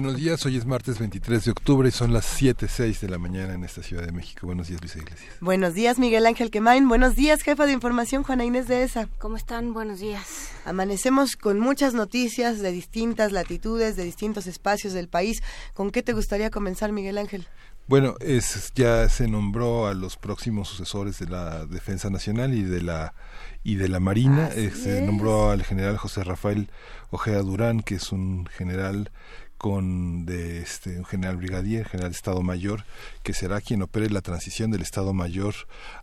Buenos días, hoy es martes 23 de octubre y son las 7.06 de la mañana en esta Ciudad de México. Buenos días, Luisa Iglesias. Buenos días, Miguel Ángel Quemain. Buenos días, jefa de información, Juana Inés de ESA. ¿Cómo están? Buenos días. Amanecemos con muchas noticias de distintas latitudes, de distintos espacios del país. ¿Con qué te gustaría comenzar, Miguel Ángel? Bueno, es, ya se nombró a los próximos sucesores de la Defensa Nacional y de la y de la Marina. Eh, se nombró al general José Rafael Ojeda Durán, que es un general con de este un general brigadier, general de Estado Mayor, que será quien opere la transición del Estado Mayor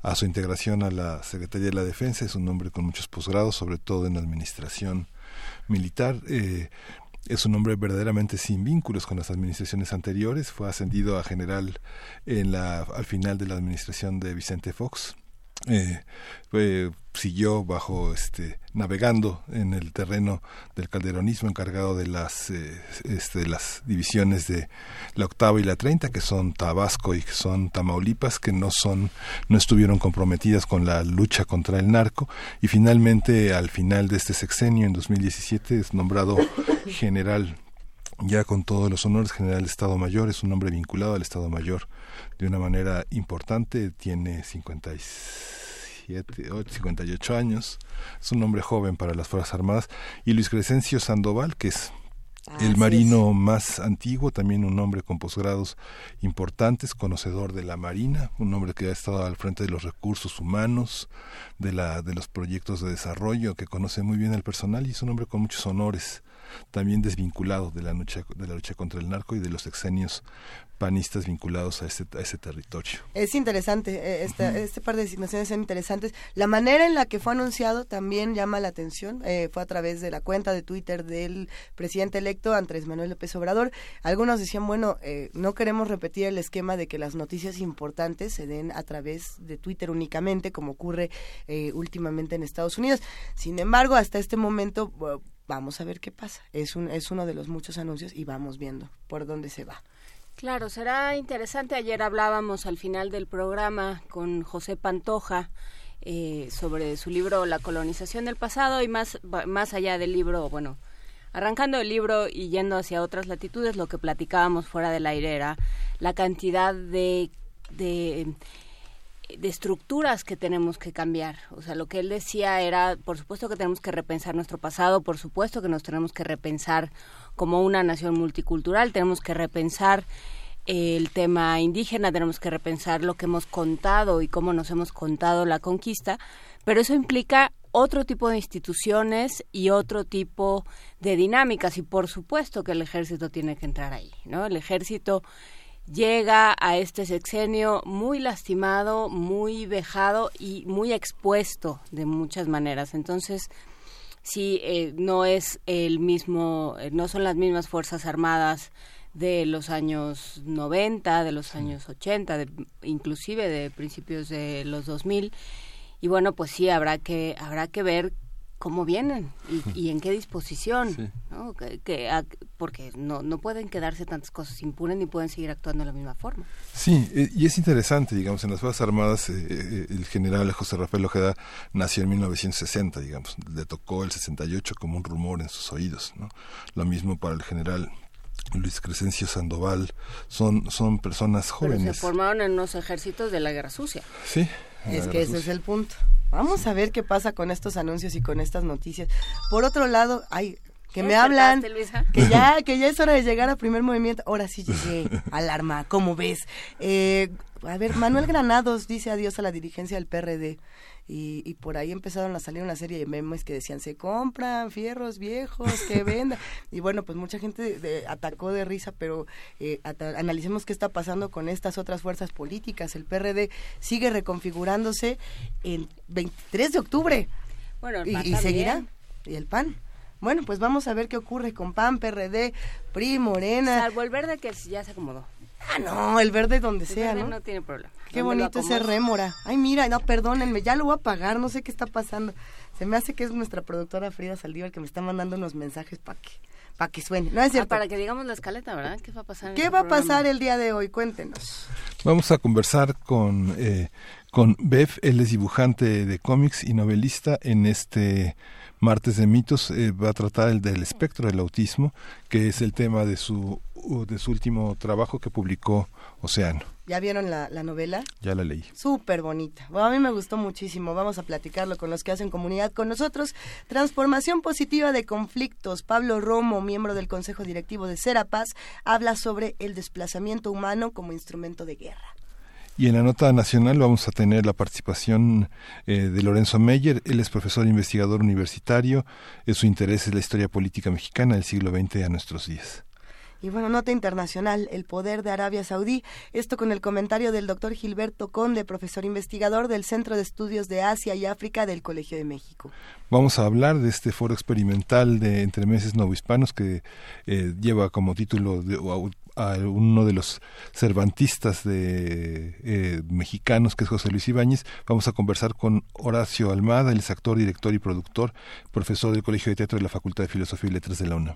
a su integración a la Secretaría de la Defensa. Es un hombre con muchos posgrados, sobre todo en administración militar. Eh, es un hombre verdaderamente sin vínculos con las administraciones anteriores. Fue ascendido a general en la, al final de la administración de Vicente Fox eh, siguió bajo este navegando en el terreno del calderonismo encargado de las eh, este, las divisiones de la octava y la treinta que son Tabasco y que son Tamaulipas que no son no estuvieron comprometidas con la lucha contra el narco. Y finalmente al final de este sexenio en 2017 es nombrado general ya con todos los honores general Estado Mayor es un hombre vinculado al Estado Mayor. De una manera importante tiene 56 58 años, es un hombre joven para las Fuerzas Armadas, y Luis Crescencio Sandoval, que es el marino más antiguo, también un hombre con posgrados importantes, conocedor de la Marina, un hombre que ha estado al frente de los recursos humanos, de, la, de los proyectos de desarrollo, que conoce muy bien al personal y es un hombre con muchos honores, también desvinculado de la lucha, de la lucha contra el narco y de los exenios panistas vinculados a ese, a ese territorio. Es interesante, eh, esta, este par de designaciones son interesantes. La manera en la que fue anunciado también llama la atención, eh, fue a través de la cuenta de Twitter del presidente electo Andrés Manuel López Obrador. Algunos decían, bueno, eh, no queremos repetir el esquema de que las noticias importantes se den a través de Twitter únicamente, como ocurre últimamente en Estados Unidos. Sin embargo, hasta este momento... vamos a ver qué pasa. Es, un, es uno de los muchos anuncios y vamos viendo por dónde se va. Claro, será interesante. Ayer hablábamos al final del programa con José Pantoja eh, sobre su libro La colonización del pasado y más, más allá del libro, bueno, arrancando el libro y yendo hacia otras latitudes, lo que platicábamos fuera del aire era la cantidad de, de, de estructuras que tenemos que cambiar. O sea, lo que él decía era, por supuesto que tenemos que repensar nuestro pasado, por supuesto que nos tenemos que repensar como una nación multicultural, tenemos que repensar el tema indígena, tenemos que repensar lo que hemos contado y cómo nos hemos contado la conquista, pero eso implica otro tipo de instituciones y otro tipo de dinámicas y por supuesto que el ejército tiene que entrar ahí, ¿no? El ejército llega a este sexenio muy lastimado, muy vejado y muy expuesto de muchas maneras. Entonces, sí eh, no es el mismo, eh, no son las mismas fuerzas armadas de los años 90, de los años 80, de, inclusive de principios de los 2000 y bueno, pues sí habrá que habrá que ver cómo vienen y, en qué disposición, ¿no? que, porque no, no pueden quedarse tantas cosas impunes ni pueden seguir actuando de la misma forma. Sí, eh, y es interesante, digamos, en las Fuerzas Armadas eh, eh, el general José Rafael Ojeda nació en 1960, digamos, le tocó el 68 como un rumor en sus oídos, ¿no? Lo mismo para el general Luis Crescencio Sandoval, son, son personas jóvenes. Pero se formaron en los ejércitos de la Guerra Sucia. Sí. Es que ese es el punto. Vamos a ver qué pasa con estos anuncios y con estas noticias. Por otro lado, hay que me hablan que ya que ya es hora de llegar al primer movimiento. Ahora sí llegué. Alarma, ¿cómo ves? Eh, a ver, Manuel Granados dice adiós a la dirigencia del PRD. Y, y, por ahí empezaron a salir una serie de memes que decían se compran fierros viejos que venda y bueno pues mucha gente atacó de risa pero eh, analicemos qué está pasando con estas otras fuerzas políticas. El PRD sigue reconfigurándose el 23 de octubre. Bueno y, seguirá. y el PAN Bueno, pues vamos a ver qué ocurre con PAN, PRD, PRI, Morena. Salvo el verde que ya se acomodó. Ah, no, el verde donde sea, verde ¿no? no tiene problema. Qué bonito ese rémora. Ay, mira, no, perdónenme, ya lo voy a pagar, no sé qué está pasando. Se me hace que es nuestra productora Frida Saldívar que me está mandando unos mensajes para que para que suene. No es ah, cierto. para que digamos la escaleta, ¿verdad? ¿Qué va a pasar? ¿Qué va a pasar el día de hoy? Cuéntenos. Vamos a conversar con eh, con Bev, él es dibujante de cómics y novelista en este martes de mitos eh, va a tratar el del espectro del autismo, que es el tema de su de su último trabajo que publicó Océano. ¿Ya vieron la, novela? Ya la leí. Súper bonita. Bueno, a mí me gustó muchísimo. Vamos a platicarlo con los que hacen comunidad con nosotros. Transformación positiva de conflictos. Pablo Romo, miembro del Consejo Directivo de Serapaz, habla sobre el desplazamiento humano como instrumento de guerra. Y en la nota nacional vamos a tener la participación eh, de Lorenzo Meyer. Él es profesor e investigador universitario. su interés es la historia política mexicana del siglo XX a nuestros días. Y bueno, nota internacional, el poder de Arabia Saudí. Esto con el comentario del doctor Gilberto Conde, profesor investigador del Centro de Estudios de Asia y África del Colegio de México. Vamos a hablar de este foro experimental de entremeses novohispanos que eh, lleva como título a uno de los cervantistas de eh, mexicanos que es José Luis Ibáñez. Vamos a conversar con Horacio Almada, el actor, director y productor, profesor del Colegio de Teatro de la Facultad de Filosofía y Letras de la UNAM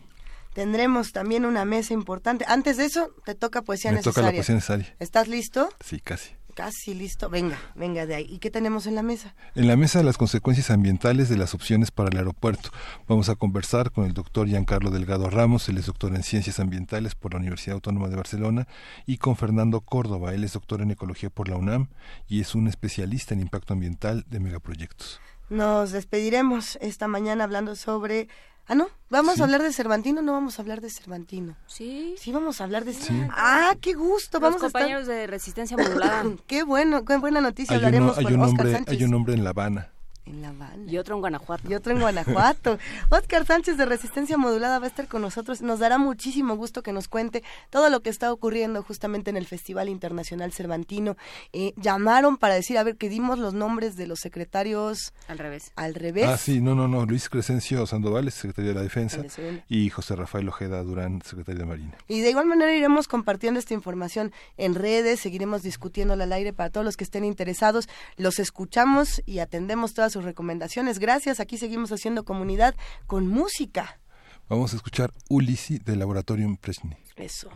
tendremos también una mesa importante. Antes de eso, te toca poesía Me necesaria. toca la poesía necesaria. ¿Estás listo? Sí, casi. Casi listo. Venga, venga de ahí. ¿Y qué tenemos en la mesa? En la mesa las consecuencias ambientales de las opciones para el aeropuerto. Vamos a conversar con el doctor Giancarlo Delgado Ramos, él es doctor en Ciencias Ambientales por la Universidad Autónoma de Barcelona, y con Fernando Córdoba, él es doctor en Ecología por la UNAM y es un especialista en impacto ambiental de megaproyectos. Nos despediremos esta mañana hablando sobre Ah, no, vamos a hablar de Cervantino, no vamos a hablar de Cervantino. Sí. Sí, vamos a hablar de Ah, qué gusto, vamos compañeros de resistencia modulada. qué bueno, qué buena noticia hablaremos hay un hombre, Hay un hombre en La Habana en La Habana. Y otro en Guanajuato. Y otro en Guanajuato. Oscar Sánchez de Resistencia Modulada va a estar con nosotros. Nos dará muchísimo gusto que nos cuente todo lo que está ocurriendo justamente en el Festival Internacional Cervantino. Eh, llamaron para decir, a ver, que dimos los nombres de los secretarios... Al revés. Al revés. Ah, sí, no, no, no. Luis Crescencio Sandoval, secretario de la Defensa. Y José Rafael Ojeda Durán, secretario de Marina. Y de igual manera iremos compartiendo esta información en redes, seguiremos discutiéndola al aire para todos los que estén interesados. Los escuchamos y atendemos todas sus recomendaciones. Gracias, aquí seguimos haciendo comunidad con música. Vamos a escuchar Ulisi del Laboratorium Presni. Eso.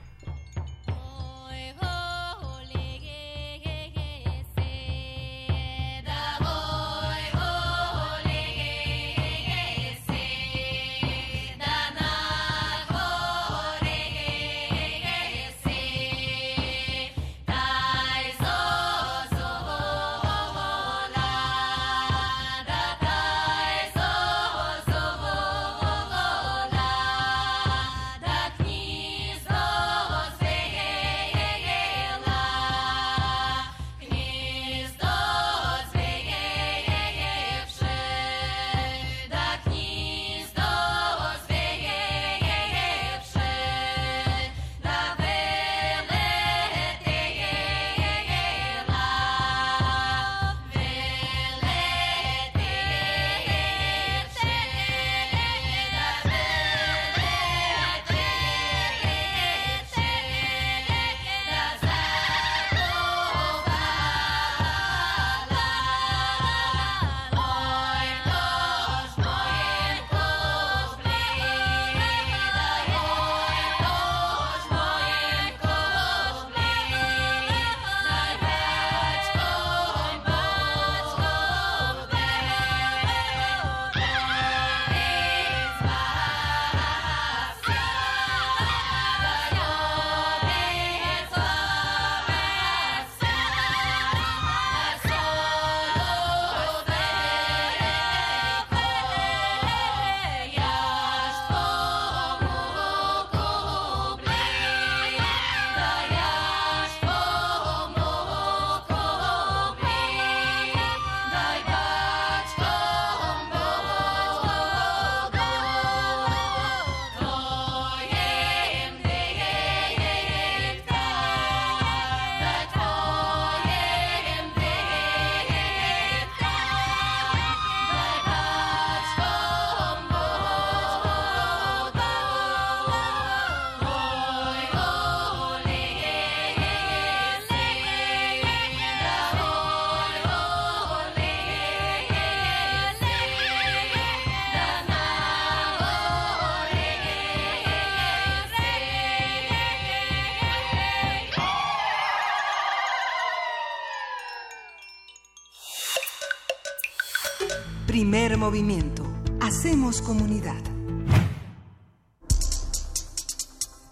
Hacemos comunidad.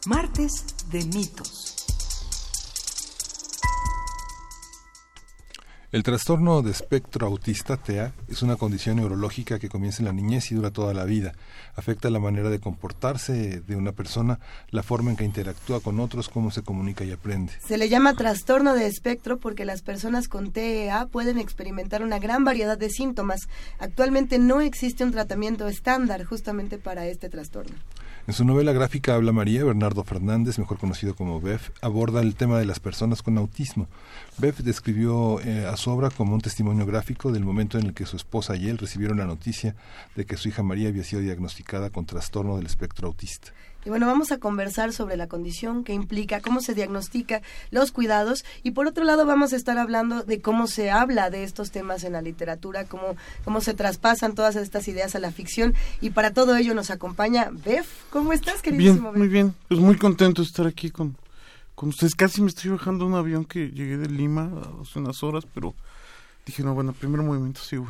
Martes de mitos. El trastorno de espectro autista TEA es una condición neurológica que comienza en la niñez y dura toda la vida. Afecta la manera de comportarse de una persona, la forma en que interactúa con otros, cómo se comunica y aprende. Se le llama trastorno de espectro porque las personas con TEA pueden experimentar una gran variedad de síntomas. Actualmente no existe un tratamiento estándar justamente para este trastorno. En su novela gráfica Habla María, Bernardo Fernández, mejor conocido como Bev, aborda el tema de las personas con autismo. Bev describió eh, a su obra como un testimonio gráfico del momento en el que su esposa y él recibieron la noticia de que su hija María había sido diagnosticada con trastorno del espectro autista. Y bueno, vamos a conversar sobre la condición que implica, cómo se diagnostica, los cuidados y por otro lado vamos a estar hablando de cómo se habla de estos temas en la literatura, cómo, cómo se traspasan todas estas ideas a la ficción y para todo ello nos acompaña Bef. ¿Cómo estás, queridísimo Bien, muy bien. Pues muy contento de estar aquí con, con ustedes. Casi me estoy bajando un avión que llegué de Lima hace unas horas, pero dije, no, bueno, primer movimiento sí, güey.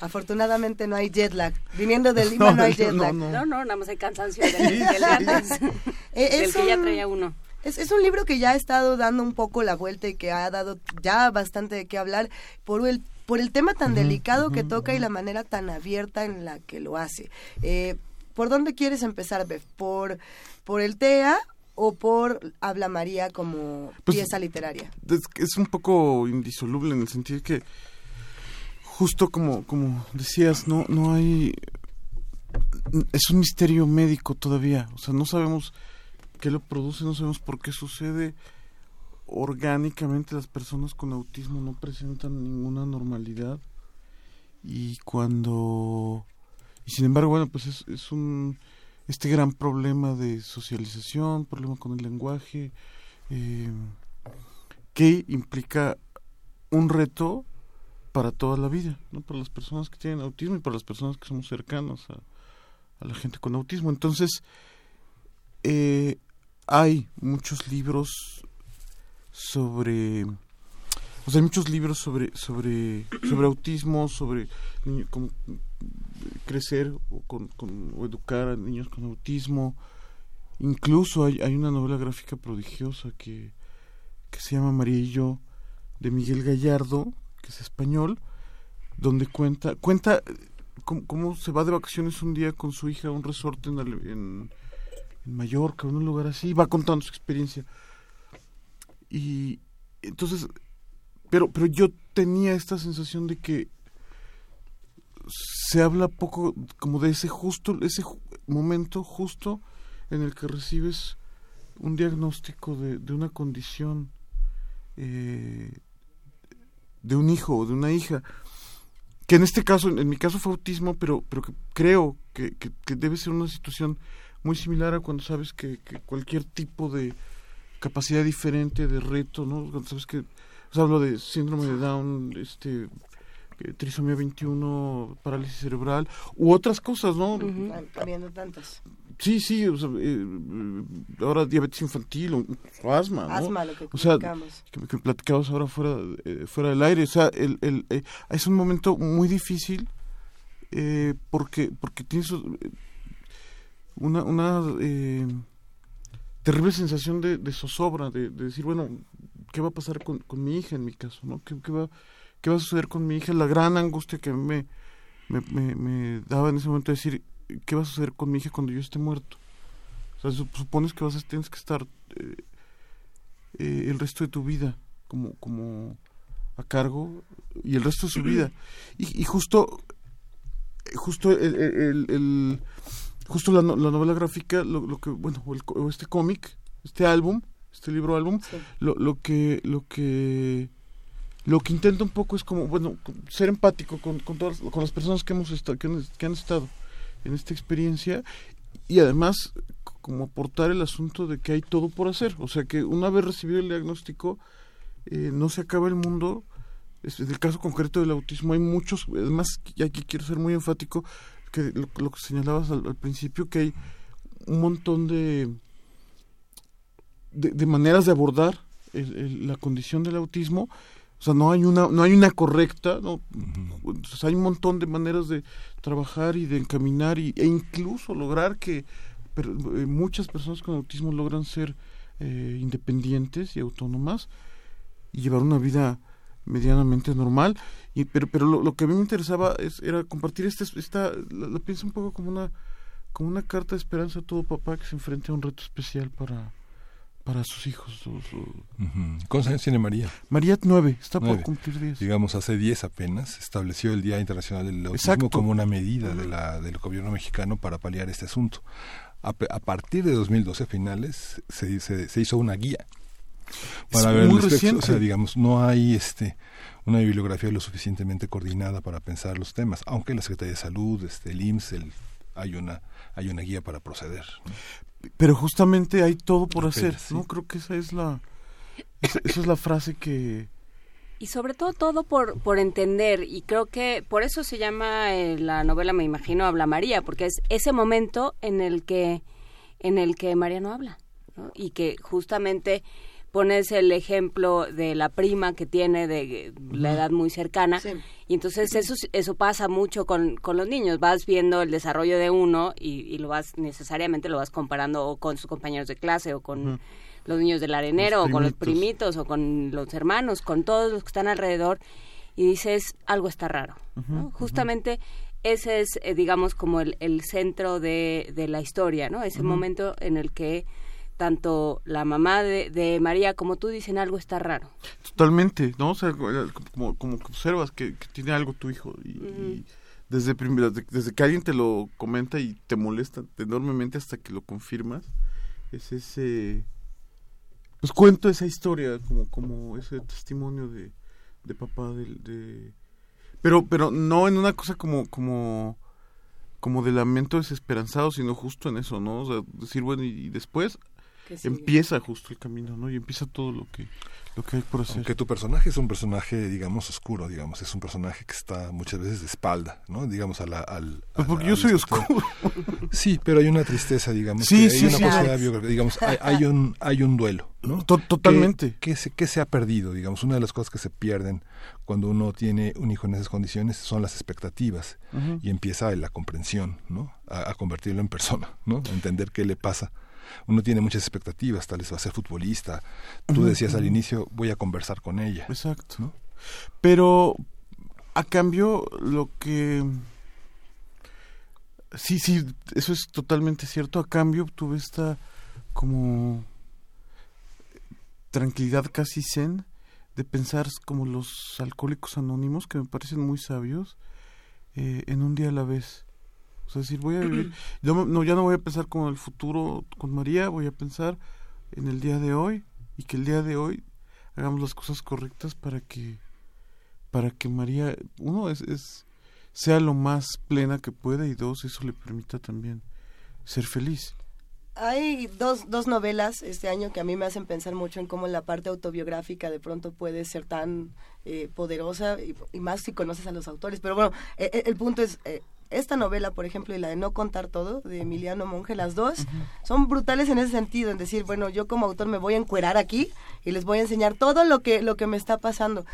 Afortunadamente no hay jet lag. Viniendo de Lima no, hay jet lag. No, no, nada más hay cansancio del, antes, eh, que ya traía uno. Es, es, un libro que ya ha estado dando un poco la vuelta y que ha dado ya bastante de qué hablar por el por el tema tan delicado que toca y la manera tan abierta en la que lo hace. Eh, ¿Por dónde quieres empezar, Beth? ¿Por, por el TEA o por Habla María como pues, pieza literaria? Es, es, un poco indisoluble en el sentido que justo como, como decías, no, no hay... Es un misterio médico todavía, o sea, no sabemos qué lo produce, no sabemos por qué sucede. Orgánicamente las personas con autismo no presentan ninguna normalidad y cuando... Y sin embargo, bueno, pues es, es un... Este gran problema de socialización, problema con el lenguaje, eh, que implica un reto para toda la vida, ¿no? para las personas que tienen autismo y para las personas que somos cercanos a, la gente con autismo. Entonces, eh, hay muchos libros sobre o sea, muchos libros sobre sobre sobre autismo, sobre crecer o, con, o educar a niños con autismo. Incluso hay, hay una novela gráfica prodigiosa que, que se llama yo de Miguel Gallardo, que es español, donde cuenta, cuenta cómo, se va de vacaciones un día con su hija a un resorte en, en, Mallorca, en un lugar así, y va contando su experiencia. Y entonces, pero, pero yo tenía esta sensación de que se habla poco como de ese justo, ese momento justo en el que recibes un diagnóstico de, de una condición eh, de un hijo o de una hija, que en este caso, en, mi caso fue autismo, pero, pero que creo que, que, debe ser una situación muy similar a cuando sabes que, cualquier tipo de capacidad diferente, de reto, ¿no? Cuando sabes que, hablo de síndrome de Down, este trisomía 21, parálisis cerebral, u otras cosas, ¿no? Habiendo tantas. Sí, sí, o sea, eh, ahora diabetes infantil o, asma, ¿no? Asma, lo que o sea, que, platicamos ahora fuera, eh, fuera del aire, o sea, el, el, eh, es un momento muy difícil eh, porque porque tienes una, una terrible sensación de, de zozobra, de, de, decir, bueno, ¿qué va a pasar con, con mi hija en mi caso, no? ¿Qué, qué, va, ¿Qué va a suceder con mi hija? La gran angustia que me, me, me, me daba en ese momento de decir, ¿qué va a suceder con mi hija cuando yo esté muerto? O sea, supones que vas a, tienes que estar eh, eh, el resto de tu vida como, como a cargo y el resto de su vida. Y, y justo, justo el, el, justo la, la, novela gráfica, lo, lo que, bueno, o este cómic, este álbum, este libro álbum, lo, lo que, lo que lo que intenta un poco es como, bueno, ser empático con, con todas, con las personas que hemos estado, que han estado en esta experiencia y además como aportar el asunto de que hay todo por hacer, o sea que una vez recibido el diagnóstico eh, no se acaba el mundo. Es, en el caso concreto del autismo hay muchos, además aquí quiero ser muy enfático que lo, que señalabas al, principio que hay un montón de de, maneras de abordar la condición del autismo. O sea, no hay una, no hay una correcta, ¿no? hay un montón de maneras de trabajar y de encaminar y, e incluso lograr que eh, muchas personas con autismo logran ser eh, independientes y autónomas y llevar una vida medianamente normal y pero pero lo, que a mí me interesaba es, era compartir esta esta la, pienso un poco como una como una carta de esperanza a todo papá que se enfrente a un reto especial para para sus hijos. ¿Cuántos años tiene María? María nueve, está por cumplir diez. Digamos, hace diez apenas estableció el Día Internacional del Autismo como una medida de la, del gobierno mexicano para paliar este asunto. A, partir de 2012 finales se, se, se hizo una guía para ver el O sea, digamos, no hay este una bibliografía lo suficientemente coordinada para pensar los temas, aunque la Secretaría de Salud, este, el IMSS, el, hay una hay una guía para proceder. Pero justamente hay todo por hacer, ¿no? Creo que esa es la esa, es la frase que y sobre todo todo por, por entender y creo que por eso se llama eh, la novela me imagino habla María porque es ese momento en el que en el que María no habla y que justamente pones el ejemplo de la prima que tiene de la edad muy cercana y entonces eso eso pasa mucho con, con, los niños. Vas viendo el desarrollo de uno y, lo vas necesariamente lo vas comparando con sus compañeros de clase o con los niños del arenero o con los primitos. o con los hermanos con todos los que están alrededor y dices algo está raro justamente ese es eh, digamos como el, el centro de, de, la historia no ese momento en el que tanto la mamá de, María como tú dicen algo está raro. Totalmente, ¿no? O sea, como, como observas que, tiene algo tu hijo y, desde, desde que alguien te lo comenta y te molesta enormemente hasta que lo confirmas, es ese... Pues cuento esa historia como, como ese testimonio de, de papá de, pero pero no en una cosa como como como de lamento desesperanzado sino justo en eso no o sea decir bueno y después empieza justo el camino, ¿no? Y empieza todo lo que lo que hay por hacer. Que tu personaje es un personaje, digamos, oscuro, digamos, es un personaje que está muchas veces de espalda, ¿no? Digamos, a la, al... Pues porque yo soy oscuro. Sí, pero hay una tristeza, digamos. Sí, sí, hay una digamos, hay, un, hay un duelo, ¿no? Totalmente. ¿Qué, se, ¿Qué se ha perdido? Digamos, una de las cosas que se pierden cuando uno tiene un hijo en esas condiciones son las expectativas y empieza la comprensión, ¿no? A, a, convertirlo en persona, ¿no? A entender qué le pasa uno tiene muchas expectativas, tal vez va a ser futbolista. Tú decías al inicio, voy a conversar con ella. Exacto. Pero a cambio, lo que... Sí, sí, eso es totalmente cierto. A cambio tuve esta como tranquilidad casi zen de pensar como los alcohólicos anónimos, que me parecen muy sabios, eh, en un día a la vez. Sea, decir, voy a vivir, yo no, ya no voy a pensar con el futuro con María, voy a pensar en el día de hoy y que el día de hoy hagamos las cosas correctas para que para que María uno es, es sea lo más plena que pueda y dos eso le permita también ser feliz hay dos, dos novelas este año que a mí me hacen pensar mucho en cómo la parte autobiográfica de pronto puede ser tan eh, poderosa y, más si conoces a los autores. Pero bueno, e, e, el punto es, eh, esta novela, por ejemplo, y la de No contar todo, de Emiliano Monge, las dos, son brutales en ese sentido, en decir, bueno, yo como autor me voy a encuerar aquí y les voy a enseñar todo lo que, lo que me está pasando.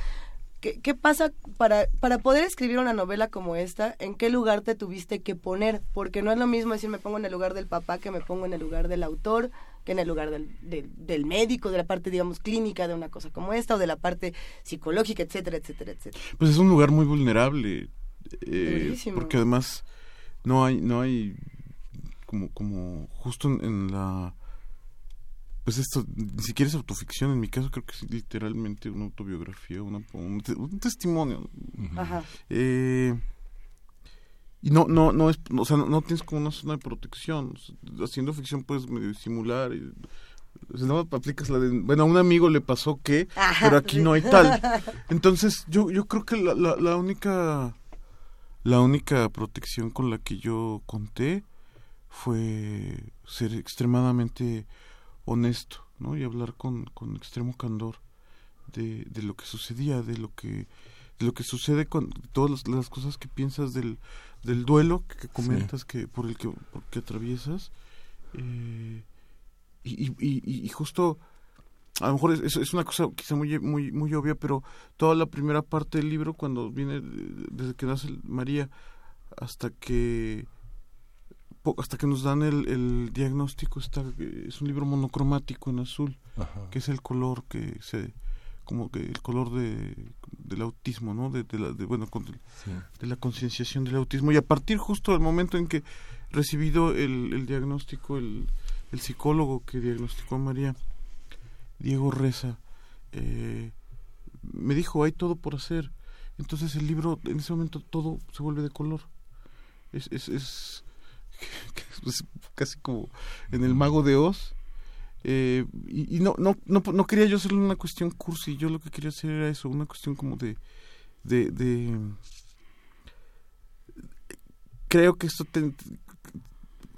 ¿Qué, ¿Qué, pasa para, para poder escribir una novela como esta? ¿En qué lugar te tuviste que poner? Porque no es lo mismo decir me pongo en el lugar del papá que me pongo en el lugar del autor, que en el lugar del, del, médico, de la parte, digamos, clínica de una cosa como esta, o de la parte psicológica, etcétera, etcétera, etcétera. Pues es un lugar muy vulnerable eh, porque además no hay no hay como como justo en, la pues esto ni siquiera es autoficción. En mi caso creo que es literalmente una autobiografía una, un, testimonio. Eh, y no no no es o sea no, tienes como una zona de protección. Haciendo ficción puedes medio disimular y, no aplicas la de bueno a un amigo le pasó que pero aquí no hay tal. Entonces yo yo creo que la, la, la única la única protección con la que yo conté fue ser extremadamente honesto, ¿no? Y hablar con, con extremo candor de, de lo que sucedía, de lo que de lo que sucede con todas las, cosas que piensas del, del duelo que, comentas que por el que, por que atraviesas eh, y, y, y, justo a lo mejor es, es, una cosa quizá muy, muy, muy obvia, pero toda la primera parte del libro, cuando viene desde que nace María hasta que hasta que nos dan el, el diagnóstico está es un libro monocromático en azul que es el color que se como que el color de, del autismo no de, la de, bueno de, la concienciación del autismo. Y a partir justo del momento en que recibido el, el diagnóstico el, el psicólogo que diagnosticó a María Diego Reza eh, me dijo hay todo por hacer entonces el libro en ese momento todo se vuelve de color. Es, es, es, casi como en el mago de Oz. Eh, y, no, no, no, no, quería yo hacerle una cuestión cursi yo lo que quería hacer era eso una cuestión como de de, de creo que esto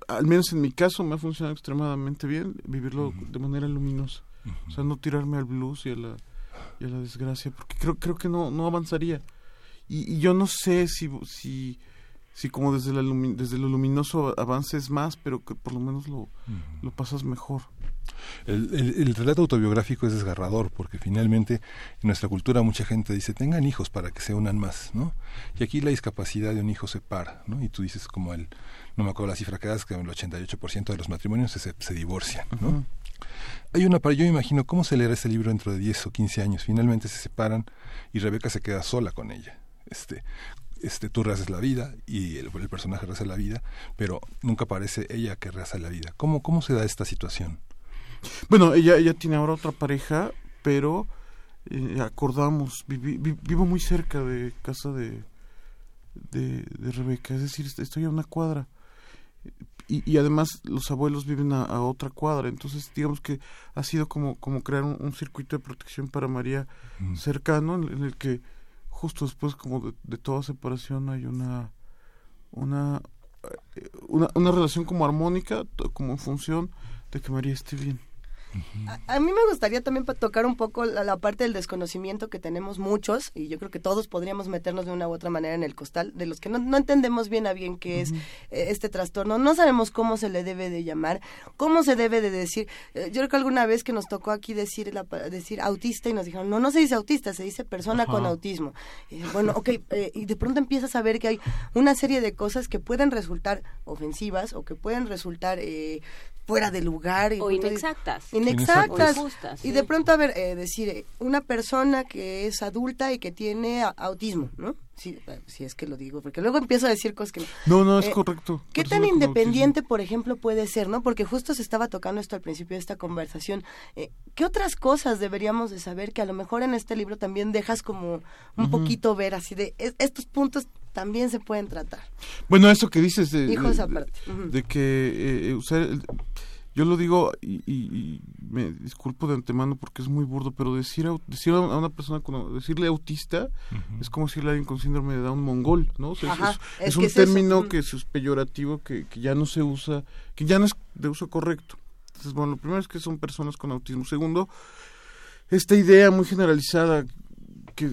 al menos en mi caso me ha funcionado extremadamente bien vivirlo de manera luminosa o sea, no tirarme al blues y a la, y a la desgracia, porque creo, creo que no, no avanzaría. Y, y yo no sé si, si, si como desde, la desde lo luminoso avances más, pero que por lo menos lo, lo pasas mejor. El, el, relato autobiográfico es desgarrador porque finalmente en nuestra cultura mucha gente dice tengan hijos para que se unan más, ¿no? Y aquí la discapacidad de un hijo se para, ¿no? Y tú dices como el, no me acuerdo la cifra que das, que el 88% de los matrimonios se, se divorcian, ¿no? Hay una para yo me imagino cómo se leerá este libro dentro de 10 o 15 años. Finalmente se separan y Rebeca se queda sola con ella. Este, este, tú rehaces la vida y el, personaje rehace la vida, pero nunca parece ella que rehace la vida. ¿Cómo, cómo se da esta situación? Bueno, ella, ella tiene ahora otra pareja, pero eh, acordamos, vivo muy cerca de casa de, de, de Rebeca, es decir, estoy a una cuadra y, además los abuelos viven a, otra cuadra, entonces digamos que ha sido como, como crear un, circuito de protección para María mm. cercano en, el que justo después como de, toda separación hay una una, eh, una una relación como armónica, como en función de que María esté bien. A, mí me gustaría también tocar un poco la, parte del desconocimiento que tenemos muchos, y yo creo que todos podríamos meternos de una u otra manera en el costal, de los que no, entendemos bien a bien qué es eh, este trastorno, no sabemos cómo se le debe de llamar, cómo se debe de decir. Eh, yo creo que alguna vez que nos tocó aquí decir, decir autista y nos dijeron, no, no se dice autista, se dice persona con autismo. bueno, ok, eh, y de pronto empiezas a ver que hay una serie de cosas que pueden resultar ofensivas o que pueden resultar fuera de lugar. o inexactas. Inexactas. Y de pronto, a ver, eh, decir, eh, una persona que es adulta y que tiene autismo, ¿no? Si, eh, si es que lo digo, porque luego empiezo a decir cosas que no. No, no, es correcto. ¿Qué tan independiente, por ejemplo, puede ser, no? Porque justo se estaba tocando esto al principio de esta conversación. ¿Qué otras cosas deberíamos de saber que a lo mejor en este libro también dejas como un poquito ver así de estos puntos también se pueden tratar. Bueno, eso que dices de, de, que eh, eh, usar, yo lo digo y, me disculpo de antemano porque es muy burdo, pero decir, decir a una persona, con, decirle autista es como decirle a alguien con síndrome de Down mongol, ¿no? es, un término que es peyorativo, que, que ya no se usa, que ya no es de uso correcto. Entonces, bueno, lo primero es que son personas con autismo. Segundo, esta idea muy generalizada que,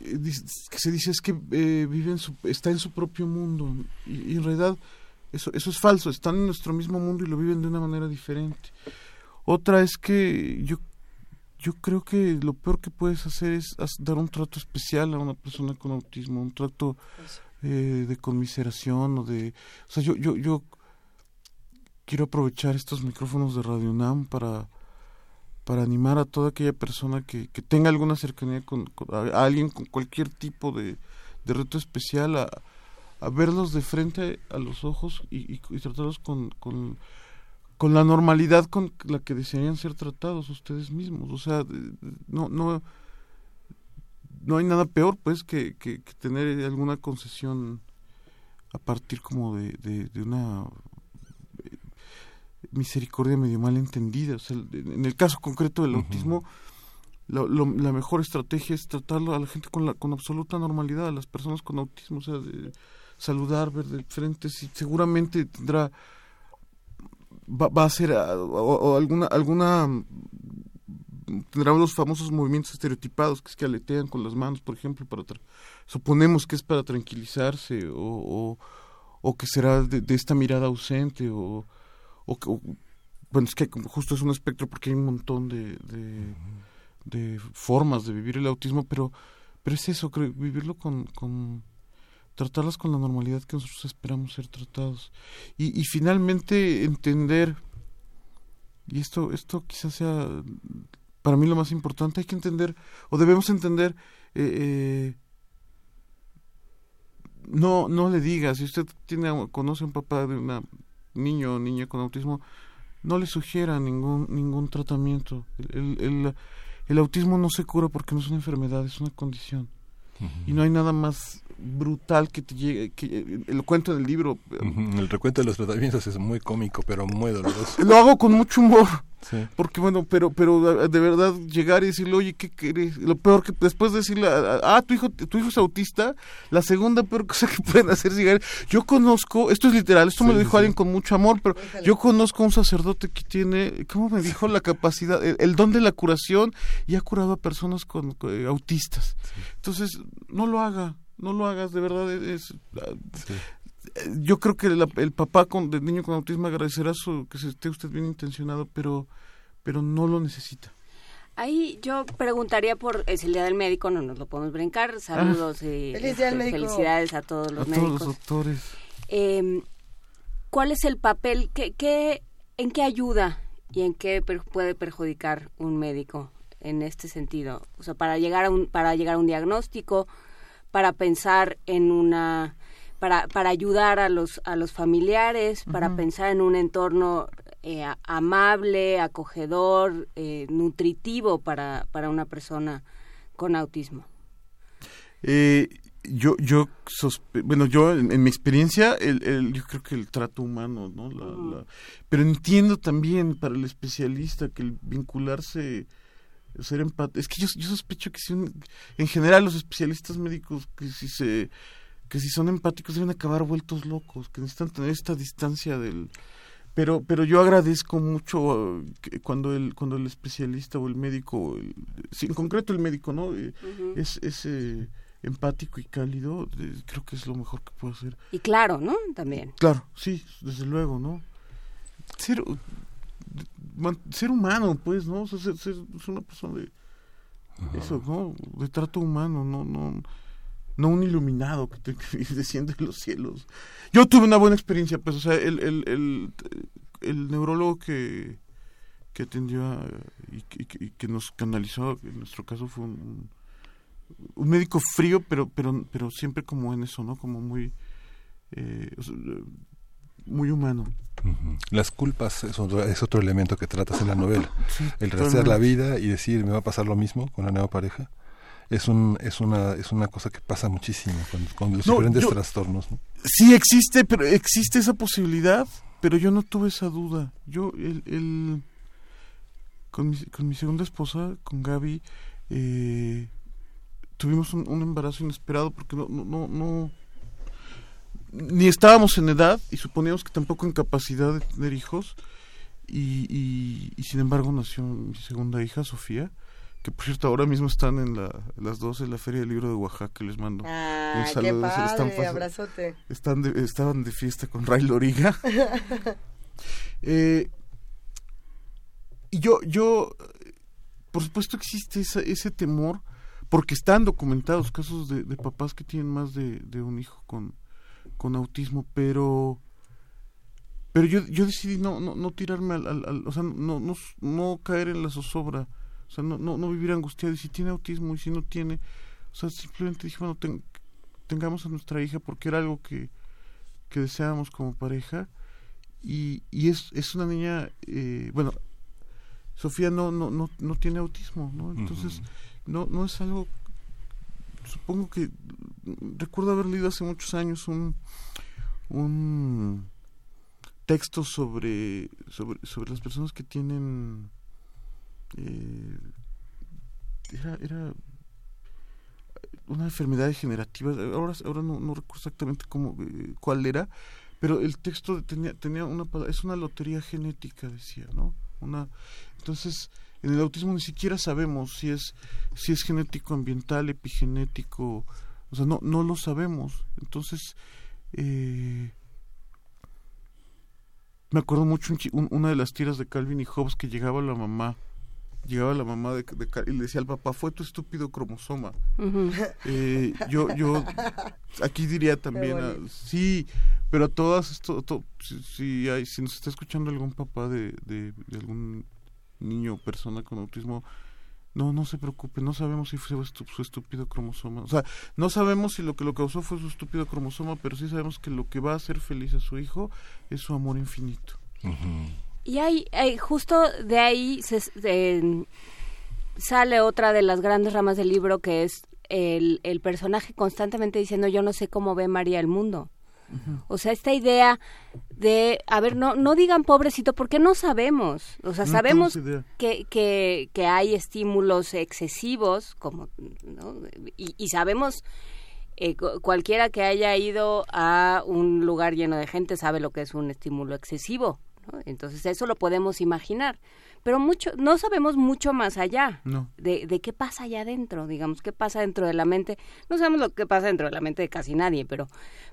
que se dice es que eh, vive en su, está en su propio mundo y, en realidad eso, eso es falso, están en nuestro mismo mundo y lo viven de una manera diferente. Otra es que yo, yo creo que lo peor que puedes hacer es dar un trato especial a una persona con autismo, un trato eh, de conmiseración o de... O sea, yo, yo, yo quiero aprovechar estos micrófonos de Radio UNAM para para animar a toda aquella persona que, que tenga alguna cercanía con, alguien con cualquier tipo de, de reto especial a, a, verlos de frente a los ojos y, y, tratarlos con, con, con, la normalidad con la que desearían ser tratados ustedes mismos. O sea, no, no, no hay nada peor pues que, que, que tener alguna concesión a partir como de, de, de una misericordia medio mal entendida. O sea, en el caso concreto del autismo, la mejor estrategia es tratarlo a la gente con, la, con absoluta normalidad, a las personas con autismo, o sea, de saludar, ver de frente, si seguramente tendrá, va, a ser, o, alguna, alguna, tendrá los famosos movimientos estereotipados que es que aletean con las manos, por ejemplo, para suponemos que es para tranquilizarse, o, o, que será de esta mirada ausente, o o, bueno, es que justo es un espectro porque hay un montón de, de, formas de vivir el autismo, pero, pero es eso, creo, vivirlo con, con tratarlas con la normalidad que nosotros esperamos ser tratados. Y, finalmente entender, y esto, esto quizás sea para mí lo más importante, hay que entender, o debemos entender, eh, eh, no, no le diga, si usted tiene, conoce a un papá de un niño o niña con autismo, no le sugiera ningún, ningún tratamiento. El, el, autismo no se cura porque no es una enfermedad, es una condición. Y no hay nada más brutal que te llegue, que eh, el cuento del libro. El recuento de los tratamientos es muy cómico, pero muy doloroso. Lo hago con mucho humor. Porque bueno, pero pero de verdad llegar y decirle, oye, ¿qué querés? Lo peor que después de decirle, ah, tu hijo, tu hijo es autista, la segunda peor cosa que pueden hacer es llegar. Yo conozco, esto es literal, esto me lo dijo alguien con mucho amor, pero yo conozco a un sacerdote que tiene, ¿cómo me dijo? La capacidad, el, don de la curación y ha curado a personas con, eh, autistas. Entonces, no lo haga, no lo hagas, de verdad es... Ah, yo creo que el papá con, del niño con autismo agradecerá su, que esté usted bien intencionado, pero, pero no lo necesita. Ahí yo preguntaría por es el día del médico, no nos lo podemos brincar. Saludos y este, felicidades a todos los médicos. Todos los doctores. Em, ¿Cuál es el papel? ¿Qué, qué, ¿En qué ayuda y en qué puede perjudicar un médico en este sentido? O sea, para llegar a un, para llegar a un diagnóstico, para pensar en una para, para ayudar a los, a los familiares, para pensar en un entorno eh, amable, acogedor, eh, nutritivo para, para una persona con autismo? Eh, yo, yo, bueno, yo en, mi experiencia, el, el, yo creo que el trato humano, ¿no? La, pero entiendo también para el especialista que el vincularse, ser empate, es que yo, yo sospecho que si en general los especialistas médicos que si se que si son empáticos deben acabar vueltos locos, que necesitan tener esta distancia del pero pero yo agradezco mucho uh, cuando el cuando el especialista o el médico en concreto el médico no eh, es, es eh, empático y cálido creo que es lo mejor que puedo hacer. Y claro no también. Claro sí desde luego no ser ser humano pues no ser, ser, una persona de eso no de trato humano no no no un iluminado que, te, desciende de los cielos. Yo tuve una buena experiencia, pues, o sea, el, el, el, el neurólogo que, que atendió y, que nos canalizó, en nuestro caso fue un, un, médico frío, pero, pero, pero siempre como en eso, ¿no? Como muy, eh, muy humano. Las culpas es otro, es otro elemento que tratas en la novela. el rehacer la vida y decir, me va a pasar lo mismo con la nueva pareja es un es una es una cosa que pasa muchísimo con, los diferentes trastornos sí existe pero existe esa posibilidad pero yo no tuve esa duda. Yo el, el con, mi, con mi segunda esposa con Gaby eh, tuvimos un, embarazo inesperado porque no, no no ni estábamos en edad y suponíamos que tampoco en capacidad de tener hijos y, y, y sin embargo nació mi segunda hija Sofía que por cierto ahora mismo están en la, las dos en la Feria del Libro de Oaxaca, les mando un saludo. están, abrazote. Están estaban de fiesta con Ray Loriga. eh, y yo, yo, por supuesto existe ese temor, porque están documentados casos de, de papás que tienen más de, de, un hijo con, con autismo, pero pero yo, yo decidí no, no, no tirarme al, al, o sea, no, no, no caer en la zozobra o sea, no, no, no vivir angustiado. Y si tiene autismo y si no tiene, o sea, simplemente dije, bueno, tengamos a nuestra hija porque era algo que, que deseábamos como pareja. Y, y es, es una niña, eh, bueno, Sofía no, no, no, no tiene autismo, ¿no? Entonces, no, no es algo, supongo que, recuerdo haber leído hace muchos años un, un texto sobre, sobre, sobre las personas que tienen eh, era, era una enfermedad degenerativa, ahora, ahora no, recuerdo exactamente cómo, eh, cuál era, pero el texto tenía, tenía una es una lotería genética, decía, ¿no? Una, entonces, en el autismo ni siquiera sabemos si es, si es genético, ambiental, epigenético, o sea, no, no lo sabemos. Entonces, eh, me acuerdo mucho una de las tiras de Calvin y Hobbes que llegaba la mamá llegaba la mamá de, y le decía al papá fue tu estúpido cromosoma eh, yo yo aquí diría también sí pero a todas esto si, hay si nos está escuchando algún papá de, de, algún niño o persona con autismo no, no se preocupe, no sabemos si fue su estúpido cromosoma. O sea, no sabemos si lo que lo causó fue su estúpido cromosoma, pero sí sabemos que lo que va a hacer feliz a su hijo es su amor infinito. Y hay, justo de ahí se, sale otra de las grandes ramas del libro que es el, el personaje constantemente diciendo yo no sé cómo ve María el mundo. O sea, esta idea de, a ver, no, no digan pobrecito porque no sabemos. O sea, sabemos que, que, que, hay estímulos excesivos, como, y, sabemos, eh, cualquiera que haya ido a un lugar lleno de gente sabe lo que es un estímulo excesivo. Entonces, eso lo podemos imaginar. Pero mucho no sabemos mucho más allá de, de, qué pasa allá adentro, digamos, qué pasa dentro de la mente. No sabemos lo que pasa dentro de la mente de casi nadie, pero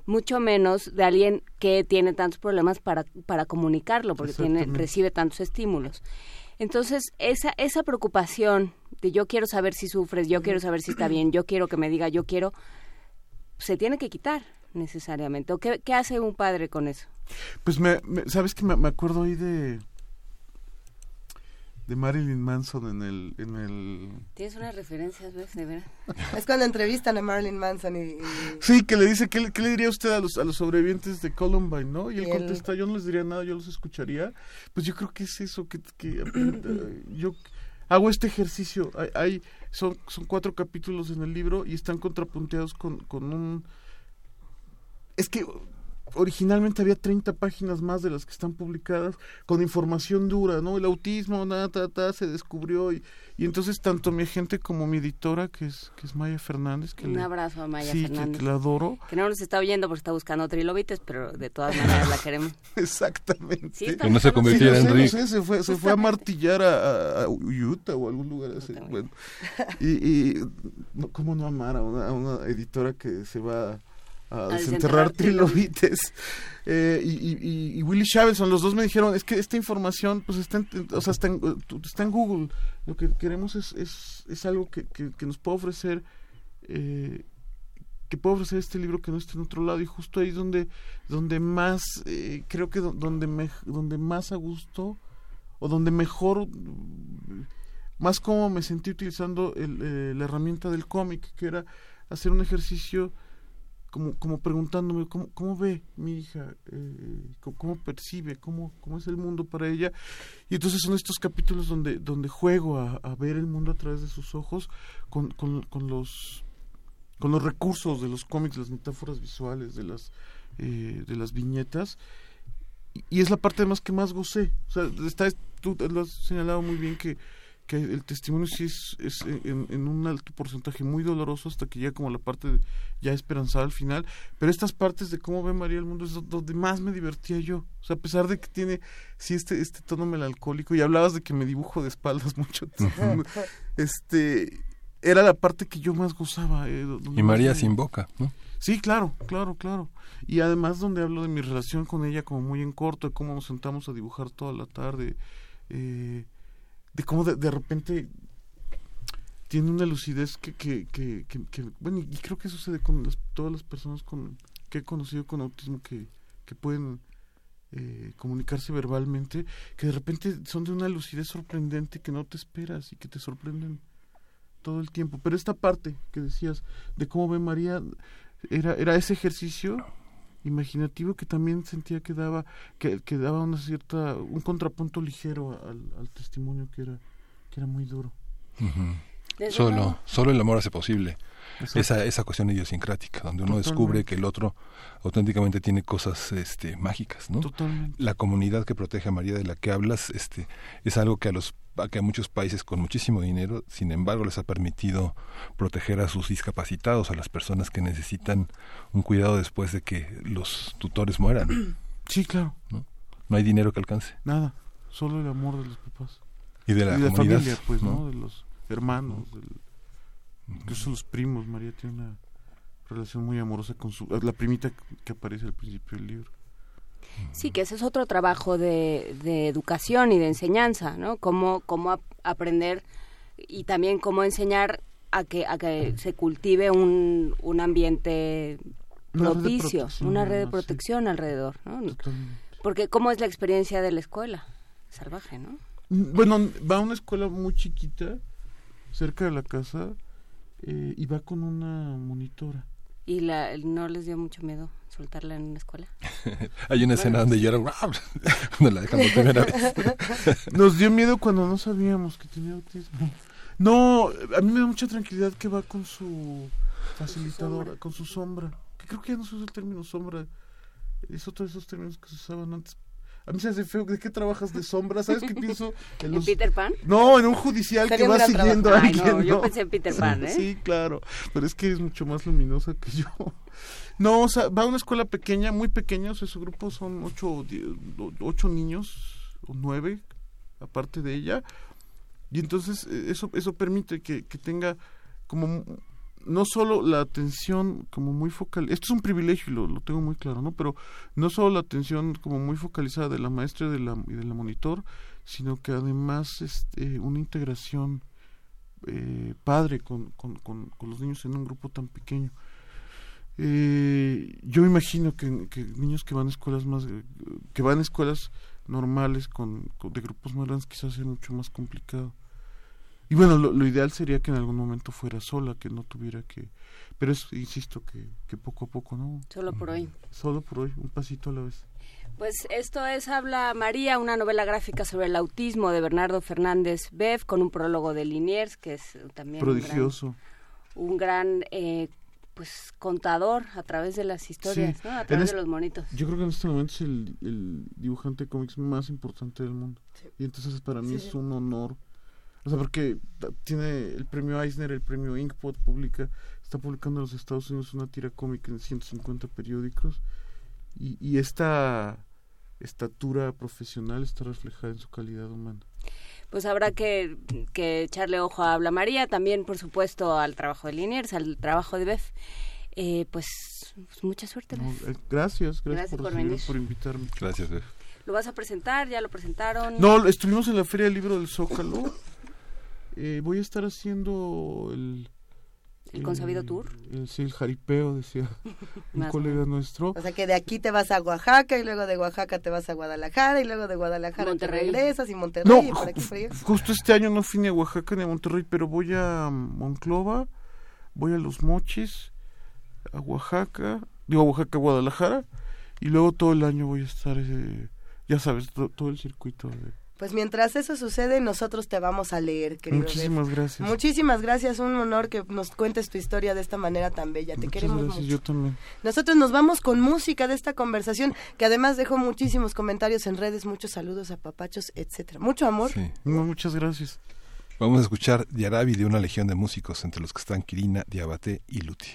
mucho menos de alguien que tiene tantos problemas para, para comunicarlo, porque tiene, recibe tantos estímulos. Entonces, esa, esa preocupación de yo quiero saber si sufres, yo quiero saber si está bien, yo quiero que me diga, yo quiero, se tiene que quitar necesariamente. ¿O qué, qué hace un padre con eso? Pues, me, ¿sabes que me acuerdo ahí de de Marilyn Manson en el... En el... Tienes unas referencias, ¿ves? De verdad. es cuando entrevistan a Marilyn Manson y... Sí, que le dice, ¿qué, ¿qué, le diría usted a los, a los sobrevivientes de Columbine, no? Y él contesta, yo no les diría nada, yo los escucharía. Pues yo creo que es eso, que, que yo hago este ejercicio. Hay, hay, son, son cuatro capítulos en el libro y están contrapunteados con, con un... Es que originalmente había 30 páginas más de las que están publicadas con información dura, ¿no? El autismo, nada, ta, se descubrió y, y, entonces tanto mi agente como mi editora, que es que es Maya Fernández, que un abrazo a Maya Fernández, que, la adoro, que no nos está oyendo porque está buscando trilobites, pero de todas maneras la queremos. Exactamente. que no se convirtiera en Rick. se fue, se fue a martillar a, Utah o algún lugar así. Bueno, y, y cómo no amar a una, a una editora que se va a desenterrar trilobites. Eh, y, y, Willy Shavelson, los dos me dijeron, es que esta información pues está en, o sea, está en, está en Google. Lo que queremos es, es, es algo que, que, nos puede ofrecer, eh, que puede ofrecer este libro que no esté en otro lado. Y justo ahí es donde, donde más, eh, creo que donde, me, donde más a gusto, o donde mejor, más como me sentí utilizando el, la herramienta del cómic, que era hacer un ejercicio como, preguntándome cómo, ve mi hija, eh, cómo, percibe, cómo, cómo es el mundo para ella. Y entonces son estos capítulos donde, donde juego a, ver el mundo a través de sus ojos con, con, los con los recursos de los cómics, las metáforas visuales, de las, eh, de las viñetas. Y, y, es la parte además que más gocé. O sea, está, tú lo has señalado muy bien que que el testimonio sí es, es en, un alto porcentaje muy doloroso hasta que llega como la parte ya esperanzada al final, pero estas partes de cómo ve María el mundo es donde más me divertía yo, o sea, a pesar de que tiene sí este este tono melancólico y hablabas de que me dibujo de espaldas mucho, este era la parte que yo más gozaba. Eh, y María sin boca, ¿no? Sí, claro, claro, claro. Y además donde hablo de mi relación con ella como muy en corto, de cómo nos sentamos a dibujar toda la tarde. Eh, de cómo de, repente tiene una lucidez que, que, que, bueno, y creo que sucede con todas las personas con que he conocido con autismo que, que pueden eh, comunicarse verbalmente, que de repente son de una lucidez sorprendente que no te esperas y que te sorprenden todo el tiempo. Pero esta parte que decías de cómo ve María era, era ese ejercicio imaginativo que también sentía que daba que, que daba una cierta un contrapunto ligero al, al testimonio que era que era muy duro. Solo solo el amor hace posible esa esa cuestión idiosincrática donde uno descubre que el otro auténticamente tiene cosas este mágicas no Totalmente. la comunidad que protege a María de la que hablas este es algo que a los que a muchos países con muchísimo dinero, sin embargo, les ha permitido proteger a sus discapacitados, a las personas que necesitan un cuidado después de que los tutores mueran. Sí, claro. ¿No? hay dinero que alcance. Nada, solo el amor de los papás. Y de la, familia, pues, ¿no? De los hermanos, incluso los primos. María tiene una relación muy amorosa con su, la primita que aparece al principio del libro. Sí, que ese es otro trabajo de, de educación y de enseñanza, ¿no? Cómo, cómo aprender y también cómo enseñar a que, a que se cultive un, un ambiente propicio, una red de protección alrededor, ¿no? Porque cómo es la experiencia de la escuela, salvaje, ¿no? Mm, bueno, va a una escuela muy chiquita, cerca de la casa, eh, y va con una monitora. ¿Y la, no les dio mucho miedo en una escuela? Hay una escena donde lloran cuando la dejan por primera vez. Nos dio miedo cuando no sabíamos que tenía autismo. No, a mí me da mucha tranquilidad que va con su facilitadora, con su sombra. Que creo que ya no se usa el término sombra. Es otro de esos términos que se usaban antes a mí se hace feo. ¿De qué trabajas de sombra? ¿Sabes qué pienso? En, los... Peter Pan? No, en un judicial que va siguiendo a alguien. no, yo pensé en Peter Pan, ¿eh? Sí, claro. Pero es que es mucho más luminosa que yo. No, o sea, va a una escuela pequeña, muy pequeña. O sea, su grupo son ocho, ocho niños o nueve, aparte de ella. Y entonces eh, eso, eso permite que, que tenga como no solo la atención como muy focal, esto es un privilegio y lo, lo, tengo muy claro, ¿no? Pero no solo la atención como muy focalizada de la maestra y de la, y de monitor, sino que además este, una integración eh, padre con, con, con, los niños en un grupo tan pequeño. Eh, yo imagino que, que, niños que van a escuelas más, que van a escuelas normales con, de grupos más grandes quizás sea mucho más complicado. Y bueno, lo, ideal sería que en algún momento fuera sola, que no tuviera que... Pero es, insisto, que, que poco a poco, ¿no? Solo por hoy. Solo por hoy, un pasito a la vez. Pues esto es Habla María, una novela gráfica sobre el autismo de Bernardo Fernández Bev, con un prólogo de Liniers, que es también... Prodigioso. Un gran... eh, pues contador a través de las historias, ¿no? a través de los monitos. Yo creo que en este momento es el, el dibujante de cómics más importante del mundo. Y entonces para mí es un honor o sea, porque tiene el premio Eisner, el premio Inkpot, publica, está publicando en los Estados Unidos una tira cómica en 150 periódicos y, y esta estatura profesional está reflejada en su calidad humana. Pues habrá que, que echarle ojo a Habla María, también por supuesto al trabajo de Liniers, al trabajo de Beth. Eh, pues, pues, mucha suerte. Eh, gracias, gracias, por, por, invitarme. Gracias, Beth. ¿Lo vas a presentar? ¿Ya lo presentaron? No, estuvimos en la Feria del Libro del Zócalo eh, voy a estar haciendo el... ¿El consabido tour? sí, el jaripeo, decía un colega nuestro. O sea que de aquí te vas a Oaxaca y luego de Oaxaca te vas a Guadalajara y luego de Guadalajara te regresas y Monterrey no, y por Justo este año no fui ni a Oaxaca ni a Monterrey, pero voy a Monclova, voy a Los Mochis, a Oaxaca, digo a Oaxaca, Guadalajara, y luego todo el año voy a estar, eh, ya sabes, todo el circuito de pues mientras eso sucede, nosotros te vamos a leer, querido. Muchísimas gracias. Muchísimas gracias, un honor que nos cuentes tu historia de esta manera tan bella. Te queremos gracias, Yo también. Nosotros nos vamos con música de esta conversación, que además dejó muchísimos comentarios en redes, muchos saludos a papachos, etcétera. Mucho amor. Sí. muchas gracias. Vamos a escuchar Diarabi de una legión de músicos, entre los que están Kirina, Diabate y Luti.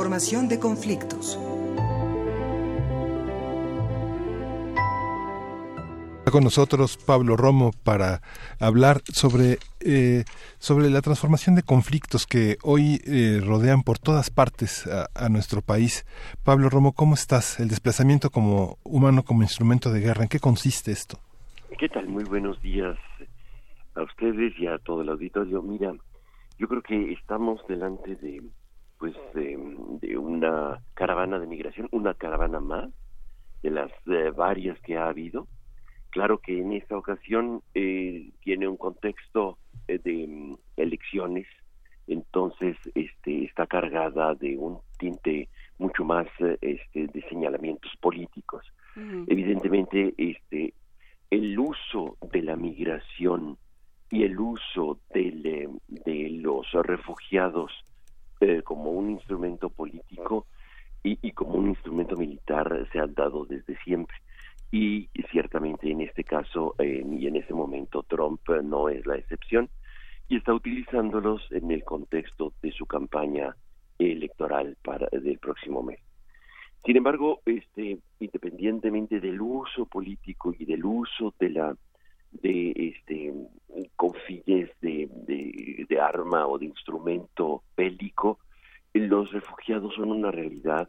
Transformación de conflictos. con nosotros Pablo Romo para hablar sobre, eh, sobre la transformación de conflictos que hoy eh, rodean por todas partes a, nuestro país. Pablo Romo, ¿cómo estás? El desplazamiento como humano como instrumento de guerra, ¿en qué consiste esto? ¿Qué tal? Muy buenos días a ustedes y a todo el auditorio. Mira, yo creo que estamos delante de pues de, una caravana de migración, una caravana más de las eh, varias que ha habido. Claro que en esta ocasión eh, tiene un contexto eh, de mm, elecciones, entonces este, está cargada de un tinte mucho más eh, este, de señalamientos políticos. Evidentemente, este, el uso de la migración y el uso de, de los refugiados como un instrumento político y, y, como un instrumento militar se han dado desde siempre y ciertamente en este caso y en este momento Trump no es la excepción y está utilizándolos en el contexto de su campaña electoral para del próximo mes. Sin embargo, este independientemente del uso político y del uso de la de este con de, de arma o de instrumento bélico, los refugiados son una realidad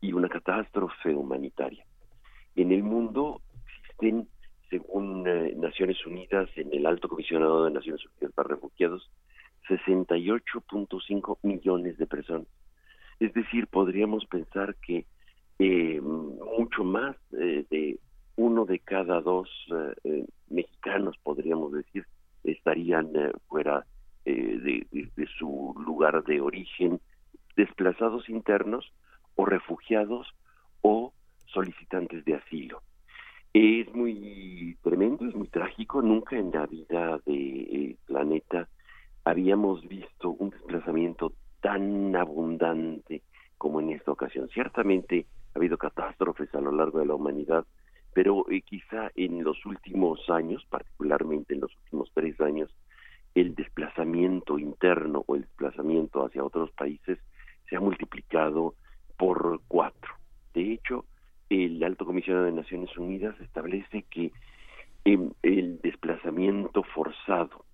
y una catástrofe humanitaria. En el mundo existen, según eh, Naciones Unidas, en el Alto Comisionado de Naciones Unidas para Refugiados, 68.5 millones de personas. Es decir, podríamos pensar que eh, mucho más eh, de uno de cada dos mexicanos, podríamos decir, estarían fuera de, su lugar de origen, desplazados internos o refugiados o solicitantes de asilo. Es muy tremendo, es muy trágico. Nunca en la vida del eh, planeta habíamos visto un desplazamiento tan abundante como en esta ocasión. Ciertamente ha habido catástrofes a lo largo de la humanidad, pero eh, quizá en los últimos años, particularmente en los últimos tres años, el desplazamiento interno o el desplazamiento hacia otros países se ha multiplicado por cuatro. De hecho, el Alto Comisionado de Naciones Unidas establece que em, el desplazamiento forzado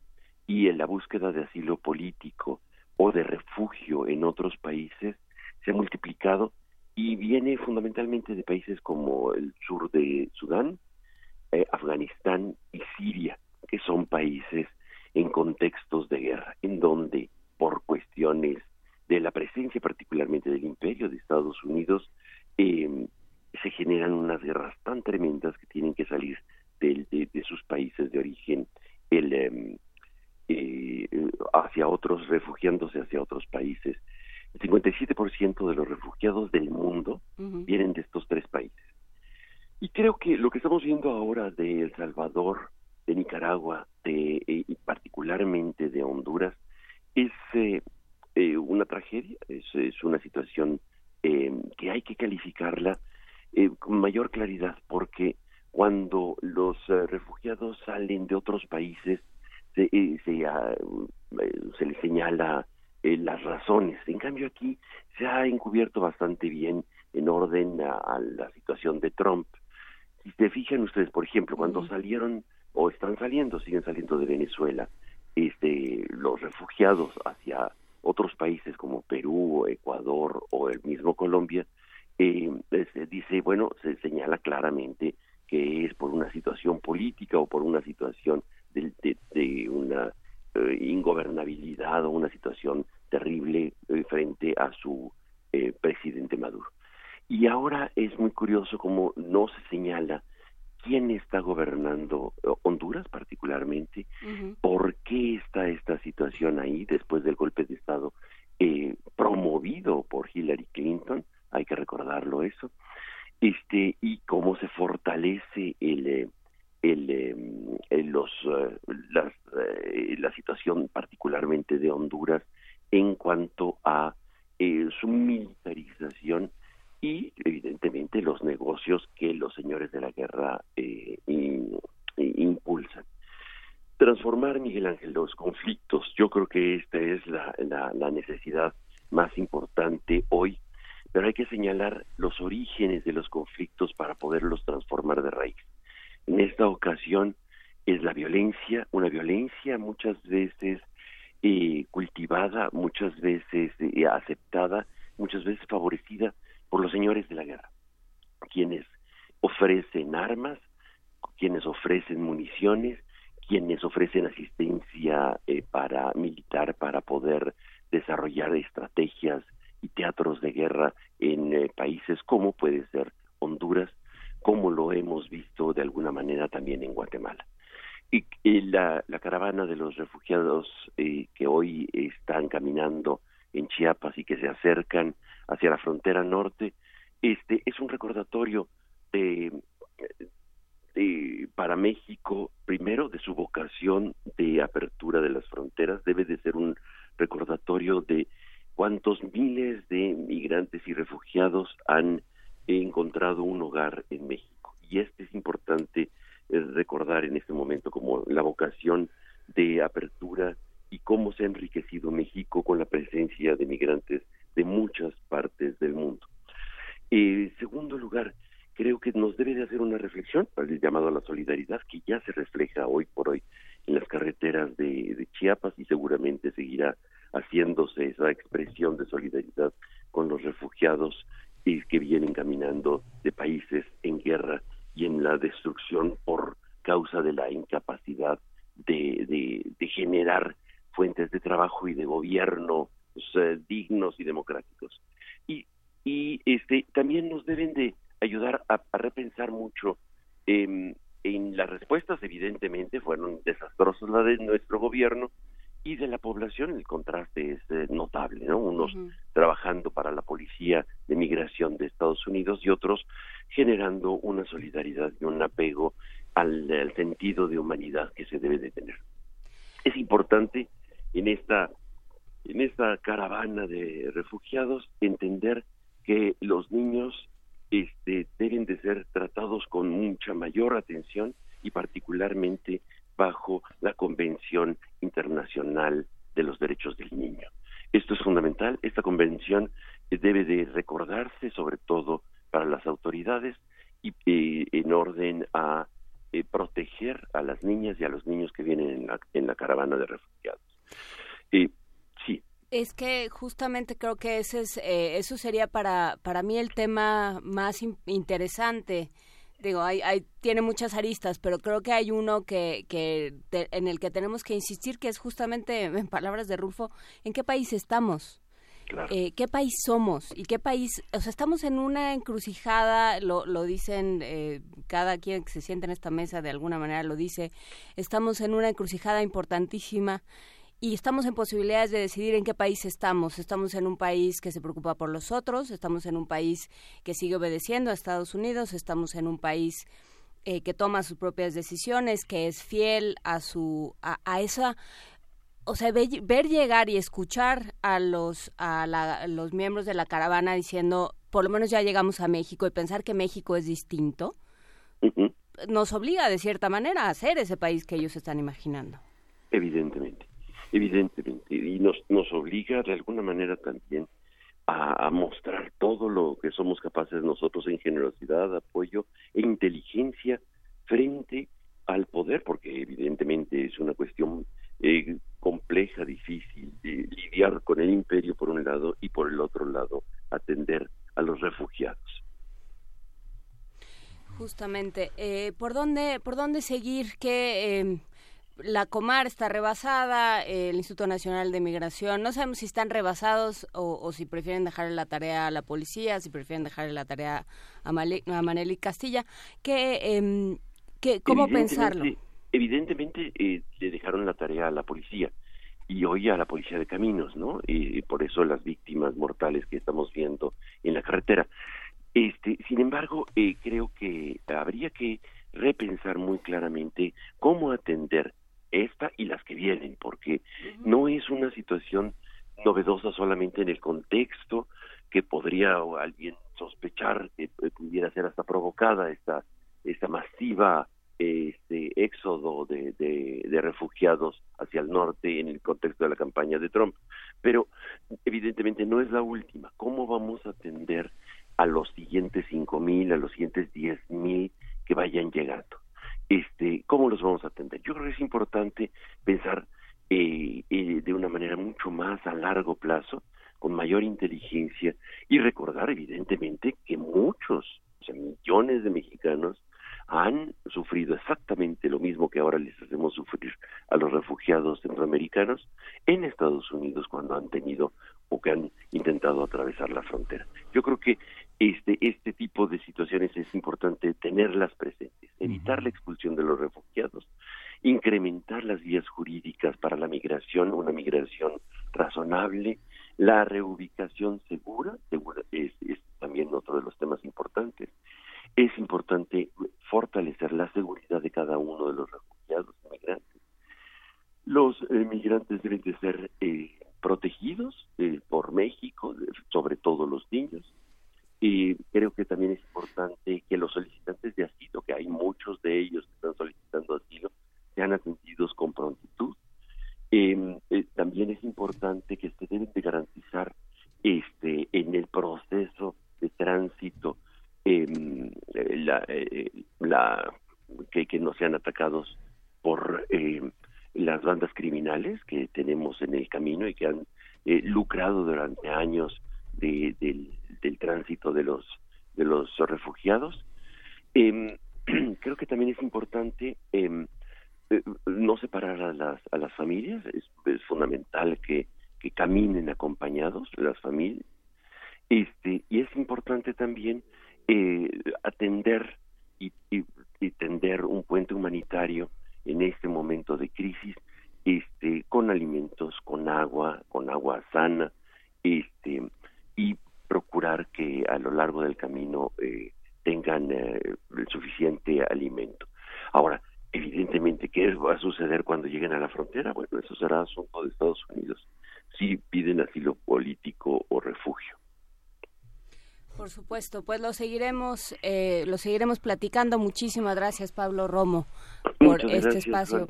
y la búsqueda de asilo político o de refugio en otros países se ha multiplicado y viene fundamentalmente de países como el sur de Sudán, eh, Afganistán y Siria, que son países en contextos de guerra, en donde por cuestiones de la presencia particularmente del imperio de Estados Unidos, eh, se generan unas guerras tan tremendas que tienen que salir de, de, sus países de origen el, em, eh, hacia otros, refugiándose hacia otros países. El 57% de los refugiados del mundo vienen de estos tres países. Y creo que lo que estamos viendo ahora de El Salvador, de Nicaragua, de, eh, y particularmente de Honduras, es eh, una tragedia, es, es una situación em, que hay que calificarla eh, con mayor claridad, porque cuando los eh, refugiados salen de otros países, se, eh, se, ah, se les señala las razones. En cambio aquí se ha encubierto bastante bien en orden a, la situación de Trump. Si se fijan ustedes, por ejemplo, cuando salieron o están saliendo, siguen saliendo de Venezuela, este, los refugiados hacia otros países como Perú, Ecuador o el mismo Colombia, eh, dice, bueno, se señala claramente que es por una situación política o por una situación de, de, una eh, ingobernabilidad o una situación terrible eh, frente a su eh, presidente Maduro. Y ahora es muy curioso como no se señala quién está gobernando Honduras particularmente, por qué está esta situación ahí después del golpe de Estado promovido por Hillary Clinton, hay que recordarlo eso, este, y cómo se fortalece el, eh, el, eh, los, eh, las, la situación particularmente de Honduras en cuanto a su militarización y evidentemente los negocios que los señores de la guerra impulsan. transformar, Miguel Ángel, los conflictos. Yo creo que esta es la, la, necesidad más importante hoy, pero hay que señalar los orígenes de los conflictos para poderlos transformar de raíz. En esta ocasión es la violencia, una violencia muchas veces eh, cultivada, muchas veces eh, aceptada, muchas veces favorecida por los señores de la guerra, quienes ofrecen armas, quienes ofrecen municiones, quienes ofrecen asistencia eh, para militar para poder desarrollar estrategias y teatros de guerra en eh, países como puede ser Honduras, como lo hemos visto de alguna manera también en Guatemala. Y, la, caravana de los refugiados eh, que hoy están caminando en Chiapas y que se acercan hacia la frontera norte, este es un recordatorio de, para México, primero, de su vocación de apertura de las fronteras, debe de ser un recordatorio de cuántos miles de migrantes y refugiados han encontrado un hogar en México. Y este es importante eh, recordar en este momento como la vocación de apertura y cómo se ha enriquecido México con la presencia de migrantes de muchas partes del mundo. En segundo lugar, creo que nos debe de hacer una reflexión para el llamado a la solidaridad que ya se refleja hoy por hoy en las carreteras de, Chiapas y seguramente seguirá haciéndose esa expresión de solidaridad con los refugiados y que vienen caminando de países en guerra y en la destrucción por causa de la incapacidad de, generar fuentes de trabajo y de gobierno pues, dignos y democráticos. Y, y este también nos deben de ayudar a, repensar mucho. en las respuestas, evidentemente, fueron desastrosas las de nuestro gobierno y de la población el contraste es eh, notable, ¿no? Unos trabajando para la policía de migración de Estados Unidos y otros generando una solidaridad y un apego al, al sentido de humanidad que se debe de tener. Es importante en esta en esta caravana de refugiados entender que los niños este, deben de ser tratados con mucha mayor atención y particularmente bajo la Convención Internacional de los Derechos del Niño. Esto es fundamental. Esta convención debe de recordarse sobre todo para las autoridades y eh, en orden a eh, proteger a las niñas y a los niños que vienen en la, en la caravana de refugiados. Eh, es que justamente creo que ese es, eh, eso sería para, para mí el tema más interesante. Digo, hay, hay, tiene muchas aristas, pero creo que hay uno que, que en el que tenemos que insistir, que es justamente, en palabras de Rulfo, ¿en qué país estamos? Eh, ¿Qué país somos? ¿Y qué país? O sea, estamos en una encrucijada, lo, lo dicen eh, cada quien que se siente en esta mesa de alguna manera lo dice, estamos en una encrucijada importantísima y estamos en posibilidades de decidir en qué país estamos. Estamos en un país que se preocupa por los otros, estamos en un país que sigue obedeciendo a Estados Unidos, estamos en un país eh, que toma sus propias decisiones, que es fiel a su a, esa o sea, ver, llegar y escuchar a los a los miembros de la caravana diciendo, por lo menos ya llegamos a México y pensar que México es distinto, nos obliga de cierta manera a ser ese país que ellos están imaginando. Evidentemente evidentemente, y nos, nos obliga de alguna manera también a, mostrar todo lo que somos capaces nosotros en generosidad, apoyo e inteligencia frente al poder, porque evidentemente es una cuestión eh, compleja, difícil, de lidiar con el imperio por un lado y por el otro lado atender a los refugiados. Justamente, eh, ¿por dónde por dónde seguir? ¿Qué eh, la Comar está rebasada, el Instituto Nacional de Migración, no sabemos si están rebasados o, si prefieren dejar la tarea a la policía, si prefieren dejar la tarea a, Maneli Castilla. ¿Qué, em, ¿Cómo pensarlo? Evidentemente eh, le dejaron la tarea a la policía y hoy a la policía de caminos, ¿no? Y por eso las víctimas mortales que estamos viendo en la carretera. Este, sin embargo, eh, creo que habría que repensar muy claramente cómo atender esta y las que vienen, porque no es una situación novedosa solamente en el contexto que podría alguien sospechar que pudiera ser hasta provocada esta esta masiva este éxodo de, de, refugiados hacia el norte en el contexto de la campaña de Trump. Pero evidentemente no es la última. ¿Cómo vamos a atender a los siguientes cinco mil, a los siguientes diez mil que vayan llegando? Este, ¿Cómo los vamos a atender? Yo creo que es importante pensar eh, eh, de una manera mucho más a largo plazo, con mayor inteligencia y recordar evidentemente que muchos, o sea, millones de mexicanos han sufrido exactamente lo mismo que ahora les hacemos sufrir a los refugiados centroamericanos en Estados Unidos cuando han tenido o que han intentado atravesar la frontera. Yo creo que este, este tipo de situaciones es importante tenerlas presentes, evitar la expulsión de los refugiados, incrementar las vías jurídicas para la migración, una migración razonable, la reubicación segura, segura es, es también otro de los temas importantes, es importante fortalecer la seguridad de cada uno de los refugiados migrantes. Los eh, migrantes deben de ser eh, protegidos eh, por México, sobre todo los niños. Y creo que también es importante que los solicitantes de asilo, que hay muchos de ellos que están solicitando asilo, sean atendidos con prontitud. Em, también es importante que se deben de garantizar este en el proceso de tránsito Em, la, eh, la que, que, no sean atacados por em, las bandas criminales que tenemos en el camino y que han eh, lucrado durante años de, del, tránsito de los de los refugiados. Eh, creo que también es importante eh, no separar a las a las familias. Es, fundamental que, que caminen acompañados las familias. Este y es importante también eh, atender y, tender un puente humanitario en este momento de crisis este con alimentos con agua con agua sana este y procurar que a lo largo del camino eh, tengan eh, el suficiente alimento ahora evidentemente qué va a suceder cuando lleguen a la frontera bueno eso será asunto de Estados Unidos si piden asilo político o refugio por supuesto, pues lo seguiremos, eh, lo seguiremos platicando. Muchísimas gracias, Pablo Romo, por este espacio.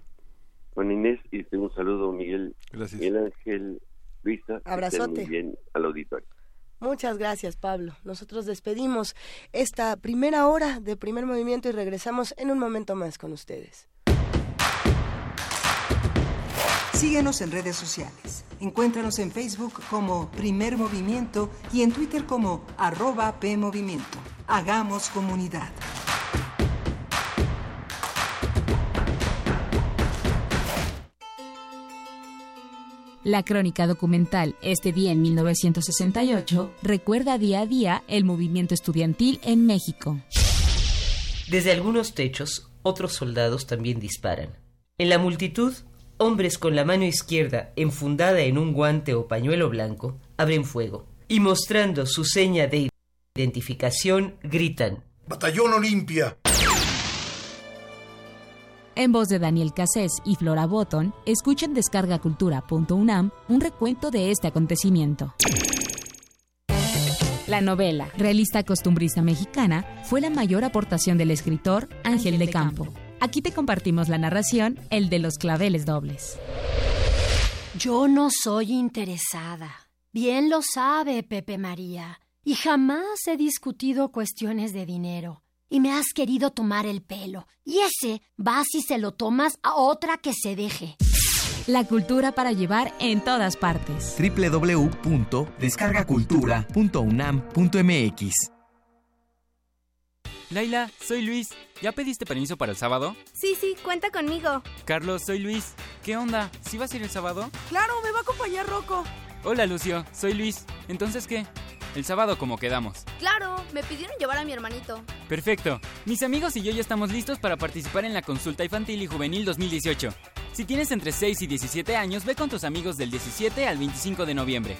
Juan, Inés, y un saludo, Miguel. Gracias. Miguel Ángel Luisa. Abrazote. Muy bien al auditorio. Muchas gracias, Pablo. Nosotros despedimos esta primera hora de primer movimiento y regresamos en un momento más con ustedes. Síguenos en redes sociales. Encuéntranos en Facebook como Primer Movimiento y en Twitter como arroba PMovimiento. Hagamos comunidad. La crónica documental Este día en 1968 recuerda día a día el movimiento estudiantil en México. Desde algunos techos, otros soldados también disparan. En la multitud, hombres con la mano izquierda enfundada en un guante o pañuelo blanco abren fuego y mostrando su seña de identificación gritan Batallón Olimpia. En voz de Daniel Cassés y Flora Botton, escuchen descargacultura.unam un recuento de este acontecimiento. La novela, realista costumbrista mexicana, fue la mayor aportación del escritor Ángel de Campo Aquí te compartimos la narración, el de los claveles dobles. Yo no soy interesada. Bien lo sabe Pepe María. Y jamás he discutido cuestiones de dinero. Y me has querido tomar el pelo. Y ese vas y se lo tomas a otra que se deje. La cultura para llevar en todas partes. www.descargacultura.unam.mx Laila, soy Luis. ¿Ya pediste permiso para el sábado? Sí, sí, cuenta conmigo. Carlos, soy Luis. ¿Qué onda? ¿Sí vas a ir el sábado? Claro, me va a acompañar Rocco. Hola, Lucio. Soy Luis. ¿Entonces qué? El sábado como quedamos. Claro, me pidieron llevar a mi hermanito. Perfecto. Mis amigos y yo ya estamos listos para participar en la consulta infantil y juvenil 2018. Si tienes entre 6 y 17 años, ve con tus amigos del 17 al 25 de noviembre.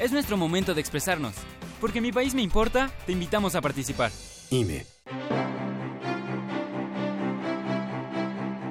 Es nuestro momento de expresarnos. Porque mi país me importa, te invitamos a participar. IME.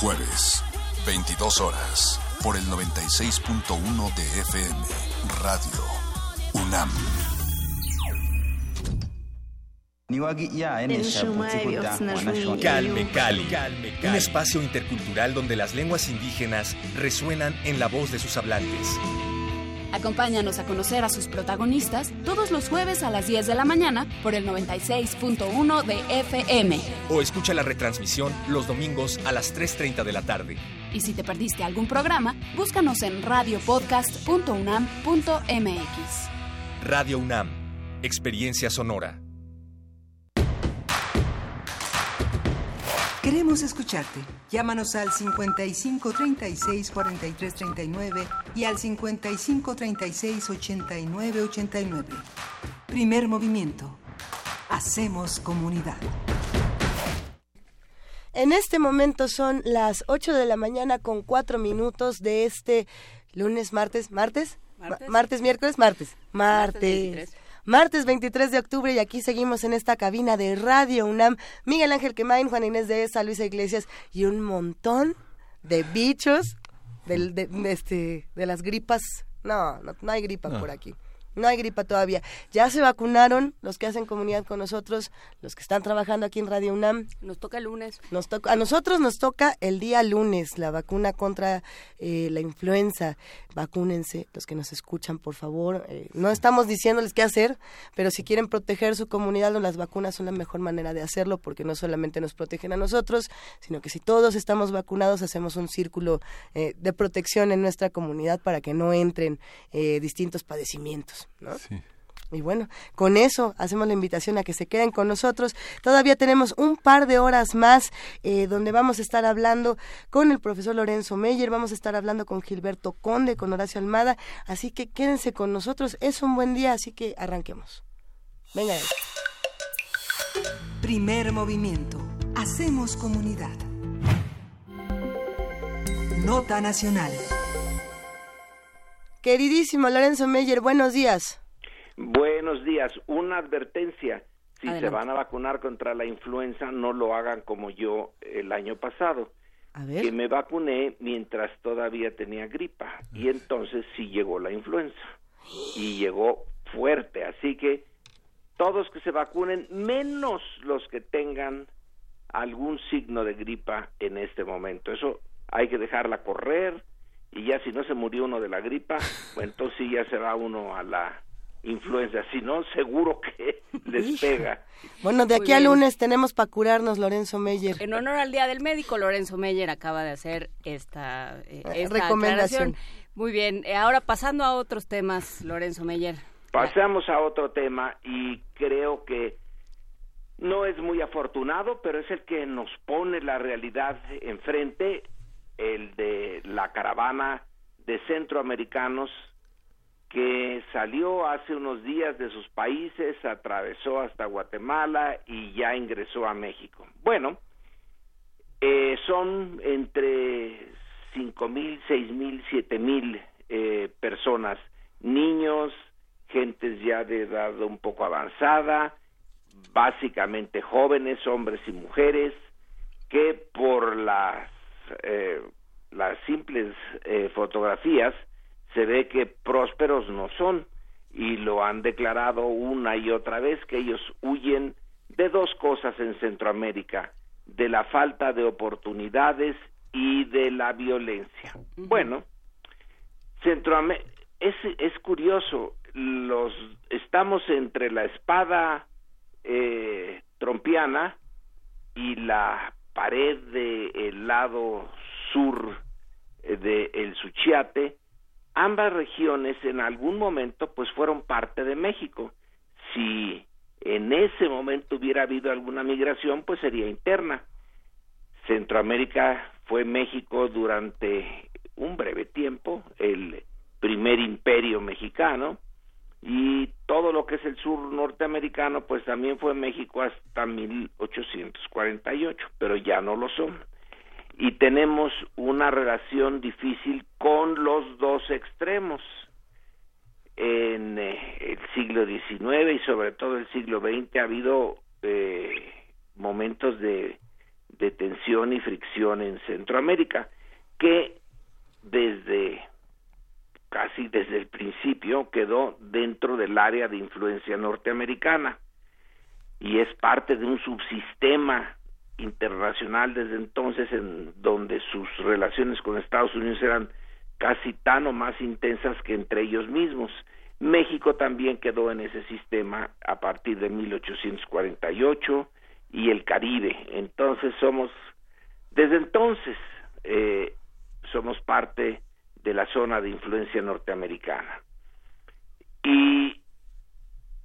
Jueves, 22 horas, por el 96.1 de FM, Radio UNAM. Calme Cali, un espacio intercultural donde las lenguas indígenas resuenan en la voz de sus hablantes. Acompáñanos a conocer a sus protagonistas todos los jueves a las 10 de la mañana por el 96.1 de FM. O escucha la retransmisión los domingos a las 3.30 de la tarde. Y si te perdiste algún programa, búscanos en radiopodcast.unam.mx. Radio UNAM, Experiencia Sonora. Queremos escucharte. Llámanos al 55 36 43 39 y al 55 36 89 89. Primer movimiento. Hacemos comunidad. En este momento son las 8 de la mañana con 4 minutos de este lunes, martes, martes, martes, martes miércoles, martes, martes. Martes 23 de octubre y aquí seguimos en esta cabina de Radio UNAM. Miguel Ángel Quemain, Juan Inés de esa, Luisa Iglesias y un montón de bichos de, de, de este, de las gripas. No, no, no hay gripa no. por aquí. No hay gripa todavía. Ya se vacunaron los que hacen comunidad con nosotros, los que están trabajando aquí en Radio UNAM. Nos toca el lunes. Nos toca, a nosotros nos toca el día lunes la vacuna contra eh, la influenza. Vacúnense, los que nos escuchan, por favor. Eh, no estamos diciéndoles qué hacer, pero si quieren proteger su comunidad, las vacunas son la mejor manera de hacerlo, porque no solamente nos protegen a nosotros, sino que si todos estamos vacunados, hacemos un círculo eh, de protección en nuestra comunidad para que no entren eh, distintos padecimientos. ¿No? Sí. Y bueno, con eso hacemos la invitación a que se queden con nosotros. Todavía tenemos un par de horas más eh, donde vamos a estar hablando con el profesor Lorenzo Meyer, vamos a estar hablando con Gilberto Conde, con Horacio Almada, así que quédense con nosotros. Es un buen día, así que arranquemos. Venga. Primer movimiento. Hacemos comunidad. Nota Nacional. Queridísimo Lorenzo Meyer, buenos días. Buenos días. Una advertencia. Si Adelante. se van a vacunar contra la influenza, no lo hagan como yo el año pasado. Que me vacuné mientras todavía tenía gripa. Y entonces sí llegó la influenza. Y llegó fuerte. Así que todos que se vacunen, menos los que tengan algún signo de gripa en este momento. Eso hay que dejarla correr. Y ya si no se murió uno de la gripa, pues entonces sí ya se va uno a la influenza, si no, seguro que les pega. Bueno, de aquí a lunes tenemos para curarnos, Lorenzo Meyer. En honor al Día del Médico, Lorenzo Meyer acaba de hacer esta, eh, esta recomendación. Muy bien, eh, ahora pasando a otros temas, Lorenzo Meyer. Pasamos a otro tema y creo que no es muy afortunado, pero es el que nos pone la realidad enfrente, el de la caravana de centroamericanos que salió hace unos días de sus países, atravesó hasta Guatemala y ya ingresó a México. Bueno, eh, son entre cinco mil, seis mil, siete mil eh, personas, niños, gentes ya de edad un poco avanzada, básicamente jóvenes, hombres y mujeres, que por las, eh, las simples fotografías se ve que prósperos no son y lo han declarado una y otra vez que ellos huyen de dos cosas en Centroamérica, de la falta de oportunidades y de la violencia. Bueno, Centroamérica es, es curioso, los estamos entre la espada eh, trompiana y la pared del lado sur del de el Suchiate, ambas regiones en algún momento pues fueron parte de México. Si en ese momento hubiera habido alguna migración, pues sería interna. Centroamérica fue México durante un breve tiempo, el primer imperio mexicano, y todo lo que es el sur norteamericano, pues también fue México hasta 1848, pero ya no lo son. Y tenemos una relación difícil con los dos extremos. En eh, el siglo XIX y sobre todo el siglo XX ha habido eh, momentos de, de tensión y fricción en Centroamérica que desde casi desde el principio quedó dentro del área de influencia norteamericana y es parte de un subsistema internacional desde entonces en donde sus relaciones con Estados Unidos eran casi tan o más intensas que entre ellos mismos. México también quedó en ese sistema a partir de 1848 y el Caribe. Entonces somos, desde entonces, eh, somos parte de la zona de influencia norteamericana. Y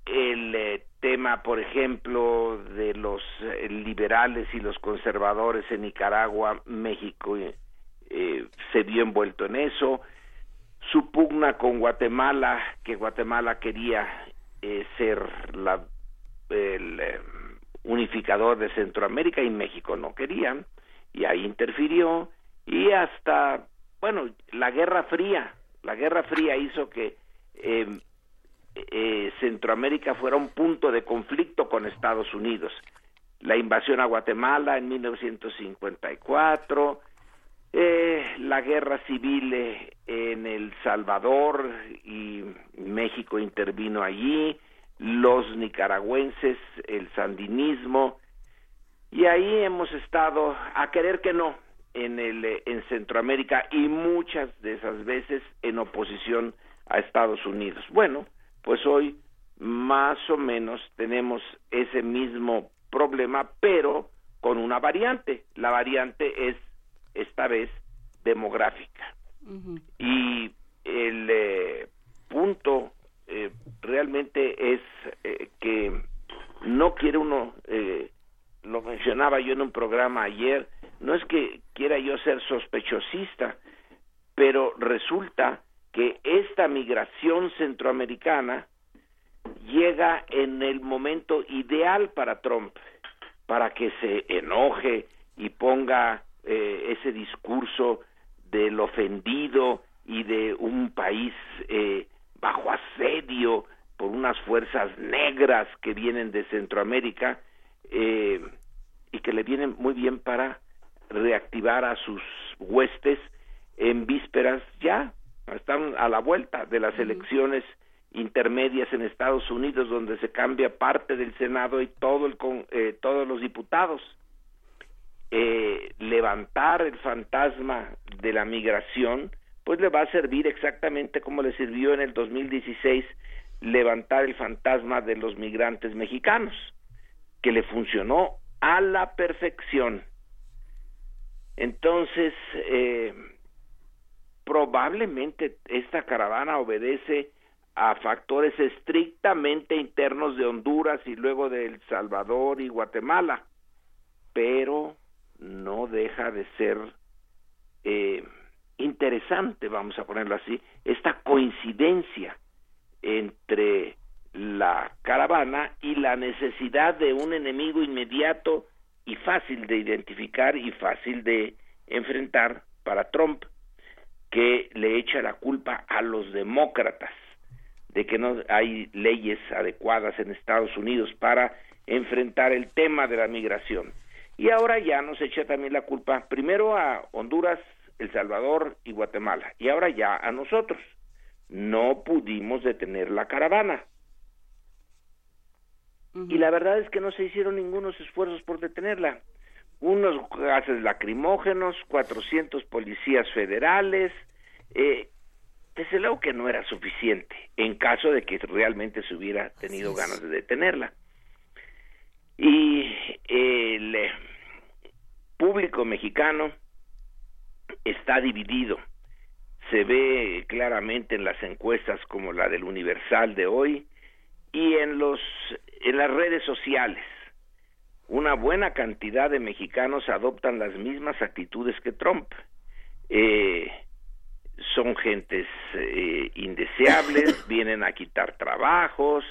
el eh, tema, por ejemplo, de los eh, liberales y los conservadores en Nicaragua, México eh, se vio envuelto en eso. Su pugna con Guatemala, que Guatemala quería ser el unificador de Centroamérica y México no querían, y ahí interfirió, y hasta bueno, la Guerra Fría, la Guerra Fría hizo que em, eh, Centroamérica fuera un punto de conflicto con Estados Unidos. La invasión a Guatemala en 1954, eh, la guerra civil eh, en El Salvador y México intervino allí, los nicaragüenses, el sandinismo, y ahí hemos estado a querer que no, en, el, eh, en Centroamérica y muchas de esas veces en oposición a Estados Unidos. Bueno, pues hoy más o menos tenemos ese mismo problema, pero con una variante. La variante es esta vez demográfica. Y el eh, punto eh, realmente es que no quiere uno, lo mencionaba yo en un programa ayer, no es que quiera yo ser sospechosista, pero resulta que esta migración centroamericana llega en el momento ideal para Trump, para que se enoje y ponga eh, ese discurso del ofendido y de un país eh, bajo asedio por unas fuerzas negras que vienen de Centroamérica eh, y que le vienen muy bien para reactivar a sus huestes en vísperas ya, están a la vuelta de las elecciones intermedias en Estados Unidos donde se cambia parte del Senado y todo el con, eh, todos los diputados. Eh, levantar el fantasma de la migración pues le va a servir exactamente como le sirvió en el 2016 levantar el fantasma de los migrantes mexicanos, que le funcionó a la perfección. Entonces, eh, probablemente esta caravana obedece a factores estrictamente internos de Honduras y luego de El Salvador y Guatemala, pero no deja de ser eh, interesante, vamos a ponerlo así, esta coincidencia entre la caravana y la necesidad de un enemigo inmediato y fácil de identificar y fácil de enfrentar para Trump, que le echa la culpa a los demócratas de que no hay leyes adecuadas en Estados Unidos para enfrentar el tema de la migración. Y ahora ya nos echa también la culpa primero a Honduras, El Salvador y Guatemala, y ahora ya a nosotros. No pudimos detener la caravana. Y la verdad es que no se hicieron ningunos esfuerzos por detenerla. unos gases lacrimógenos, 400 policías federales, eh, desde luego que no era suficiente en caso de que realmente se hubiera tenido ganas de detenerla. Y el eh, público mexicano está dividido. Se ve claramente en las encuestas como la del Universal de hoy y en los en las redes sociales. Una buena cantidad de mexicanos adoptan las mismas actitudes que Trump. Eh, son gentes eh, indeseables, vienen a quitar trabajos,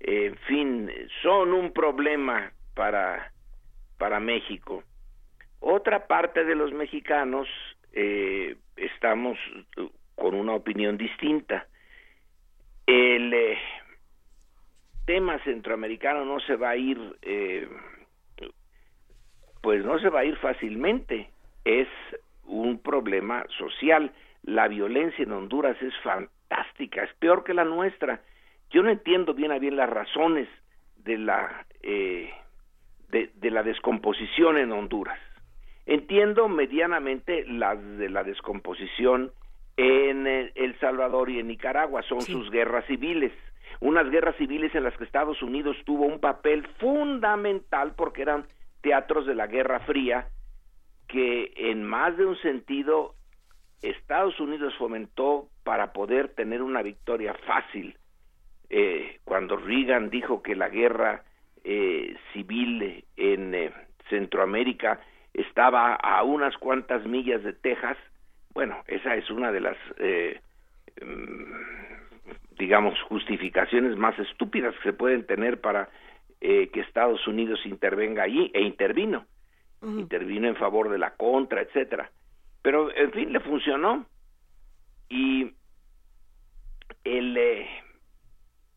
en fin, son un problema para, para México. Otra parte de los mexicanos eh, estamos con una opinión distinta. El eh, tema centroamericano no se va a ir, eh, pues no se va a ir fácilmente. Es un problema social. La violencia en Honduras es fantástica, es peor que la nuestra. Yo no entiendo bien a bien las razones de la eh, de, la descomposición en Honduras. Entiendo medianamente las de la descomposición en eh, El Salvador y en Nicaragua, son sus guerras civiles, unas guerras civiles en las que Estados Unidos tuvo un papel fundamental porque eran teatros de la Guerra Fría que en más de un sentido Estados Unidos fomentó para poder tener una victoria fácil. Eh, cuando Reagan dijo que la guerra eh, civil en eh, Centroamérica estaba a unas cuantas millas de Texas, bueno, esa es una de las, eh, mm, digamos, justificaciones más estúpidas que se pueden tener para que Estados Unidos intervenga allí, e intervino, intervino en favor de la contra, etcétera. Pero, en fin, le funcionó. Y el,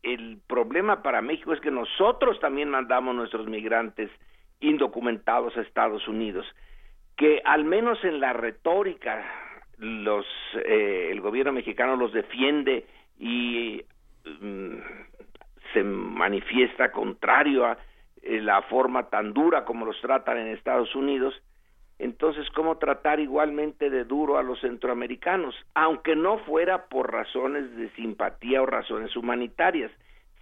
el problema para México es que nosotros también mandamos nuestros migrantes indocumentados a Estados Unidos, que al menos en la retórica los eh, el gobierno mexicano los defiende y mm, se manifiesta contrario a eh, la forma tan dura como los tratan en Estados Unidos, entonces cómo tratar igualmente de duro a los centroamericanos, aunque no fuera por razones de simpatía o razones humanitarias,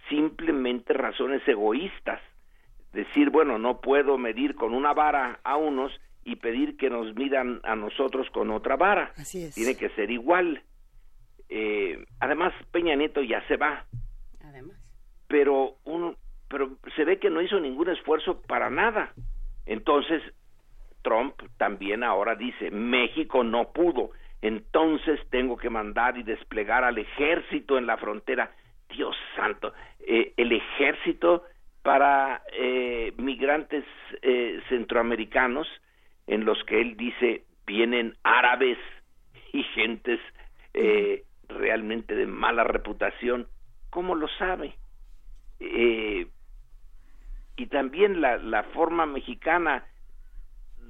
simplemente razones egoístas. Decir, bueno, no puedo medir con una vara a unos y pedir que nos midan a nosotros con otra vara. Tiene que ser igual. Eh, además, Peña Nieto ya se va. Además. Pero uno, pero se ve que no hizo ningún esfuerzo para nada. Entonces, Trump también ahora dice, México no pudo, entonces tengo que mandar y desplegar al ejército en la frontera. Dios santo, eh, el ejército para eh, migrantes eh, centroamericanos en los que él dice vienen árabes y gentes realmente de mala reputación, ¿cómo lo sabe? y también la, la forma mexicana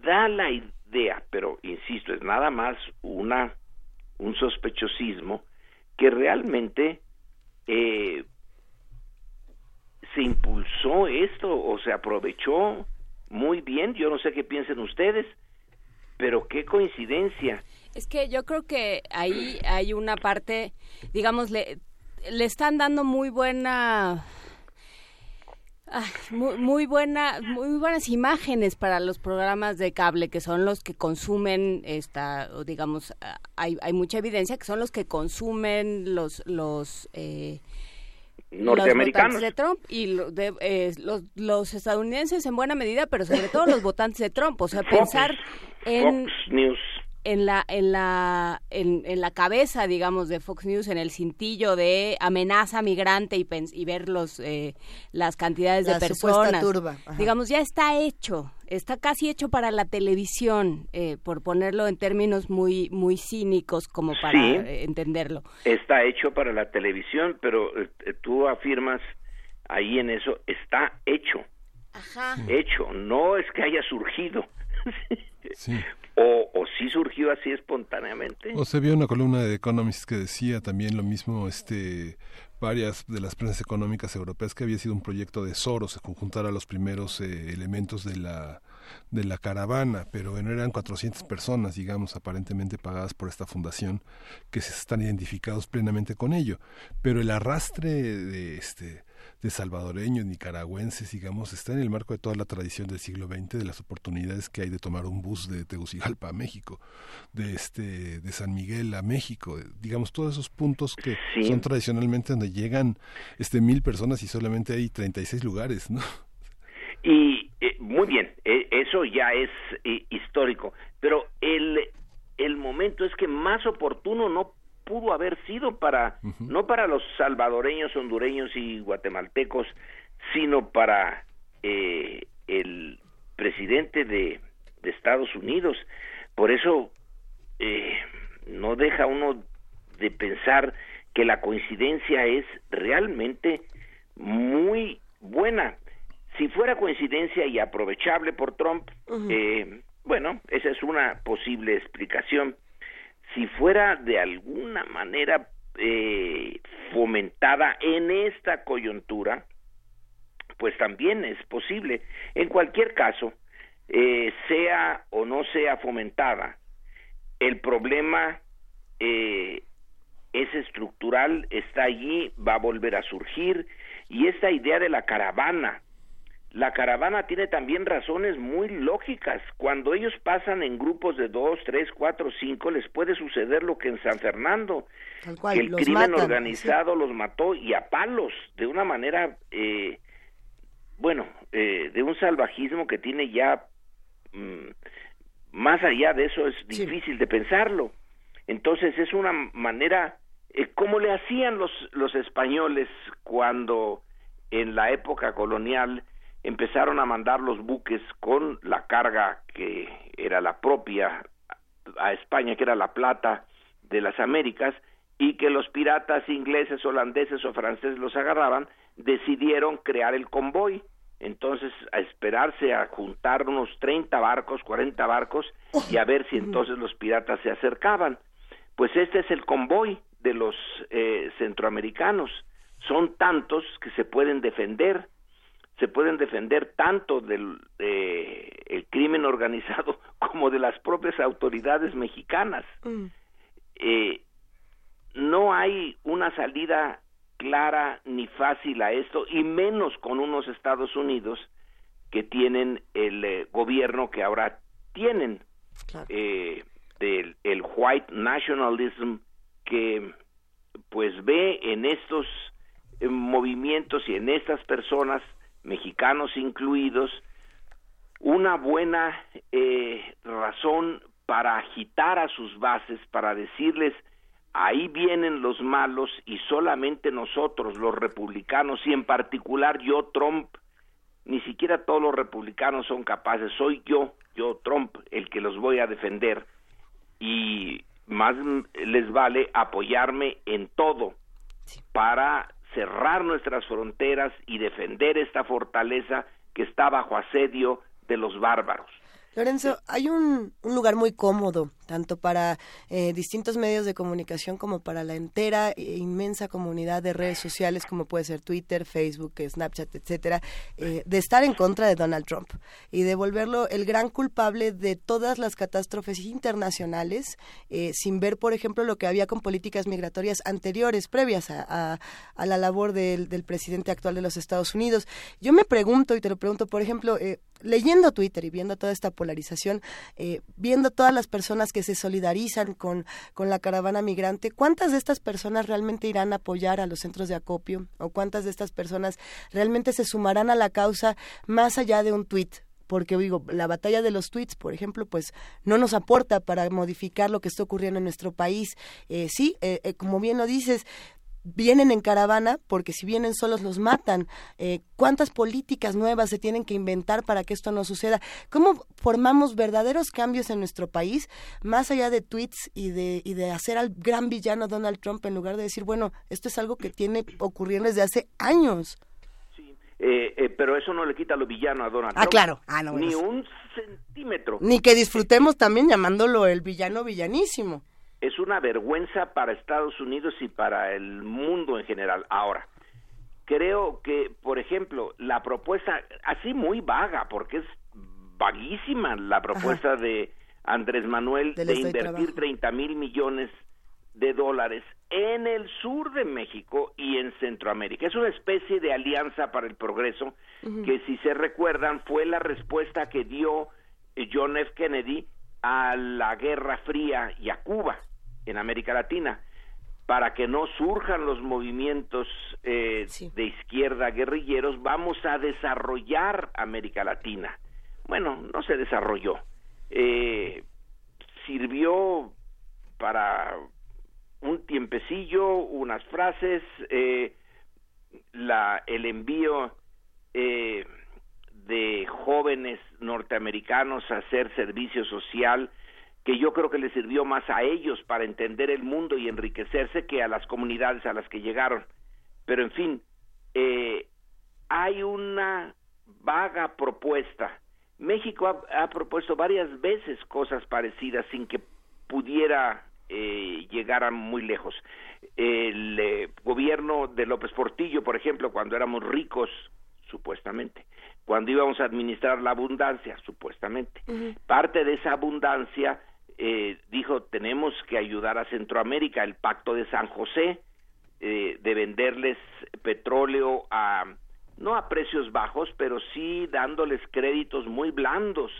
da la idea, pero insisto, es nada más una un sospechosismo que realmente eh, se impulsó esto o se aprovechó muy bien. Yo no sé qué piensen ustedes, pero qué coincidencia. Es que yo creo que ahí hay una parte, digamos, le, le están dando muy buena muy, buena, muy buenas imágenes para los programas de cable que son los que consumen esta, digamos, hay, hay mucha evidencia que son los que consumen los los eh, norteamericanos. de Trump y eh, los, los estadounidenses en buena medida, pero sobre todo los votantes de Trump. O sea, pensar en Fox News en la en la en, la cabeza digamos de Fox News en el cintillo de amenaza migrante y, y ver los eh, las cantidades de personas. digamos ya está hecho está casi hecho para la televisión eh, por ponerlo en términos muy muy cínicos como para entenderlo. Está hecho para la televisión pero eh, tú afirmas ahí en eso está hecho. Ajá. hecho no es que haya surgido sí o, o sí surgió así espontáneamente. O se vio una columna de Economist que decía también lo mismo, este varias de las prensas económicas europeas que había sido un proyecto de Soros, se conjuntara los primeros eh, elementos de la de la caravana, pero bueno, eran 400 personas, digamos, aparentemente pagadas por esta fundación, que se están identificados plenamente con ello. Pero el arrastre de este de salvadoreños, nicaragüenses, digamos, está en el marco de toda la tradición del siglo XX, de las oportunidades que hay de tomar un bus de Tegucigalpa a México, de este de San Miguel a México, digamos, todos esos puntos que son tradicionalmente donde llegan este mil personas y solamente hay 36 lugares, ¿no? Y eh, muy bien, eh, eso ya es eh, histórico, pero el, el momento es que más oportuno no pudo haber sido para, no para los salvadoreños, hondureños y guatemaltecos, sino para el presidente de, de, Estados Unidos. Por eso no deja uno de pensar que la coincidencia es realmente muy buena. Si fuera coincidencia y aprovechable por Trump, eh, bueno, esa es una posible explicación. Si fuera de alguna manera eh, fomentada en esta coyuntura, pues también es posible. En cualquier caso, eh, sea o no sea fomentada, el problema es estructural, está allí, va a volver a surgir, y esta idea de la caravana la caravana tiene también razones muy lógicas. Cuando ellos pasan en grupos de dos, tres, cuatro, cinco, les puede suceder lo que en San Fernando, el crimen organizado los mató y a palos, de una manera, eh, bueno, eh, de un salvajismo que tiene ya, mm, más allá de eso es difícil de pensarlo. Entonces es una manera, eh, como le hacían los, los españoles cuando en la época colonial, empezaron a mandar los buques con la carga que era la propia a España, que era la plata de las Américas, y que los piratas ingleses, holandeses o franceses los agarraban, decidieron crear el convoy. Entonces, a esperarse a juntar unos 30 barcos, 40 barcos, y a ver si entonces los piratas se acercaban. Pues este es el convoy de los eh, centroamericanos. Son tantos que se pueden defender se pueden defender tanto del el crimen organizado como de las propias autoridades mexicanas. Mm. Eh, no hay una salida clara ni fácil a esto, y menos con unos Estados Unidos que tienen el eh, gobierno que ahora tienen, eh, del el white nationalism que pues ve en estos movimientos y en estas personas mexicanos incluidos, una buena eh, razón para agitar a sus bases, para decirles, ahí vienen los malos y solamente nosotros, los republicanos, y en particular yo, Trump, ni siquiera todos los republicanos son capaces, soy yo, yo, Trump, el que los voy a defender. Y más les vale apoyarme en todo para cerrar nuestras fronteras y defender esta fortaleza que está bajo asedio de los bárbaros. Lorenzo, hay un, un lugar muy cómodo tanto para eh, distintos medios de comunicación como para la entera e inmensa comunidad de redes sociales como puede ser Twitter, Facebook, Snapchat, etcétera, eh, de estar en contra de Donald Trump y de volverlo el gran culpable de todas las catástrofes internacionales, eh, sin ver, por ejemplo, lo que había con políticas migratorias anteriores, previas a, a, la labor del, del, presidente actual de los Estados Unidos. Yo me pregunto, y te lo pregunto, por ejemplo, leyendo Twitter y viendo toda esta polarización, viendo todas las personas que que se solidarizan con, con la caravana migrante, ¿cuántas de estas personas realmente irán a apoyar a los centros de acopio? ¿O cuántas de estas personas realmente se sumarán a la causa más allá de un tuit? porque digo, la batalla de los tweets, por ejemplo, pues no nos aporta para modificar lo que está ocurriendo en nuestro país. Eh, sí, eh, eh, como bien lo dices, vienen en caravana porque si vienen solos los matan. Eh, ¿Cuántas políticas nuevas se tienen que inventar para que esto no suceda? ¿Cómo formamos verdaderos cambios en nuestro país más allá de tweets y de, y de hacer al gran villano Donald Trump en lugar de decir, bueno, esto es algo que tiene ocurriendo desde hace años? Eh, eh, pero eso no le quita lo villano a Donald ah, Trump. Claro. Ah, Ni un centímetro. Ni que disfrutemos también llamándolo el villano villanísimo es una vergüenza para Estados Unidos y para el mundo en general. Ahora, creo que, por ejemplo, la propuesta, así muy vaga, porque es vaguísima la propuesta de Andrés Manuel de, invertir 30 mil millones de dólares en el sur de México y en Centroamérica. Es una especie de alianza para el progreso que si se recuerdan fue la respuesta que dio John F. Kennedy a la Guerra Fría y a Cuba en América Latina para que no surjan los movimientos eh, de izquierda guerrilleros, vamos a desarrollar América Latina. Bueno, no se desarrolló. Eh, sirvió para un tiempecillo, unas frases, eh, la, el envío eh, de jóvenes norteamericanos a hacer servicio social que yo creo que le sirvió más a ellos para entender el mundo y enriquecerse que a las comunidades a las que llegaron. Pero en fin, eh, hay una vaga propuesta. México ha, propuesto varias veces cosas parecidas sin que pudiera eh, llegar muy lejos. El eh, gobierno de López Portillo, por ejemplo, cuando éramos ricos, supuestamente, cuando íbamos a administrar la abundancia, supuestamente, parte de esa abundancia eh, dijo tenemos que ayudar a Centroamérica, el pacto de San José, eh, de venderles petróleo a no a precios bajos, pero sí dándoles créditos muy blandos.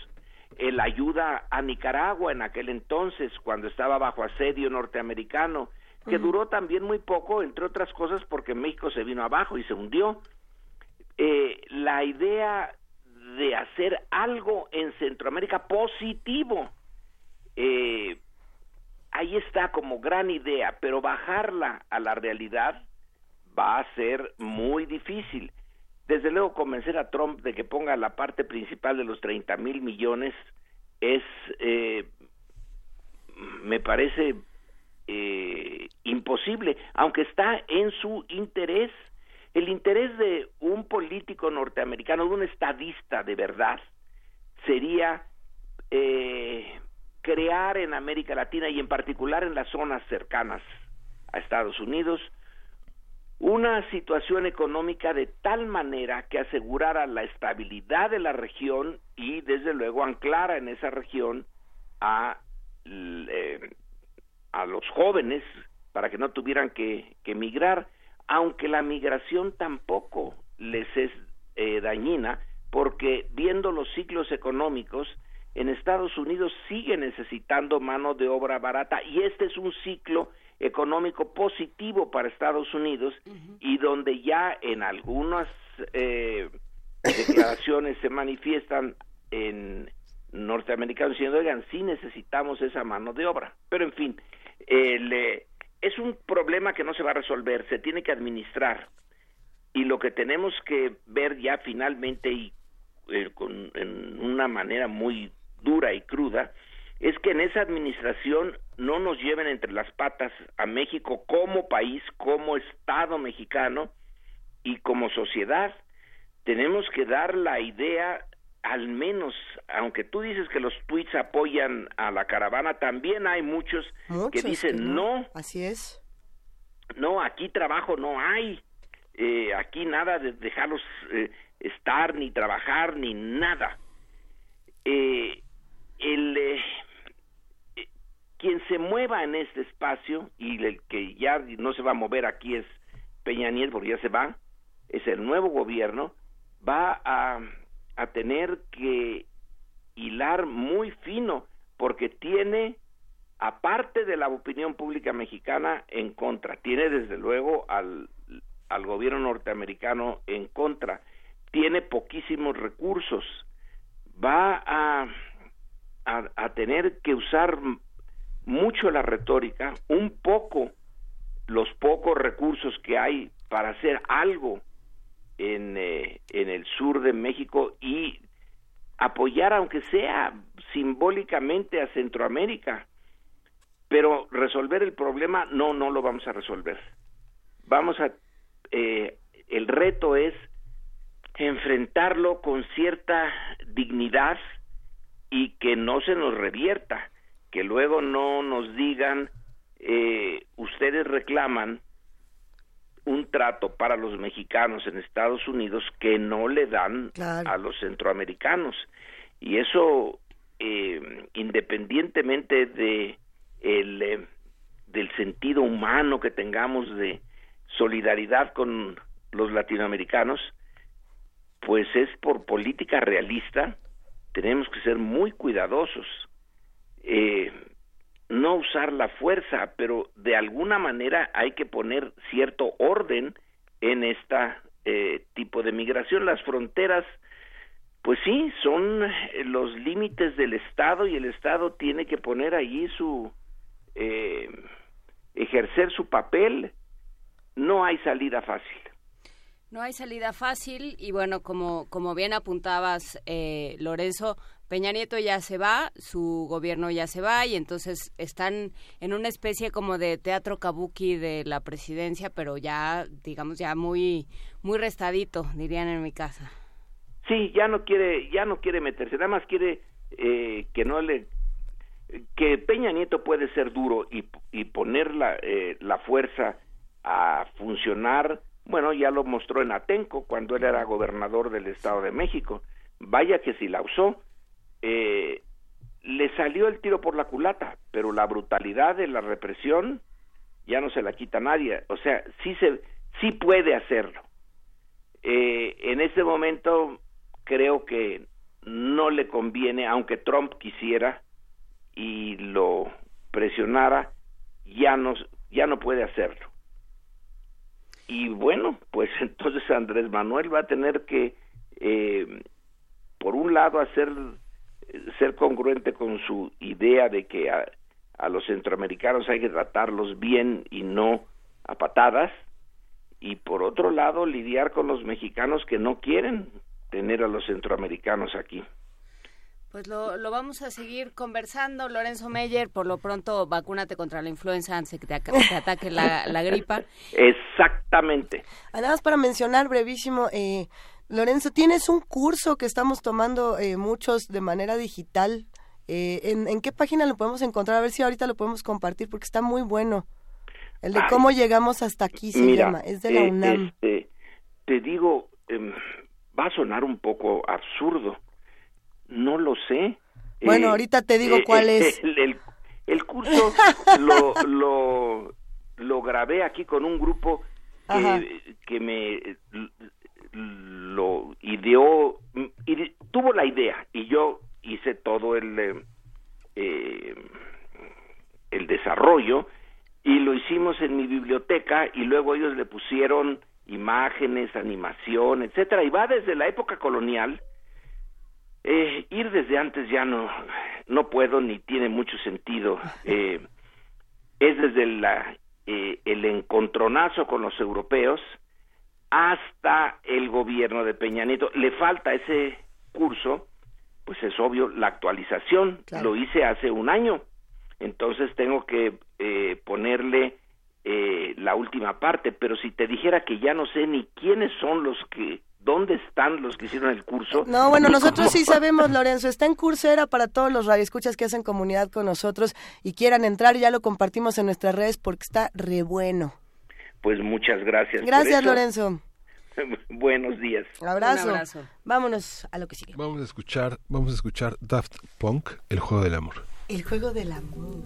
El ayuda a Nicaragua en aquel entonces, cuando estaba bajo asedio norteamericano, que duró también muy poco, entre otras cosas porque México se vino abajo y se hundió. Eh, la idea de hacer algo en Centroamérica positivo, eh, ahí está como gran idea, pero bajarla a la realidad va a ser muy difícil. Desde luego convencer a Trump de que ponga la parte principal de los 30 mil millones es, eh, me parece eh, imposible, aunque está en su interés, el interés de un político norteamericano, de un estadista de verdad, sería eh, crear en América Latina y en particular en las zonas cercanas a Estados Unidos una situación económica de tal manera que asegurara la estabilidad de la región y desde luego anclara en esa región a, eh, a los jóvenes para que no tuvieran que, que, migrar, aunque la migración tampoco les es eh, dañina, porque viendo los ciclos económicos, en Estados Unidos sigue necesitando mano de obra barata y este es un ciclo económico positivo para Estados Unidos y donde ya en algunas eh, declaraciones se manifiestan en norteamericanos diciendo, oigan, sí necesitamos esa mano de obra. Pero en fin, eh, es un problema que no se va a resolver, se tiene que administrar. Y lo que tenemos que ver ya finalmente y eh, con, en una manera muy dura y cruda, es que en esa administración no nos lleven entre las patas a México como país, como Estado mexicano y como sociedad. Tenemos que dar la idea, al menos, aunque tú dices que los tweets apoyan a la caravana, también hay muchos, que dicen no. Así es. No, aquí trabajo no hay. Eh, aquí nada de dejarlos eh, estar, ni trabajar, ni nada. Eh, el eh, quien se mueva en este espacio y el que ya no se va a mover aquí es Peña Nieto porque ya se va es el nuevo gobierno va a, a tener que hilar muy fino porque tiene aparte de la opinión pública mexicana en contra. Tiene desde luego al, al gobierno norteamericano en contra. Tiene poquísimos recursos. Va a a, tener que usar mucho la retórica, un poco los pocos recursos que hay para hacer algo en, eh, en el sur de México y apoyar, aunque sea simbólicamente, a Centroamérica. Pero resolver el problema, no, no lo vamos a resolver. Vamos a, eh, el reto es enfrentarlo con cierta dignidad, y que no se nos revierta, que luego no nos digan, eh, ustedes reclaman un trato para los mexicanos en Estados Unidos que no le dan a los centroamericanos. y eso eh, independientemente de el, eh, del sentido humano que tengamos de solidaridad con los latinoamericanos, pues es por política realista, tenemos que ser muy cuidadosos. Eh, no usar la fuerza, pero de alguna manera hay que poner cierto orden en esta eh, tipo de migración. Las fronteras, pues sí, son eh, los límites del Estado y el Estado tiene que poner allí su eh, ejercer su papel. No hay salida fácil. No hay salida fácil y bueno, como, como bien apuntabas, eh, Lorenzo, Peña Nieto ya se va, su gobierno ya se va y entonces están en una especie como de teatro kabuki de la presidencia, pero ya, digamos, ya muy, muy restadito, dirían en mi casa. Sí, ya no quiere, ya no quiere meterse, nada más quiere eh, que no le, que Peña Nieto puede ser duro y, y poner la, eh, la fuerza a funcionar bueno, ya lo mostró en Atenco cuando él era gobernador del Estado de México. Vaya que si la usó. Eh, le salió el tiro por la culata, pero la brutalidad de la represión ya no se la quita nadie. O sea, sí, se, sí puede hacerlo. Eh, en este momento creo que no le conviene, aunque Trump quisiera y lo presionara, ya no, ya no puede hacerlo y bueno, pues entonces Andrés Manuel va a tener que, eh, por un lado, hacer ser congruente con su idea de que a, a, los centroamericanos hay que tratarlos bien y no a patadas, y por otro lado, lidiar con los mexicanos que no quieren tener a los centroamericanos aquí. Pues lo, lo, vamos a seguir conversando, Lorenzo Meyer. Por lo pronto, vacúnate contra la influenza antes que te, te ataque la, la, gripa. Exactamente. Nada más para mencionar brevísimo, eh, Lorenzo, tienes un curso que estamos tomando eh, muchos de manera digital. Eh, ¿en, ¿en, qué página lo podemos encontrar? A ver si ahorita lo podemos compartir porque está muy bueno. El de Ay, cómo llegamos hasta aquí se mira, llama, es de la eh, UNAM. Este, te digo, eh, va a sonar un poco absurdo no lo sé. Bueno, eh, ahorita te digo eh, cuál eh, es. El, el, el curso lo, lo, lo, grabé aquí con un grupo que, que, me lo ideó, ide, tuvo la idea y yo hice todo el, el desarrollo y lo hicimos en mi biblioteca y luego ellos le pusieron imágenes, animación, etcétera, y va desde la época colonial eh, ir desde antes ya no no puedo ni tiene mucho sentido. Eh, es desde la, eh, el encontronazo con los europeos hasta el gobierno de Peña Nieto. Le falta ese curso pues es obvio la actualización. Claro. lo hice hace un año. Entonces tengo que eh, ponerle eh, la última parte. Pero si te dijera que ya no sé ni quiénes son los que ¿Dónde están los que hicieron el curso? No, bueno, nosotros sí sabemos, Lorenzo. Está en Coursera para todos los radioescuchas que hacen comunidad con nosotros y quieran entrar. Ya lo compartimos en nuestras redes porque está re bueno. Pues muchas gracias. Gracias, Lorenzo. Buenos días. Abrazo. Un abrazo. Vámonos a lo que sigue. Vamos a escuchar, vamos a escuchar Daft Punk, El juego del amor. El juego del amor.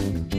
Thank you.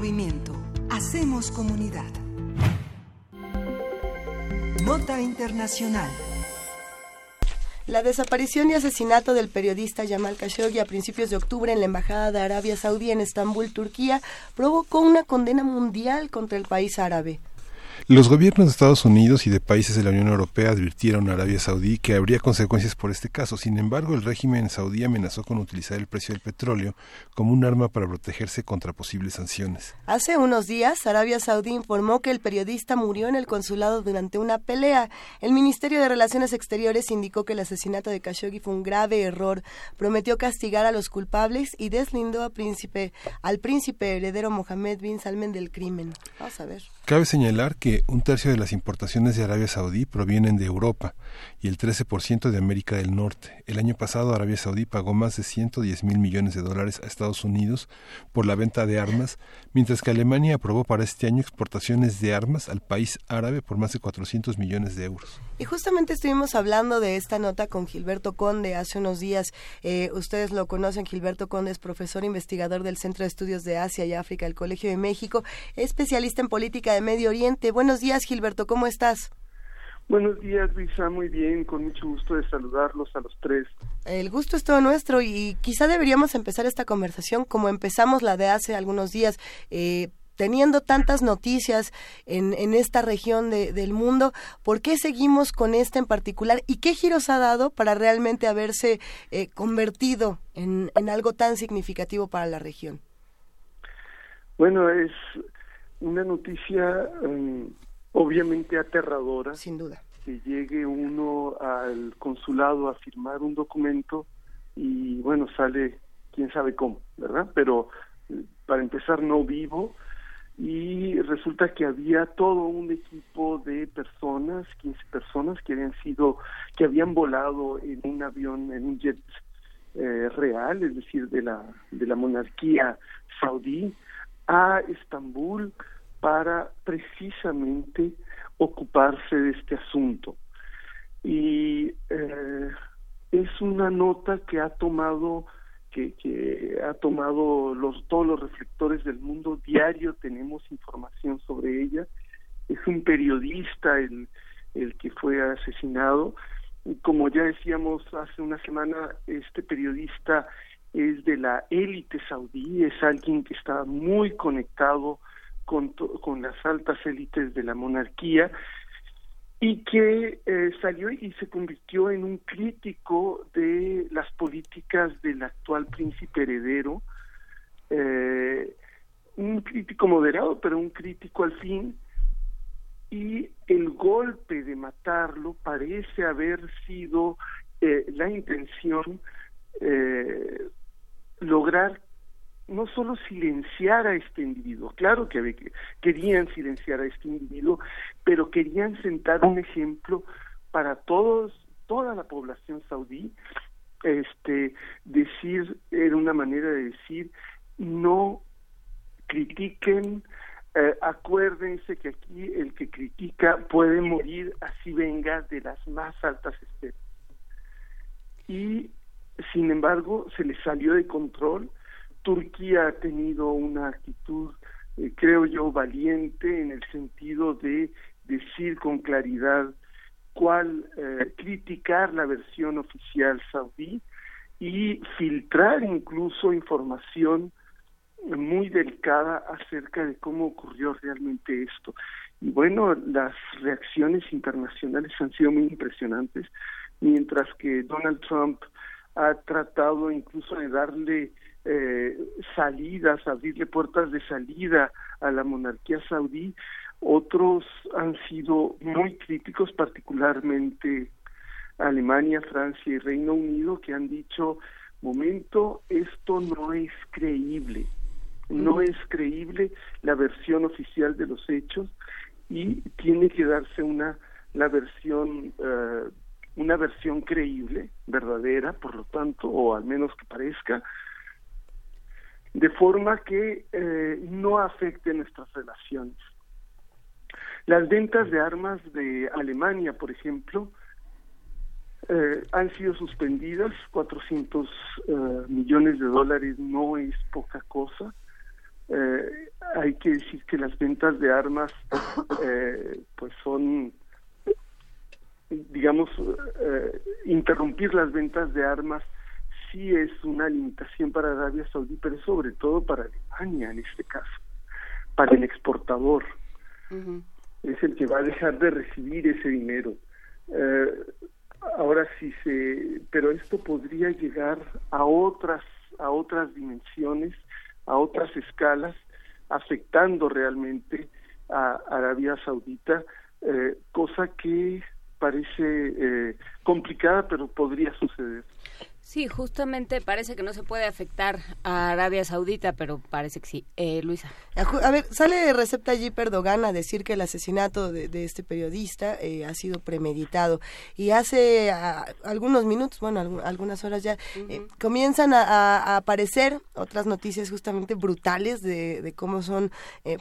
Movimiento. Hacemos comunidad. Nota Internacional. La desaparición y asesinato del periodista Jamal Khashoggi a principios de octubre en la Embajada de Arabia Saudí en Estambul, Turquía, provocó una condena mundial contra el país árabe. Los gobiernos de Estados Unidos y de países de la Unión Europea advirtieron a Arabia Saudí que habría consecuencias por este caso. Sin embargo, el régimen saudí amenazó con utilizar el precio del petróleo como un arma para protegerse contra posibles sanciones. Hace unos días, Arabia Saudí informó que el periodista murió en el consulado durante una pelea. El Ministerio de Relaciones Exteriores indicó que el asesinato de Khashoggi fue un grave error. Prometió castigar a los culpables y deslindó a príncipe, al príncipe heredero Mohammed bin Salman del crimen. Vamos a ver. Cabe señalar que un tercio de las importaciones de Arabia Saudí provienen de Europa y el 13% de América del Norte. El año pasado Arabia Saudí pagó más de 110 mil millones de dólares a Estados Unidos por la venta de armas, mientras que Alemania aprobó para este año exportaciones de armas al país árabe por más de 400 millones de euros. Y justamente estuvimos hablando de esta nota con Gilberto Conde hace unos días. Eh, ustedes lo conocen, Gilberto Conde es profesor investigador del Centro de Estudios de Asia y África del Colegio de México, especialista en política de Medio Oriente. Buenos días, Gilberto, ¿cómo estás? Buenos días, Luisa. Muy bien, con mucho gusto de saludarlos a los tres. El gusto es todo nuestro y quizá deberíamos empezar esta conversación como empezamos la de hace algunos días. Eh, teniendo tantas noticias en, en esta región de, del mundo, ¿por qué seguimos con esta en particular y qué giros ha dado para realmente haberse eh, convertido en, en algo tan significativo para la región? Bueno, es una noticia um, obviamente aterradora. Sin duda. Que llegue uno al consulado a firmar un documento y bueno, sale quién sabe cómo, ¿verdad? Pero eh, para empezar no vivo y resulta que había todo un equipo de personas, 15 personas que habían sido, que habían volado en un avión, en un jet eh, real, es decir, de la, de la monarquía saudí, a Estambul para precisamente ocuparse de este asunto. Y eh, es una nota que ha tomado que, ha tomado los, todos los reflectores del mundo diario, tenemos información sobre ella. Es un periodista el, el que fue asesinado. Como ya decíamos hace una semana, este periodista es de la élite saudí, es alguien que está muy conectado con, con las altas élites de la monarquía y que eh, salió y se convirtió en un crítico de las políticas del actual príncipe heredero, eh, un crítico moderado, pero un crítico al fin, y el golpe de matarlo parece haber sido eh, la intención lograr no solo silenciar a este individuo, claro que querían silenciar a este individuo, pero querían sentar un ejemplo para todos, toda la población saudí, este, decir, era una manera de decir, no critiquen, eh, acuérdense que aquí el que critica puede morir así venga de las más altas esferas. Y sin embargo, se le salió de control, Turquía ha tenido una actitud, eh, creo yo, valiente en el sentido de decir con claridad cuál, eh, criticar la versión oficial saudí y filtrar incluso información muy delicada acerca de cómo ocurrió realmente esto. Y bueno, las reacciones internacionales han sido muy impresionantes, mientras que Donald Trump ha tratado incluso de darle eh, salidas, abrirle puertas de salida a la monarquía saudí, otros han sido muy críticos, particularmente Alemania, Francia y Reino Unido, que han dicho, momento, esto no es creíble, no es creíble la versión oficial de los hechos y tiene que darse una la versión eh, una versión creíble, verdadera, por lo tanto, o al menos que parezca, de forma que eh, no afecte nuestras relaciones. Las ventas de armas de Alemania, por ejemplo, eh, han sido suspendidas, 400 eh, millones de dólares no es poca cosa. Hay que decir que las ventas de armas pues son, digamos, interrumpir las ventas de armas sí es una limitación para Arabia Saudí, pero sobre todo para Alemania en este caso, para el exportador. Es el que va a dejar de recibir ese dinero. Eh, ahora sí se, pero esto podría llegar a otras a otras dimensiones, a otras escalas, afectando realmente a Arabia Saudita, eh, cosa que parece eh, complicada, pero podría suceder. Sí, justamente parece que no se puede afectar a Arabia Saudita, pero parece que sí. Eh, Luisa. A ver, sale Recep Tayyip Erdogan a decir que el asesinato de, este periodista eh, ha sido premeditado. Y hace algunos minutos, bueno, algunas horas ya, eh, comienzan a, aparecer otras noticias justamente brutales de, cómo son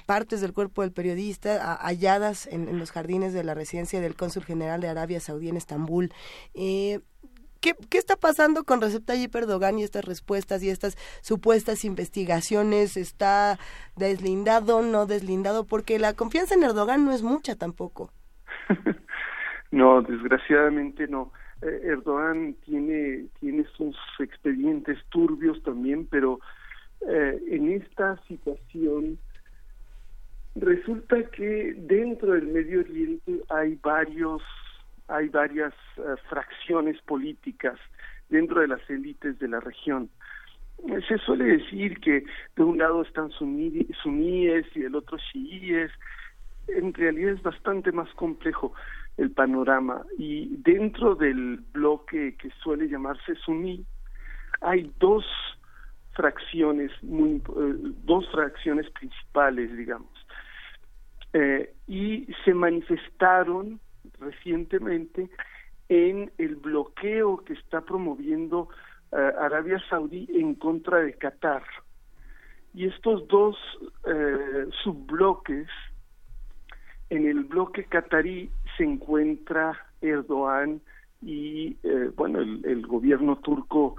partes del cuerpo del periodista halladas en, en, los jardines de la residencia del cónsul general de Arabia Saudí en Estambul. ¿Qué, ¿Qué, está pasando con Recep Tayyip Erdogan y estas respuestas y estas supuestas investigaciones? ¿Está deslindado, no deslindado? Porque la confianza en Erdogan no es mucha tampoco. no, desgraciadamente no. Eh, Erdogan tiene, tiene sus expedientes turbios también, pero eh, en esta situación resulta que dentro del Medio Oriente hay varios hay varias eh, fracciones políticas dentro de las élites de la región. Se suele decir que de un lado están suníes y del otro chiíes. En realidad es bastante más complejo el panorama y dentro del bloque que suele llamarse suní hay dos fracciones muy eh, dos fracciones principales digamos eh, y se manifestaron recientemente en el bloqueo que está promoviendo eh, Arabia Saudí en contra de Qatar. Y estos dos eh, subbloques, en el bloque qatarí se encuentra Erdogan y, eh, bueno, el, gobierno turco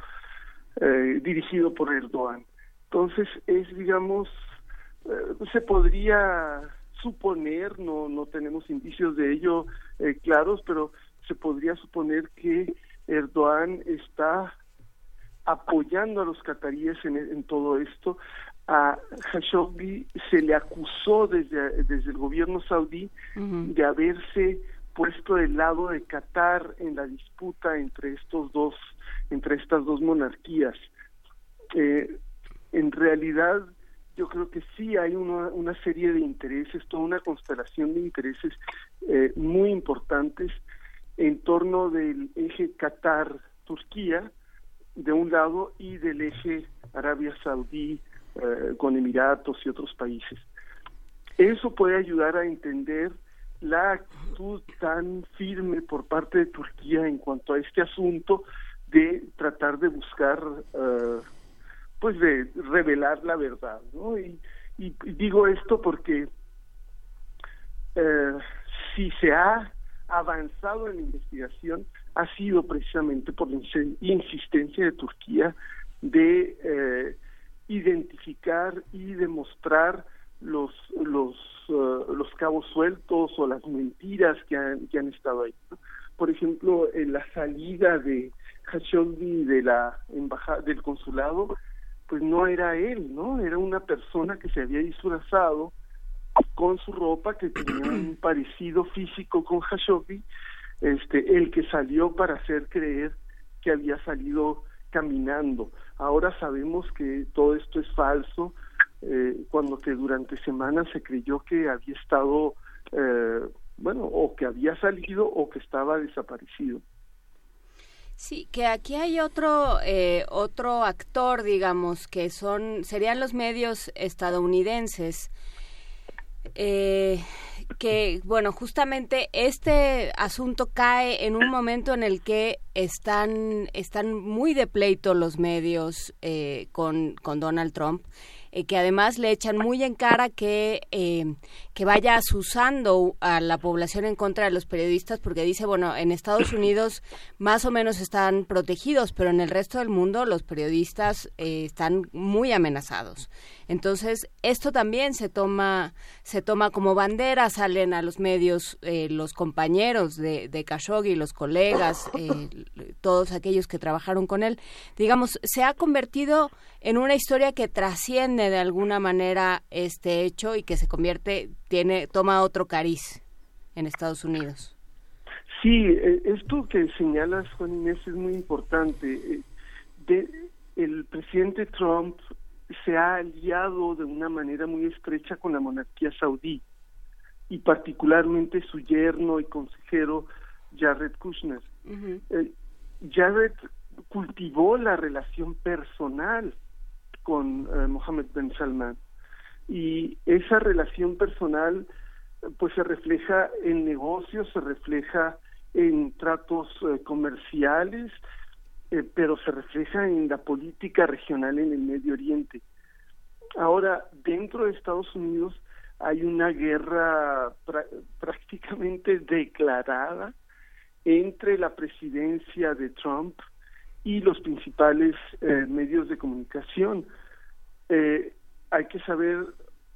dirigido por Erdogan. Entonces es, digamos, se podría suponer, no, no tenemos indicios de ello eh, claros, pero se podría suponer que Erdogan está apoyando a los cataríes en, todo esto. A Khashoggi se le acusó desde, desde el gobierno saudí de haberse puesto del lado de Qatar en la disputa entre estos dos, entre estas dos monarquías. Eh, en realidad, yo creo que sí hay una, una serie de intereses, toda una constelación de intereses eh, muy importantes en torno del eje Qatar-Turquía, de un lado, y del eje Arabia Saudí eh, con Emiratos y otros países. Eso puede ayudar a entender la actitud tan firme por parte de Turquía en cuanto a este asunto de tratar de buscar uh, pues de revelar la verdad, ¿no? Y, digo esto porque eh, si se ha avanzado en la investigación ha sido precisamente por la insistencia de Turquía de eh, identificar y demostrar los los uh, los cabos sueltos o las mentiras que han, que han estado ahí. Por ejemplo, en la salida de Khashoggi de la embajada del consulado, pues no era él, ¿no? Era una persona que se había disfrazado con su ropa que tenía un parecido físico con Khashoggi, este el que salió para hacer creer que había salido caminando. Ahora sabemos que todo esto es falso, eh, cuando que durante semanas se creyó que había estado, eh, bueno, o que había salido o que estaba desaparecido. Sí, que aquí hay otro eh, otro actor, digamos, que son serían los medios estadounidenses. Eh, que bueno justamente este asunto cae en un momento en el que están están muy de pleito los medios eh, con con Donald Trump eh, que además le echan muy en cara que, eh, que vaya asusando a la población en contra de los periodistas, porque dice, bueno, en Estados Unidos más o menos están protegidos, pero en el resto del mundo los periodistas eh, están muy amenazados. Entonces, esto también se toma, se toma como bandera, salen a los medios los compañeros de, de Khashoggi, los colegas, todos aquellos que trabajaron con él. Digamos, se ha convertido en una historia que trasciende de alguna manera este hecho y que se convierte, tiene, toma otro cariz en Estados Unidos. Sí, eh, esto que señalas, Juan Inés, es muy importante. Eh, de, el presidente Trump se ha aliado de una manera muy estrecha con la monarquía saudí y particularmente su yerno y consejero Jared Kushner. Eh, Jared cultivó la relación personal con eh, Mohammed Ben Salman. Y esa relación personal pues se refleja en negocios, se refleja en tratos eh, comerciales, eh, pero se refleja en la política regional en el Medio Oriente. Ahora, dentro de Estados Unidos hay una guerra prácticamente declarada entre la presidencia de Trump y los principales eh, medios de comunicación. Eh, hay que saber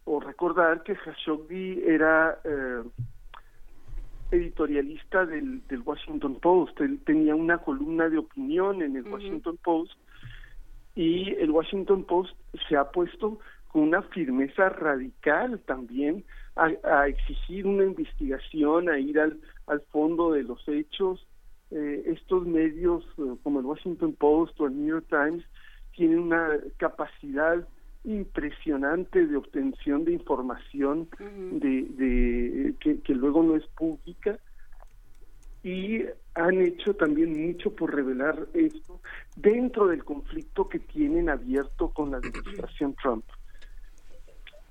o recordar que Khashoggi era eh, editorialista del, del, Washington Post. Él tenía una columna de opinión en el Washington Post y el Washington Post se ha puesto con una firmeza radical también a, a exigir una investigación, a ir al, al fondo de los hechos, eh, estos medios eh, como el Washington Post o el New York Times tienen una capacidad impresionante de obtención de información de, que, luego no es pública y han hecho también mucho por revelar esto dentro del conflicto que tienen abierto con la administración Trump.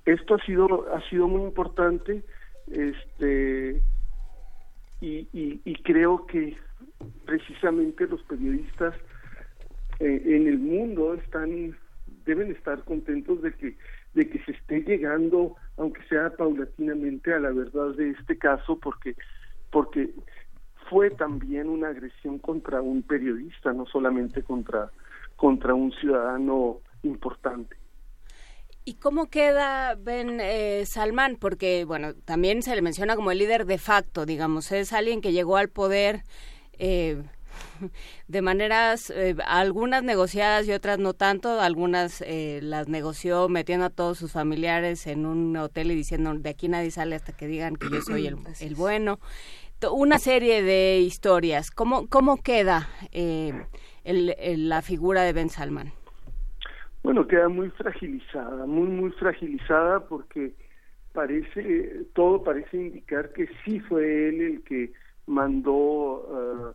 Esto ha sido ha sido muy importante este y, y creo que precisamente los periodistas eh, en el mundo están deben estar contentos de que de que se esté llegando aunque sea paulatinamente a la verdad de este caso porque porque fue también una agresión contra un periodista no solamente contra contra un ciudadano importante ¿Y cómo queda Ben eh, Salman? Porque, bueno, también se le menciona como el líder de facto, digamos, es alguien que llegó al poder eh, de maneras, eh, algunas negociadas y otras no tanto, algunas eh, las negoció metiendo a todos sus familiares en un hotel y diciendo de aquí nadie sale hasta que digan que yo soy el, el bueno. Una serie de historias. ¿Cómo, cómo queda el, la figura de Ben Salman? Bueno, queda muy fragilizada, muy, muy fragilizada porque parece, todo parece indicar que sí fue él el que mandó uh,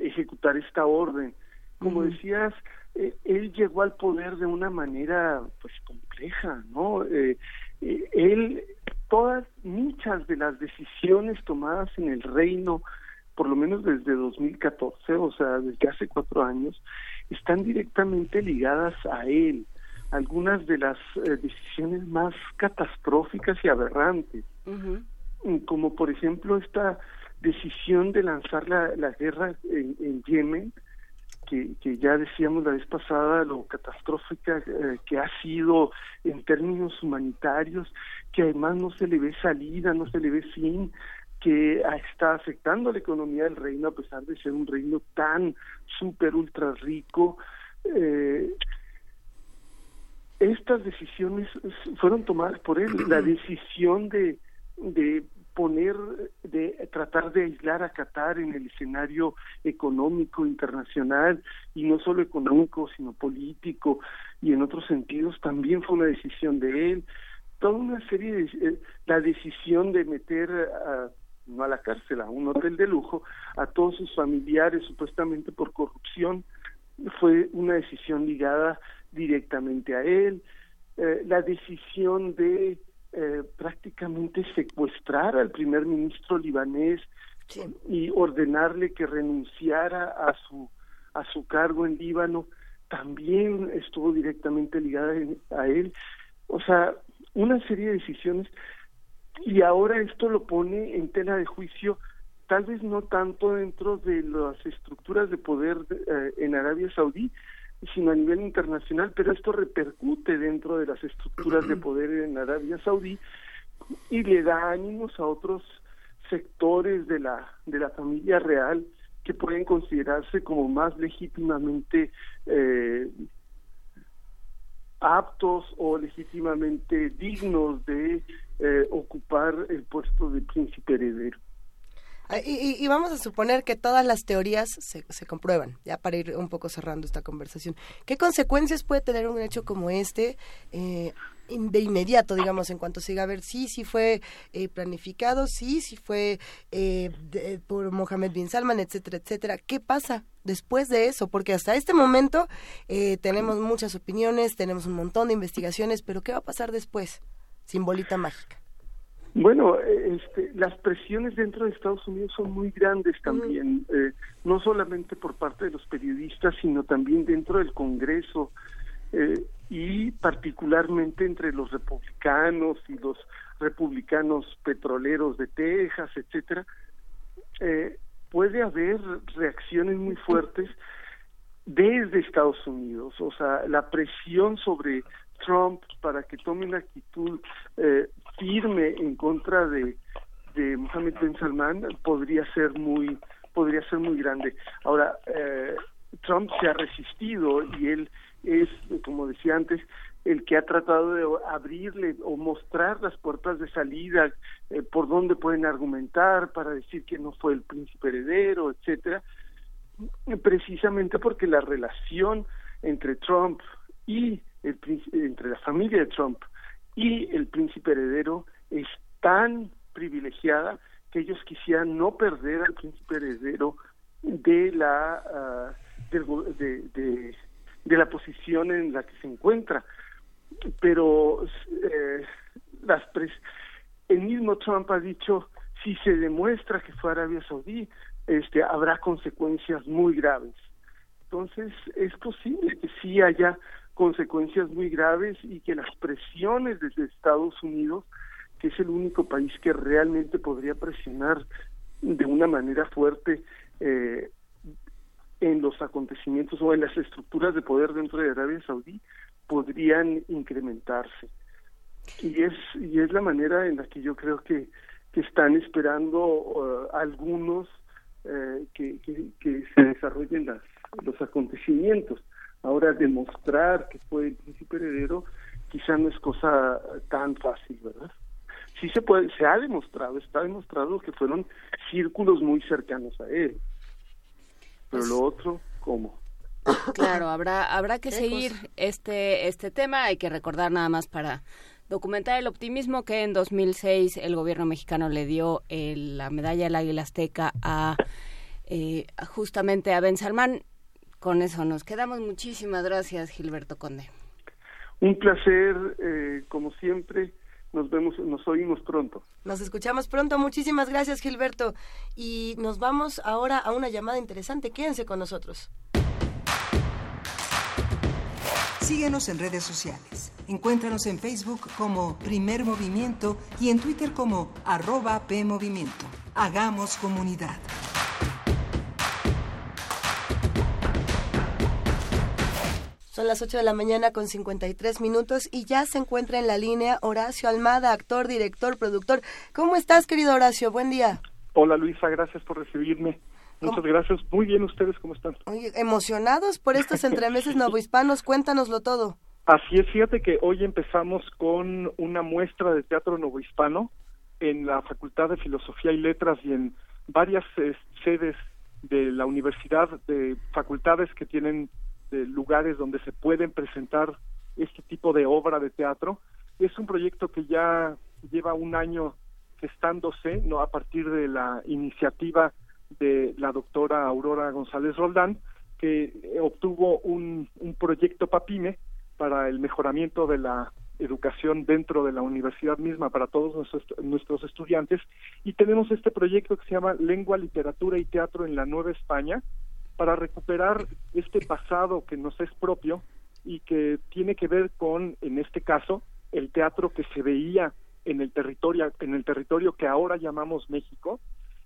ejecutar esta orden. Como decías, eh, él llegó al poder de una manera pues compleja, ¿no? Eh, eh, él, todas, muchas de las decisiones tomadas en el reino, por lo menos desde 2014, o sea, desde hace cuatro años, están directamente ligadas a él. Algunas de las decisiones más catastróficas y aberrantes, como por ejemplo esta decisión de lanzar la, la guerra en, Yemen que, que, ya decíamos la vez pasada, lo catastrófica eh, que ha sido en términos humanitarios, que además no se le ve salida, no se le ve fin, que está afectando a la economía del reino a pesar de ser un reino tan súper ultra rico. Eh, estas decisiones fueron tomadas por él, la decisión de, de poner, de tratar de aislar a Qatar en el escenario económico internacional y no solo económico sino político y en otros sentidos también fue una decisión de él. Toda una serie de eh, la decisión de meter a, no a la cárcel a un hotel de lujo a todos sus familiares supuestamente por corrupción fue una decisión ligada directamente a él. Eh, la decisión de eh, prácticamente secuestrar al primer ministro libanés y ordenarle que renunciara a su a su cargo en Líbano también estuvo directamente ligada a él. O sea una serie de decisiones. Y ahora esto lo pone en tela de juicio tal vez no tanto dentro de las estructuras de poder eh, en Arabia Saudí sino a nivel internacional, pero esto repercute dentro de las estructuras de poder en Arabia Saudí y le da ánimos a otros sectores de la de la familia real que pueden considerarse como más legítimamente eh, aptos o legítimamente dignos de eh, ocupar el puesto de príncipe heredero. Ah, y, vamos a suponer que todas las teorías se, se, comprueban, ya para ir un poco cerrando esta conversación. ¿Qué consecuencias puede tener un hecho como este eh, de inmediato, digamos, en cuanto siga a ver sí, sí fue eh, planificado, sí, sí fue eh, por Mohamed bin Salman, etcétera, etcétera? ¿Qué pasa después de eso? Porque hasta este momento tenemos muchas opiniones, tenemos un montón de investigaciones, pero ¿qué va a pasar después? Sin bolita mágica. Bueno, este, las presiones dentro de Estados Unidos son muy grandes también, eh, no solamente por parte de los periodistas, sino también dentro del Congreso eh, y particularmente entre los republicanos y los republicanos petroleros de Texas, etcétera. Eh, puede haber reacciones muy fuertes desde Estados Unidos, o sea, la presión sobre Trump para que tome una actitud eh, firme en contra de, de Mohammed bin Salman podría ser muy podría ser muy grande. Ahora, eh, Trump se ha resistido y él es, como decía antes, el que ha tratado de abrirle o mostrar las puertas de salida eh, por donde pueden argumentar para decir que no fue el príncipe heredero, etcétera, precisamente porque la relación entre Trump y el, entre la familia de Trump y el príncipe heredero es tan privilegiada que ellos quisieran no perder al príncipe heredero de la ah, de, de, la posición en la que se encuentra. Pero eh, las el mismo Trump ha dicho si se demuestra que fue Arabia Saudí este habrá consecuencias muy graves. Entonces es posible que sí haya consecuencias muy graves y que las presiones desde Estados Unidos, que es el único país que realmente podría presionar de una manera fuerte eh, en los acontecimientos o en las estructuras de poder dentro de Arabia Saudí, podrían incrementarse. Y es, y es la manera en la que yo creo que, que están esperando uh, algunos eh, que, que, que se desarrollen las, los acontecimientos. Ahora, demostrar que fue el príncipe heredero quizá no es cosa tan fácil, ¿verdad? Sí se puede, se ha demostrado, está demostrado que fueron círculos muy cercanos a él. Pero lo otro, ¿cómo? Claro, habrá habrá que seguir este este tema. Hay que recordar nada más para documentar el optimismo que en 2006 el gobierno mexicano le dio la medalla del Águila Azteca a eh, justamente a Ben Salman con eso nos quedamos. Muchísimas gracias, Gilberto Conde. Un placer, eh, como siempre. Nos vemos, nos oímos pronto. Nos escuchamos pronto. Muchísimas gracias, Gilberto. Y nos vamos ahora a una llamada interesante. Quédense con nosotros. Síguenos en redes sociales. Encuéntranos en Facebook como Primer Movimiento y en Twitter como arroba PMovimiento. Hagamos comunidad. Son las 8 de la mañana con 53 minutos y ya se encuentra en la línea Horacio Almada, actor, director, productor. ¿Cómo estás, querido Horacio? Buen día. Hola, Luisa, gracias por recibirme. Muchas gracias. Muy bien, ¿ustedes cómo están? Oye, emocionados por estos entremeses novohispanos. Cuéntanoslo todo. Así es, fíjate que hoy empezamos con una muestra de teatro novohispano en la Facultad de Filosofía y Letras y en varias eh, sedes de la universidad, de facultades que tienen lugares donde se pueden presentar este tipo de obra de teatro. Es un proyecto que ya lleva un año gestándose, no a partir de la iniciativa de la doctora Aurora González Roldán, que obtuvo un, un proyecto PAPIME para el mejoramiento de la educación dentro de la universidad misma para todos nuestros, nuestros estudiantes y tenemos este proyecto que se llama Lengua, Literatura y Teatro en la Nueva España, para recuperar este pasado que nos es propio y que tiene que ver con, en este caso, el teatro que se veía en el territorio, en el territorio que ahora llamamos México,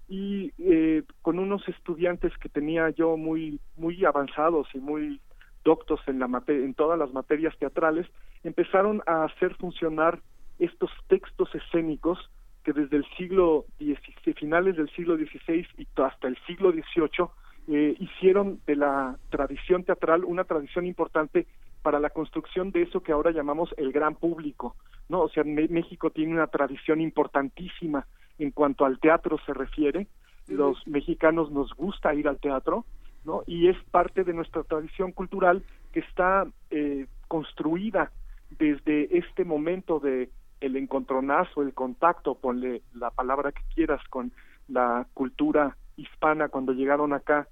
y eh, con unos estudiantes que tenía yo muy, muy avanzados y muy doctos en, la en todas las materias teatrales, empezaron a hacer funcionar estos textos escénicos que desde el siglo XVI, finales del siglo XVI y hasta el siglo XVIII eh, hicieron de la tradición teatral una tradición importante para la construcción de eso que ahora llamamos el gran público, ¿no? O sea, México tiene una tradición importantísima en cuanto al teatro se refiere. Los mexicanos nos gusta ir al teatro, ¿no? Y es parte de nuestra tradición cultural que está eh, construida desde este momento de el encontronazo, el contacto, ponle la palabra que quieras, con la cultura hispana cuando llegaron acá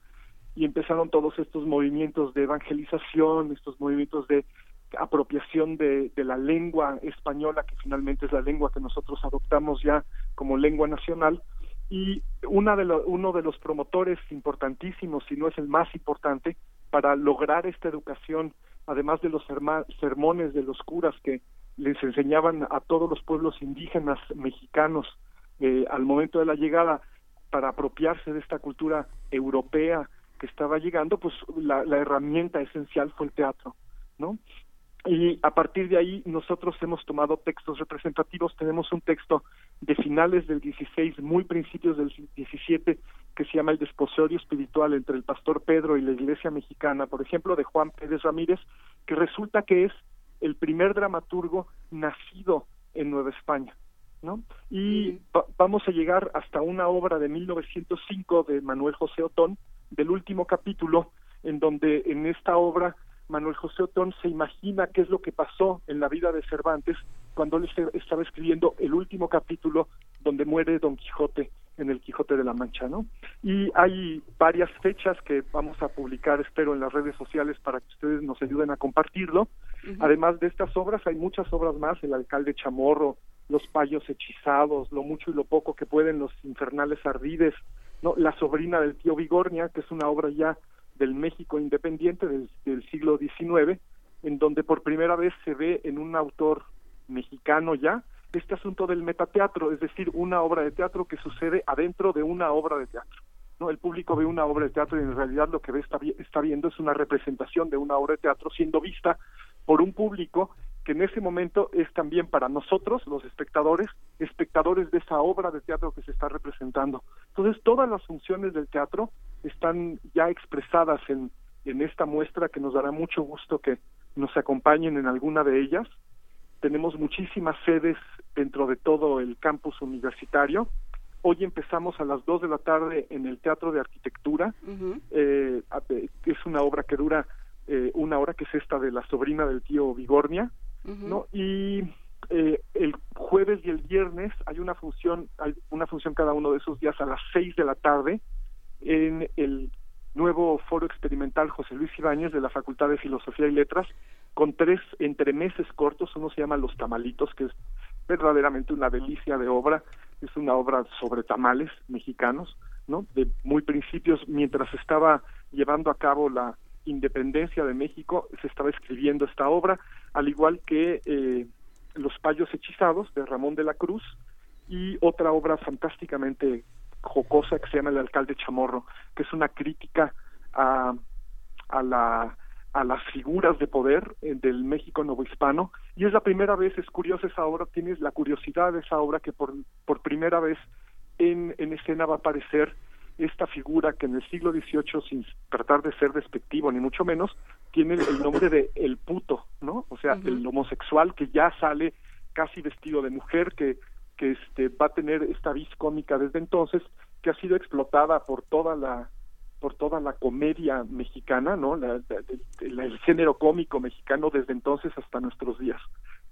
y empezaron todos estos movimientos de evangelización, estos movimientos de apropiación de, la lengua española, que finalmente es la lengua que nosotros adoptamos ya como lengua nacional, y una de uno de los promotores importantísimos, si no es el más importante, para lograr esta educación, además de los sermones de los curas que les enseñaban a todos los pueblos indígenas mexicanos eh, al momento de la llegada, para apropiarse de esta cultura europea que estaba llegando, pues la, herramienta esencial fue el teatro, ¿no? Y a partir de ahí nosotros hemos tomado textos representativos, tenemos un texto de finales del 16, muy principios del 17, que se llama El desposorio espiritual entre el pastor Pedro y la iglesia mexicana, por ejemplo, de Juan Pérez Ramírez, que resulta que es el primer dramaturgo nacido en Nueva España. ¿no? Y vamos a llegar hasta una obra de 1905 de Manuel José Otón, del último capítulo, en donde en esta obra Manuel José Otón se imagina qué es lo que pasó en la vida de Cervantes cuando él estaba escribiendo el último capítulo donde muere Don Quijote en el Quijote de la Mancha, ¿no? Y hay varias fechas que vamos a publicar, espero, en las redes sociales para que ustedes nos ayuden a compartirlo. Además de estas obras, hay muchas obras más, El Alcalde Chamorro, Los Payos Hechizados, Lo Mucho y Lo Poco que Pueden, Los Infernales Ardides, ¿no? La sobrina del tío Vigornia, que es una obra ya del México independiente del, siglo XIX, en donde por primera vez se ve en un autor mexicano ya este asunto del metateatro, es decir, una obra de teatro que sucede adentro de una obra de teatro. ¿no? El público ve una obra de teatro y en realidad lo que ve está, está viendo es una representación de una obra de teatro siendo vista por un público que en ese momento es también para nosotros, los espectadores, espectadores de esa obra de teatro que se está representando. Entonces, todas las funciones del teatro están ya expresadas en, en esta muestra que nos dará mucho gusto que nos acompañen en alguna de ellas. Tenemos muchísimas sedes dentro de todo el campus universitario. Hoy empezamos a las 2 de la tarde en el Teatro de Arquitectura, eh, que es una obra que dura eh, una hora, que es esta de la sobrina del tío Vigornia, ¿no? Y eh, el jueves y el viernes hay una función, hay una función cada uno de esos días a las seis de la tarde en el nuevo foro experimental José Luis Ibáñez de la Facultad de Filosofía y Letras con tres entremeses cortos, uno se llama Los Tamalitos, que es verdaderamente una delicia de obra, es una obra sobre tamales mexicanos, ¿no? De muy principios, mientras estaba llevando a cabo la independencia de México, se estaba escribiendo esta obra, al igual que eh, Los payos hechizados de Ramón de la Cruz y otra obra fantásticamente jocosa que se llama El alcalde Chamorro, que es una crítica a, a la a las figuras de poder eh, del México novohispano. Y es la primera vez, es curiosa esa obra, tienes la curiosidad de esa obra que por, por primera vez en, en escena va a aparecer esta figura que en el siglo XVIII, sin tratar de ser despectivo ni mucho menos, tiene el nombre de el puto, ¿no? O sea, el homosexual que ya sale casi vestido de mujer, que, que este, va a tener esta vis cómica desde entonces, que ha sido explotada por toda la por toda la comedia mexicana, ¿no? el género cómico mexicano desde entonces hasta nuestros días.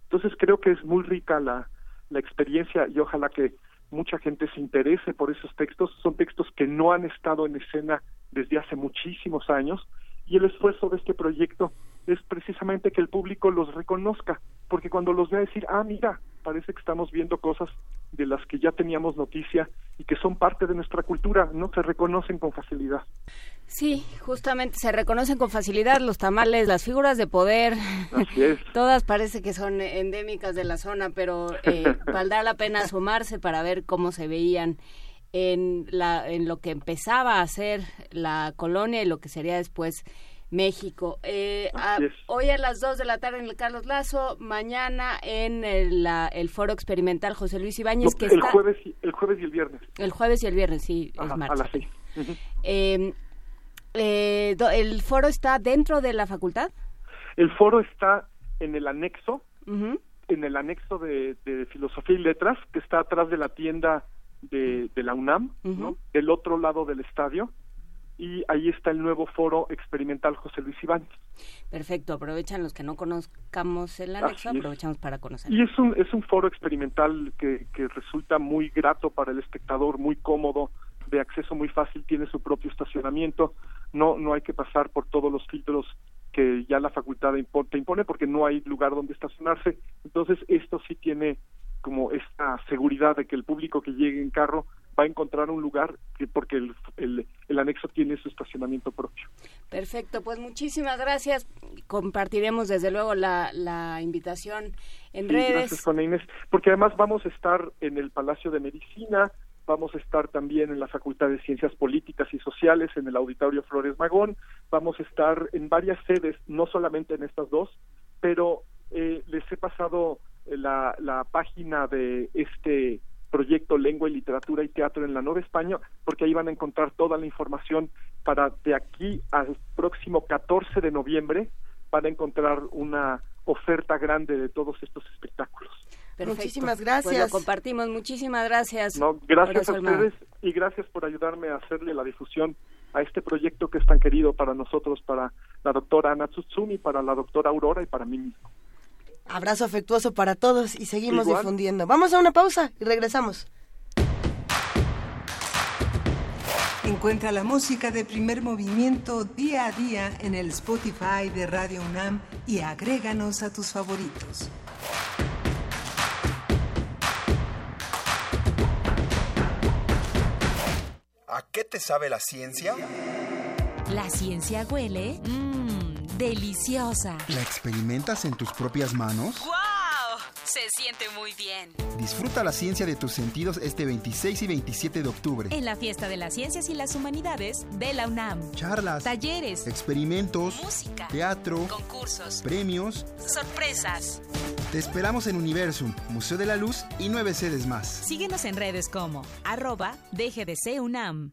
Entonces creo que es muy rica la, la experiencia y ojalá que mucha gente se interese por esos textos. Son textos que no han estado en escena desde hace muchísimos años y el esfuerzo de este proyecto es precisamente que el público los reconozca, porque cuando los vea decir, ah, mira, parece que estamos viendo cosas de las que ya teníamos noticia y que son parte de nuestra cultura, ¿no? Se reconocen con facilidad. Sí, justamente se reconocen con facilidad los tamales, las figuras de poder. Así es. Todas parece que son endémicas de la zona, pero eh, valdrá la pena asomarse para ver cómo se veían en, la, en lo que empezaba a ser la colonia y lo que sería después México. Eh, hoy a las 2 de la tarde en el Carlos Lazo, mañana en el, el Foro Experimental José Luis Ibáñez. que el, jueves y, el jueves y el viernes. El jueves y el viernes, sí, es marzo. A las 6. Em, eh, ¿El foro está dentro de la facultad? El foro está en el anexo, en el anexo de, Filosofía y Letras, que está atrás de la tienda de, la UNAM, del otro lado del estadio y ahí está el nuevo foro experimental José Luis Iván. Perfecto, aprovechan los que no conozcamos el anexo, aprovechamos para conocer. Y es un, es un foro experimental que, que resulta muy grato para el espectador, muy cómodo, de acceso muy fácil, tiene su propio estacionamiento, no, no hay que pasar por todos los filtros que ya la facultad te impone porque no hay lugar donde estacionarse. Entonces, esto sí tiene como esta seguridad de que el público que llegue en carro va a encontrar un lugar que, porque el, el, anexo tiene su estacionamiento propio. Perfecto, pues muchísimas gracias. Compartiremos desde luego la, la invitación en redes. Gracias, Juana Inés, porque además vamos a estar en el Palacio de Medicina, vamos a estar también en la Facultad de Ciencias Políticas y Sociales, en el Auditorio Flores Magón, vamos a estar en varias sedes, no solamente en estas dos, pero eh, les he pasado la, la página de este proyecto Lengua y Literatura y Teatro en la Nueva España, porque ahí van a encontrar toda la información para de aquí al próximo 14 de noviembre van a encontrar una oferta grande de todos estos espectáculos. Muchísimas gracias. Pues lo compartimos. Muchísimas gracias. No, gracias a ustedes y gracias por ayudarme a hacerle la difusión a este proyecto que es tan querido para nosotros, para la doctora Ana Tsutsumi, para la doctora Aurora y para mí mismo. Abrazo afectuoso para todos y seguimos difundiendo. Vamos a una pausa y regresamos. Encuentra la música de primer movimiento día a día en el Spotify de Radio UNAM y agréganos a tus favoritos. ¿A qué te sabe la ciencia? La ciencia huele. Mmm deliciosa. ¿La experimentas en tus propias manos? ¡Wow! Se siente muy bien. Disfruta la ciencia de tus sentidos este 26 y 27 de octubre. En la Fiesta de las Ciencias y las Humanidades de la UNAM. Charlas, talleres, experimentos, música, teatro, concursos, premios, sorpresas. Te esperamos en Universum, Museo de la Luz y nueve sedes más. Síguenos en redes como arroba DGDC UNAM.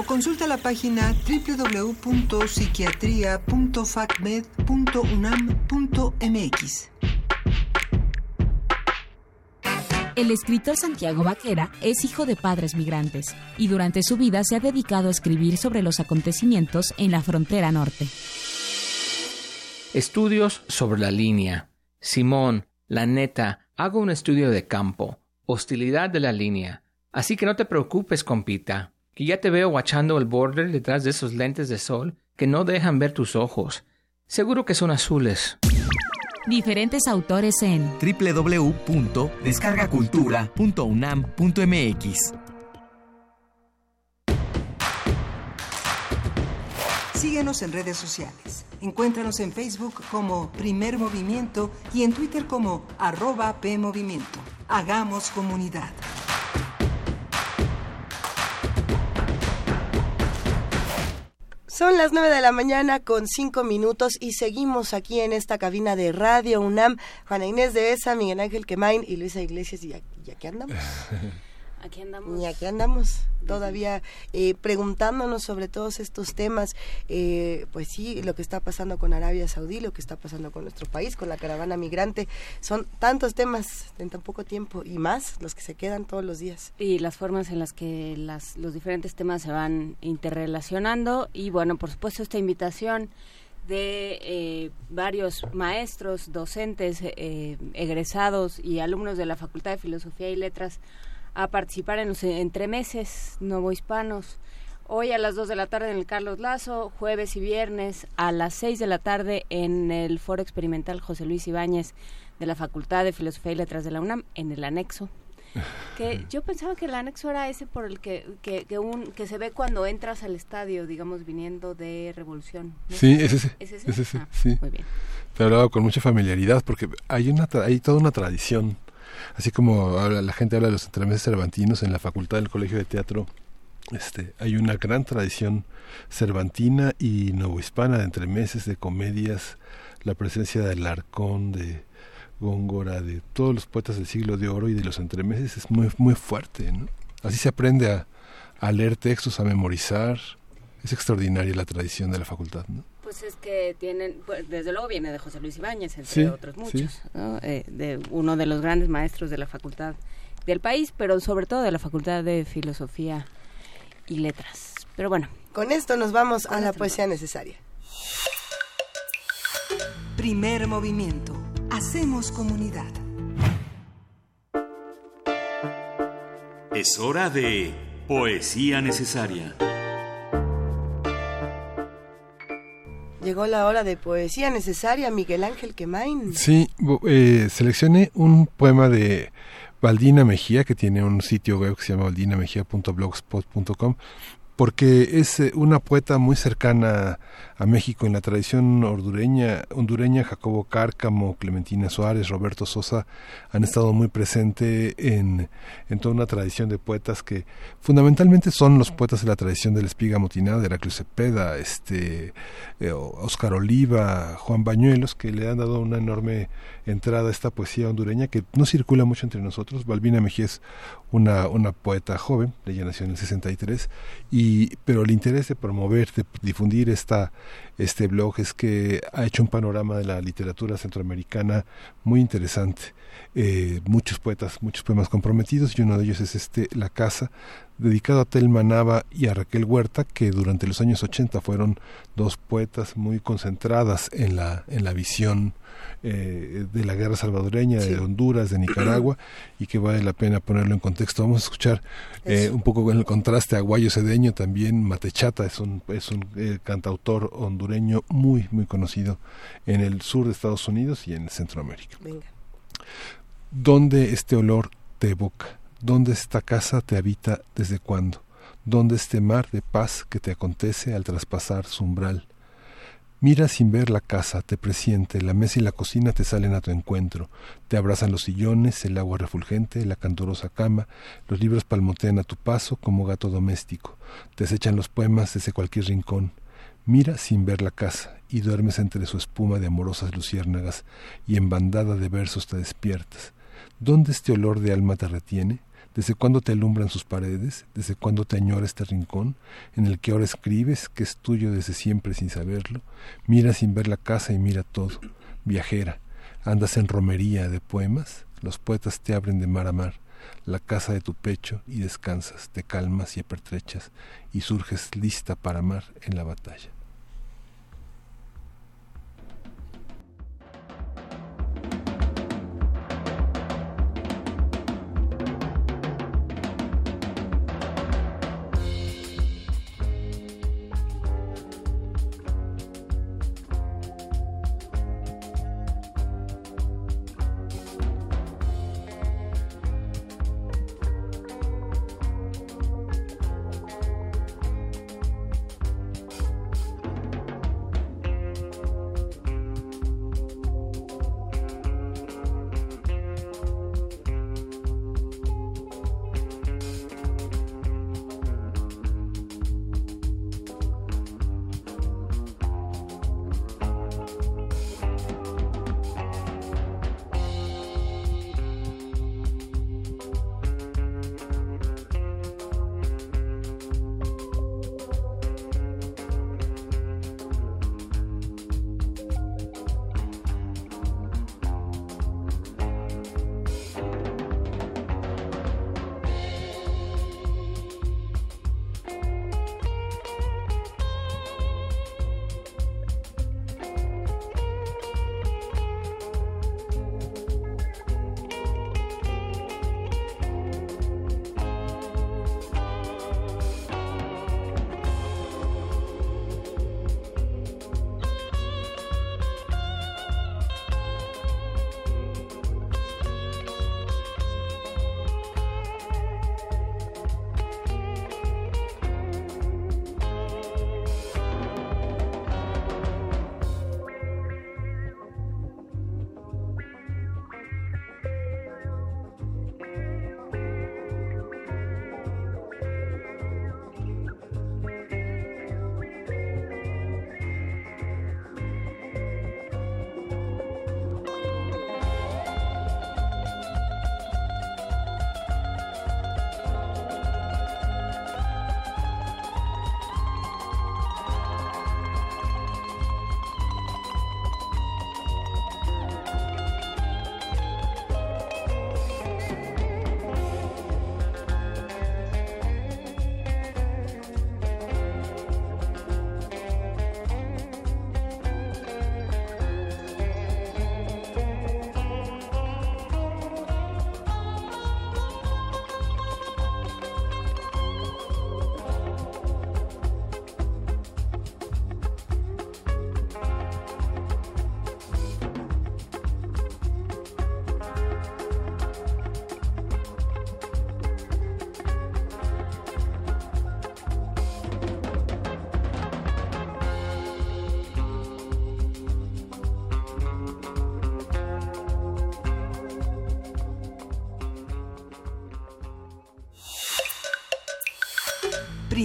o consulta la página www.psiquiatria.facmed.unam.mx. El escritor Santiago Vaquera es hijo de padres migrantes y durante su vida se ha dedicado a escribir sobre los acontecimientos en la frontera norte. Estudios sobre la línea. Simón, la neta, hago un estudio de campo. Hostilidad de la línea. Así que no te preocupes, compita que ya te veo guachando el border detrás de esos lentes de sol que no dejan ver tus ojos. Seguro que son azules. Diferentes autores en www.descargacultura.unam.mx. Síguenos en redes sociales. Encuéntranos en Facebook como Primer Movimiento y en Twitter como arroba PMovimiento. Hagamos comunidad. Son las 9 de la mañana con 5 minutos y seguimos aquí en esta cabina de Radio UNAM. Juana Inés de Esa, Miguel Ángel Quemain y Luisa Iglesias. ¿Y aquí andamos? Aquí andamos. Y aquí andamos todavía eh, preguntándonos sobre todos estos temas. Eh, pues sí, lo que está pasando con Arabia Saudí, lo que está pasando con nuestro país, con la caravana migrante. Son tantos temas en tan poco tiempo y más los que se quedan todos los días. Y las formas en las que las, los diferentes temas se van interrelacionando. Y bueno, por supuesto, esta invitación de eh, varios maestros, docentes, egresados y alumnos de la Facultad de Filosofía y Letras a participar en los entremeses novohispanos. Hoy a las 2 de la tarde en el Carlos Lazo, jueves y viernes a las 6 de la tarde en el Foro Experimental José Luis Ibáñez de la Facultad de Filosofía y Letras de la UNAM, en el anexo. Que yo pensaba que el anexo era ese por el que, que, que, un, que se ve cuando entras al estadio, digamos, viniendo de Revolución. Sí, es ese. ¿Es ese? Ah, sí. Muy bien. Te hablaba con mucha familiaridad porque hay, una, hay toda una tradición así como la gente habla de los entremeses cervantinos en la Facultad del Colegio de Teatro, este, hay una gran tradición cervantina y novohispana de entremeses, de comedias, la presencia del Arcón, de Góngora, de todos los poetas del siglo de oro y de los entremeses es muy, muy fuerte. Así se aprende a, a leer textos, a memorizar. Es extraordinaria la tradición de la facultad. ¿no? Pues es que tienen, pues desde luego viene de José Luis Ibáñez, entre otros muchos, eh, de uno de los grandes maestros de la facultad del país, pero sobre todo de la facultad de filosofía y letras. Pero bueno. Con esto nos vamos a la poesía necesaria. Primer movimiento. Hacemos comunidad. Es hora de poesía necesaria. Llegó la hora de poesía necesaria, Miguel Ángel Quemain. Sí, eh, seleccioné un poema de Valdina Mejía, que tiene un sitio web que se llama valdinamejía.blogspot.com, porque es eh, una poeta muy cercana a México en la tradición hondureña, hondureña Jacobo Cárcamo, Clementina Suárez, Roberto Sosa han estado muy presentes en, en toda una tradición de poetas que fundamentalmente son los poetas de la tradición de la espiga motinada, de Heraclio Cepeda, este, Oscar eh, Oliva, Juan Bañuelos, que le han dado una enorme entrada a esta poesía hondureña que no circula mucho entre nosotros. Balbina Mejía es una, una poeta joven, ella nació en el 63, y, pero el interés de promover, de difundir esta, este blog es que ha hecho un panorama de la literatura centroamericana muy interesante. Eh, muchos poetas, muchos poemas comprometidos y uno de ellos es este La Casa, dedicado a Telma Nava y a Raquel Huerta, que durante los años 80 fueron dos poetas muy concentradas en la, en la visión eh, de la guerra salvadoreña, de Honduras, de Nicaragua, y que vale la pena ponerlo en contexto. Vamos a escuchar eh, un poco con el contraste a Guayo Cedeño, también Matechata es un, es un eh, cantautor hondureño muy, muy conocido en el sur de Estados Unidos y en Centroamérica. Venga. ¿Dónde este olor te evoca? ¿Dónde esta casa te habita desde cuándo? ¿Dónde este mar de paz que te acontece al traspasar su umbral? Mira sin ver la casa, te presiente, la mesa y la cocina te salen a tu encuentro, te abrazan los sillones, el agua refulgente, la candorosa cama, los libros palmotean a tu paso como gato doméstico, te acechan los poemas desde cualquier rincón. Mira sin ver la casa, y duermes entre su espuma de amorosas luciérnagas, y en bandada de versos te despiertas. ¿Dónde este olor de alma te retiene? ¿Desde cuándo te alumbran sus paredes? ¿Desde cuándo te añora este rincón en el que ahora escribes, que es tuyo desde siempre sin saberlo? Mira sin ver la casa y mira todo. Viajera, andas en romería de poemas, los poetas te abren de mar a mar la casa de tu pecho y descansas, te calmas y apertrechas y surges lista para amar en la batalla.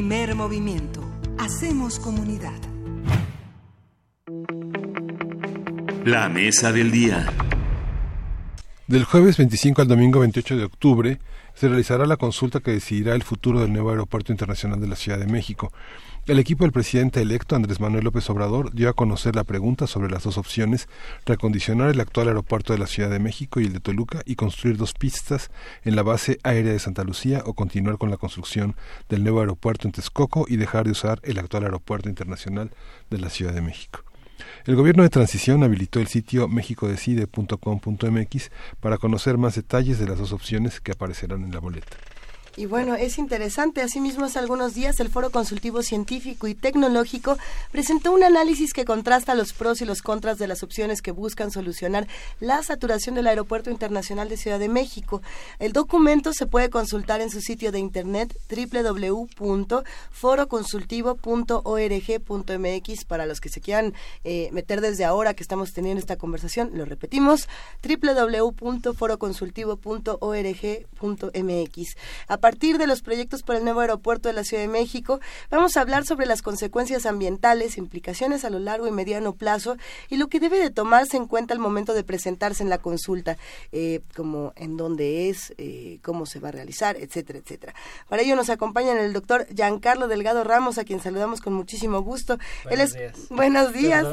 Primer movimiento. Hacemos comunidad. La mesa del día. Del jueves 25 al domingo 28 de octubre se realizará la consulta que decidirá el futuro del nuevo Aeropuerto Internacional de la Ciudad de México. El equipo del presidente electo Andrés Manuel López Obrador dio a conocer la pregunta sobre las dos opciones, recondicionar el actual aeropuerto de la Ciudad de México y el de Toluca y construir dos pistas en la base aérea de Santa Lucía o continuar con la construcción del nuevo aeropuerto en Texcoco y dejar de usar el actual aeropuerto internacional de la Ciudad de México. El gobierno de transición habilitó el sitio mexicodecide.com.mx para conocer más detalles de las dos opciones que aparecerán en la boleta. Y bueno, es interesante. Asimismo, hace algunos días el Foro Consultivo Científico y Tecnológico presentó un análisis que contrasta los pros y los contras de las opciones que buscan solucionar la saturación del Aeropuerto Internacional de Ciudad de México. El documento se puede consultar en su sitio de internet www.foroconsultivo.org.mx para los que se quieran eh, meter desde ahora que estamos teniendo esta conversación. Lo repetimos, www.foroconsultivo.org.mx. partir de los proyectos para el nuevo aeropuerto de la Ciudad de México, vamos a hablar sobre las consecuencias ambientales, implicaciones a lo largo y mediano plazo y lo que debe de tomarse en cuenta al momento de presentarse en la consulta, eh, como en dónde es, eh, cómo se va a realizar, etcétera, etcétera. Para ello nos acompaña el doctor Giancarlo Delgado Ramos, a quien saludamos con muchísimo gusto. Buenos Él es, días. Buenos días.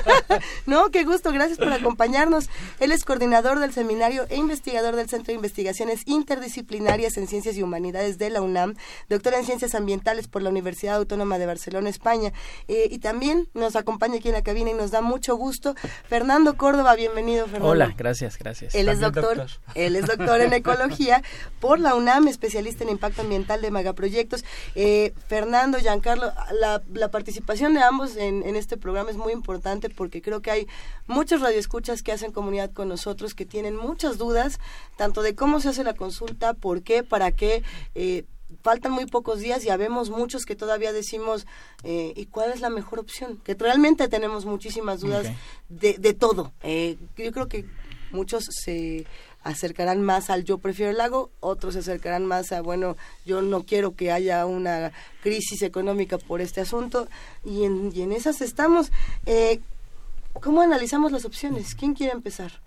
no, qué gusto, gracias por acompañarnos. Él es coordinador del seminario e investigador del Centro de Investigaciones Interdisciplinarias en Ciencias y Humanidades de la UNAM, doctor en Ciencias Ambientales por la Universidad Autónoma de Barcelona, España. Eh, y también nos acompaña aquí en la cabina y nos da mucho gusto Fernando Córdoba. Bienvenido, Fernando. Hola, gracias, gracias. Él es doctor, él es doctor en ecología por la UNAM, especialista en impacto ambiental de megaproyectos. Eh, Fernando, Giancarlo, la, la participación de ambos en, en este programa es muy importante porque creo que hay muchos radioescuchas que hacen comunidad con nosotros que tienen muchas dudas, tanto de cómo se hace la consulta, por qué, para qué. Eh, faltan muy pocos días y habemos muchos que todavía decimos eh, y cuál es la mejor opción que realmente tenemos muchísimas dudas de, de todo. Eh, yo creo que muchos se acercarán más al yo prefiero el lago otros se acercarán más a bueno yo no quiero que haya una crisis económica por este asunto. Y en, y en esas estamos. Eh, cómo analizamos las opciones quién quiere empezar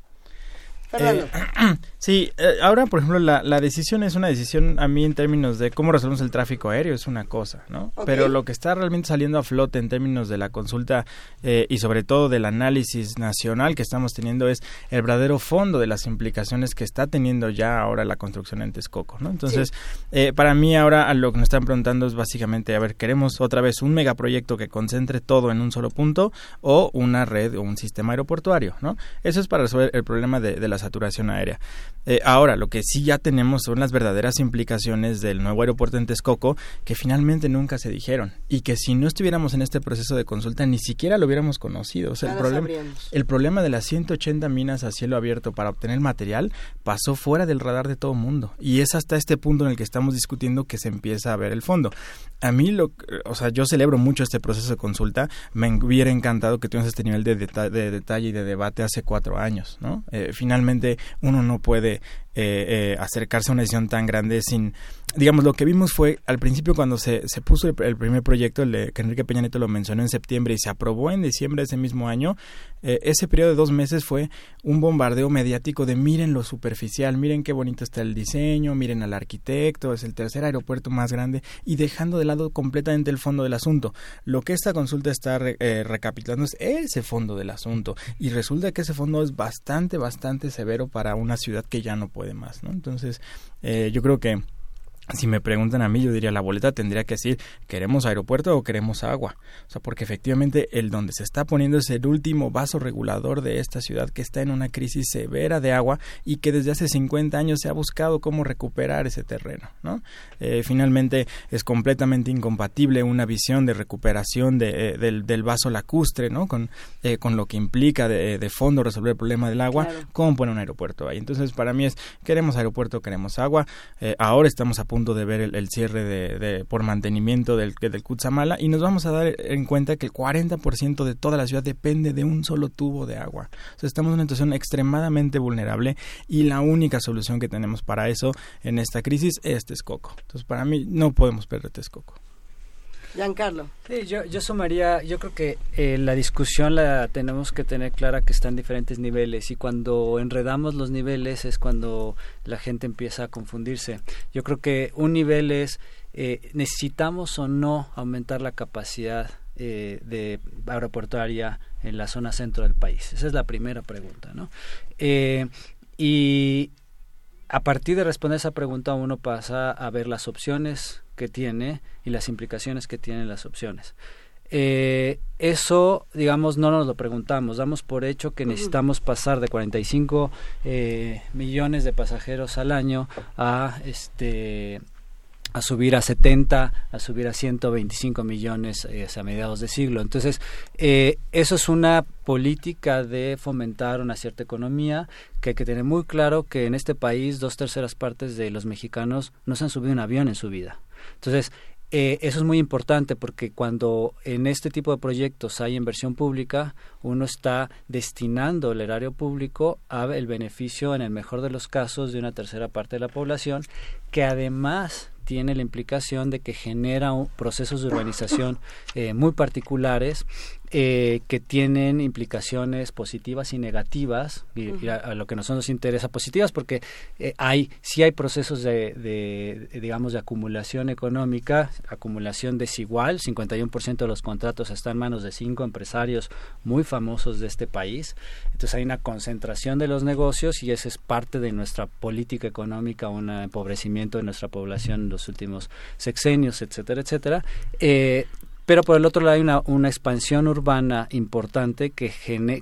Fernando Eh, sí, eh, ahora por ejemplo la, la decisión es una decisión a mí en términos de cómo resolvemos el tráfico aéreo es una cosa, ¿no? Pero lo que está realmente saliendo a flote en términos de la consulta eh, y sobre todo del análisis nacional que estamos teniendo es el verdadero fondo de las implicaciones que está teniendo ya ahora la construcción en Texcoco, ¿no? Entonces, eh, para mí ahora a lo que nos están preguntando es básicamente, a ver, queremos otra vez un megaproyecto que concentre todo en un solo punto o una red o un sistema aeroportuario, ¿no? Eso es para resolver el problema de, de la saturación aérea. Eh, ahora, lo que sí ya tenemos son las verdaderas implicaciones del nuevo aeropuerto en Texcoco que finalmente nunca se dijeron y que si no estuviéramos en este proceso de consulta ni siquiera lo hubiéramos conocido. O sea, Ya el problema, sabríamos. el problema de las 180 minas a cielo abierto para obtener material pasó fuera del radar de todo mundo y es hasta este punto en el que estamos discutiendo que se empieza a ver el fondo. A mí, lo, o sea, yo celebro mucho este proceso de consulta. Me hubiera encantado que tuviéramos este nivel de, deta- de detalle y de debate hace cuatro años, ¿no? Eh, finalmente, uno no puede eh, eh, acercarse a una decisión tan grande sin, digamos, lo que vimos fue al principio cuando se, se puso el, primer proyecto, el que Enrique Peña Nieto lo mencionó en septiembre y se aprobó en diciembre de ese mismo año, eh, ese periodo de dos meses fue un bombardeo mediático de miren lo superficial, miren qué bonito está el diseño, miren al arquitecto, es el tercer aeropuerto más grande y dejando de lado completamente el fondo del asunto. Lo que esta consulta está re- eh, recapitulando es ese fondo del asunto y resulta que ese fondo es bastante, bastante severo para una ciudad que ya no puede más, ¿no? Entonces, eh, yo creo que si me preguntan a mí, yo diría la boleta tendría que decir queremos aeropuerto o queremos agua. O sea, porque efectivamente el donde se está poniendo es el último vaso regulador de esta ciudad que está en una crisis severa de agua y que desde hace 50 años se ha buscado cómo recuperar ese terreno, ¿no? Eh, finalmente es completamente incompatible una visión de recuperación de, eh, del, del vaso lacustre, ¿no? Con, eh, con lo que implica de, de fondo resolver el problema del agua, Claro. cómo poner un aeropuerto ahí. Entonces, para mí es, queremos aeropuerto, queremos agua. Eh, ahora estamos a punto de ver el, cierre de, de- por mantenimiento del, del Cutzamala y nos vamos a dar en cuenta que el 40% de toda la ciudad depende de un solo tubo de agua. O estamos en una situación extremadamente vulnerable y la única solución que tenemos para eso en esta crisis es Texcoco. Entonces, para mí, no podemos perder Texcoco. Giancarlo. Sí, yo, yo sumaría, yo creo que eh, la discusión la tenemos que tener clara que está en diferentes niveles y cuando enredamos los niveles es cuando la gente empieza a confundirse. Yo creo que un nivel es, eh, ¿necesitamos o no aumentar la capacidad eh, de aeroportuaria en la zona centro del país? Esa es la primera pregunta, ¿no? y a partir de responder esa pregunta uno pasa a ver las opciones que tiene y las implicaciones que tienen las opciones. Eh, eso, digamos, no nos lo preguntamos, damos por hecho que necesitamos pasar de 45 eh, millones de pasajeros al año a este a subir a 70, a subir a 125 millones eh, a mediados de siglo. Entonces, eh, eso es una política de fomentar una cierta economía que hay que tener muy claro que en este país dos terceras partes de los mexicanos no se han subido un avión en su vida. Entonces, eh, eso es muy importante porque cuando en este tipo de proyectos hay inversión pública, uno está destinando el erario público a el beneficio, en el mejor de los casos, de una tercera parte de la población, que además tiene la implicación de que genera procesos de urbanización eh, muy particulares eh, que tienen implicaciones positivas y negativas y, a, lo que nosotros nos interesa positivas porque eh, hay sí hay procesos de, digamos de acumulación económica acumulación desigual 51% de los contratos están en manos de cinco empresarios muy famosos de este país. Entonces hay una concentración de los negocios y esa es parte de nuestra política económica un empobrecimiento de nuestra población en los últimos sexenios etcétera etcétera. Eh, pero por el otro lado hay una, una expansión urbana importante que,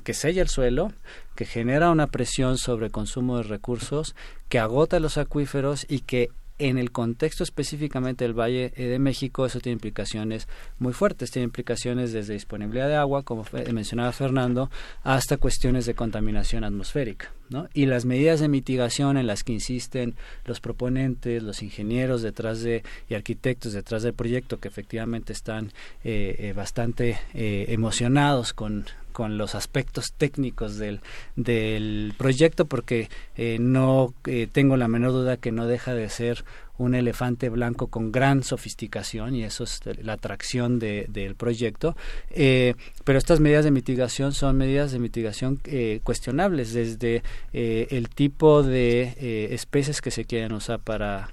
que sella el suelo, que genera una presión sobre consumo de recursos, que agota los acuíferos y que en el contexto específicamente del Valle de México, eso tiene implicaciones muy fuertes, tiene implicaciones desde disponibilidad de agua, como mencionaba Fernando, hasta cuestiones de contaminación atmosférica. ¿no? Y las medidas de mitigación en las que insisten los proponentes, los ingenieros detrás de y arquitectos detrás del proyecto, que efectivamente están eh, eh, bastante eh, emocionados con, con los aspectos técnicos del, del proyecto porque eh, no eh, tengo la menor duda que no deja de ser un elefante blanco con gran sofisticación y eso es la atracción de, del proyecto. Eh, pero estas medidas de mitigación son medidas de mitigación cuestionables desde el tipo de especies que se quieren usar para,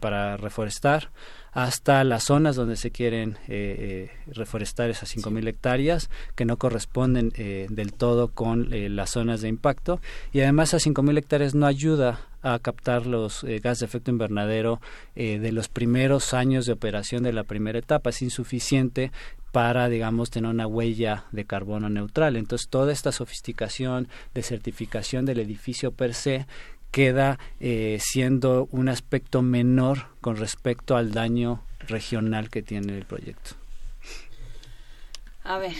para reforestar hasta las zonas donde se quieren eh, eh, reforestar esas 5.000 hectáreas que no corresponden eh, del todo con las zonas de impacto y además esas 5.000 hectáreas no ayuda a captar los gases de efecto invernadero de los primeros años de operación de la primera etapa. Es insuficiente para, digamos, tener una huella de carbono neutral. Entonces, toda esta sofisticación de certificación del edificio per se queda eh, siendo un aspecto menor con respecto al daño regional que tiene el proyecto. A ver,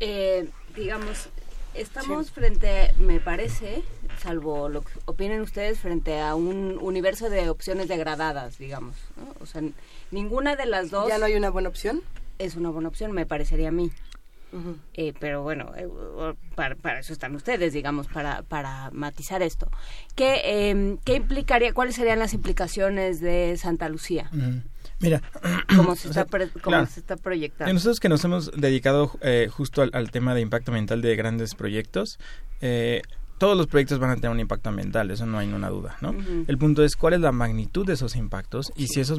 eh, digamos, estamos frente, me parece, salvo lo que opinen ustedes, frente a un universo de opciones degradadas, digamos. O sea, ninguna de las dos... ¿Ya no hay una buena opción? Es una buena opción, me parecería a mí. Eh, pero bueno, eh, para, eso están ustedes, digamos, para, para matizar esto. ¿Qué, em, ¿Qué implicaría, cuáles serían las implicaciones de Santa Lucía? Mira, ¿Cómo se, está, se está proyectando? Nosotros que nos hemos dedicado eh, justo al, al, tema de impacto ambiental de grandes proyectos, eh, todos los proyectos van a tener un impacto ambiental, eso no hay ninguna duda, ¿no? El punto es cuál es la magnitud de esos impactos y si esos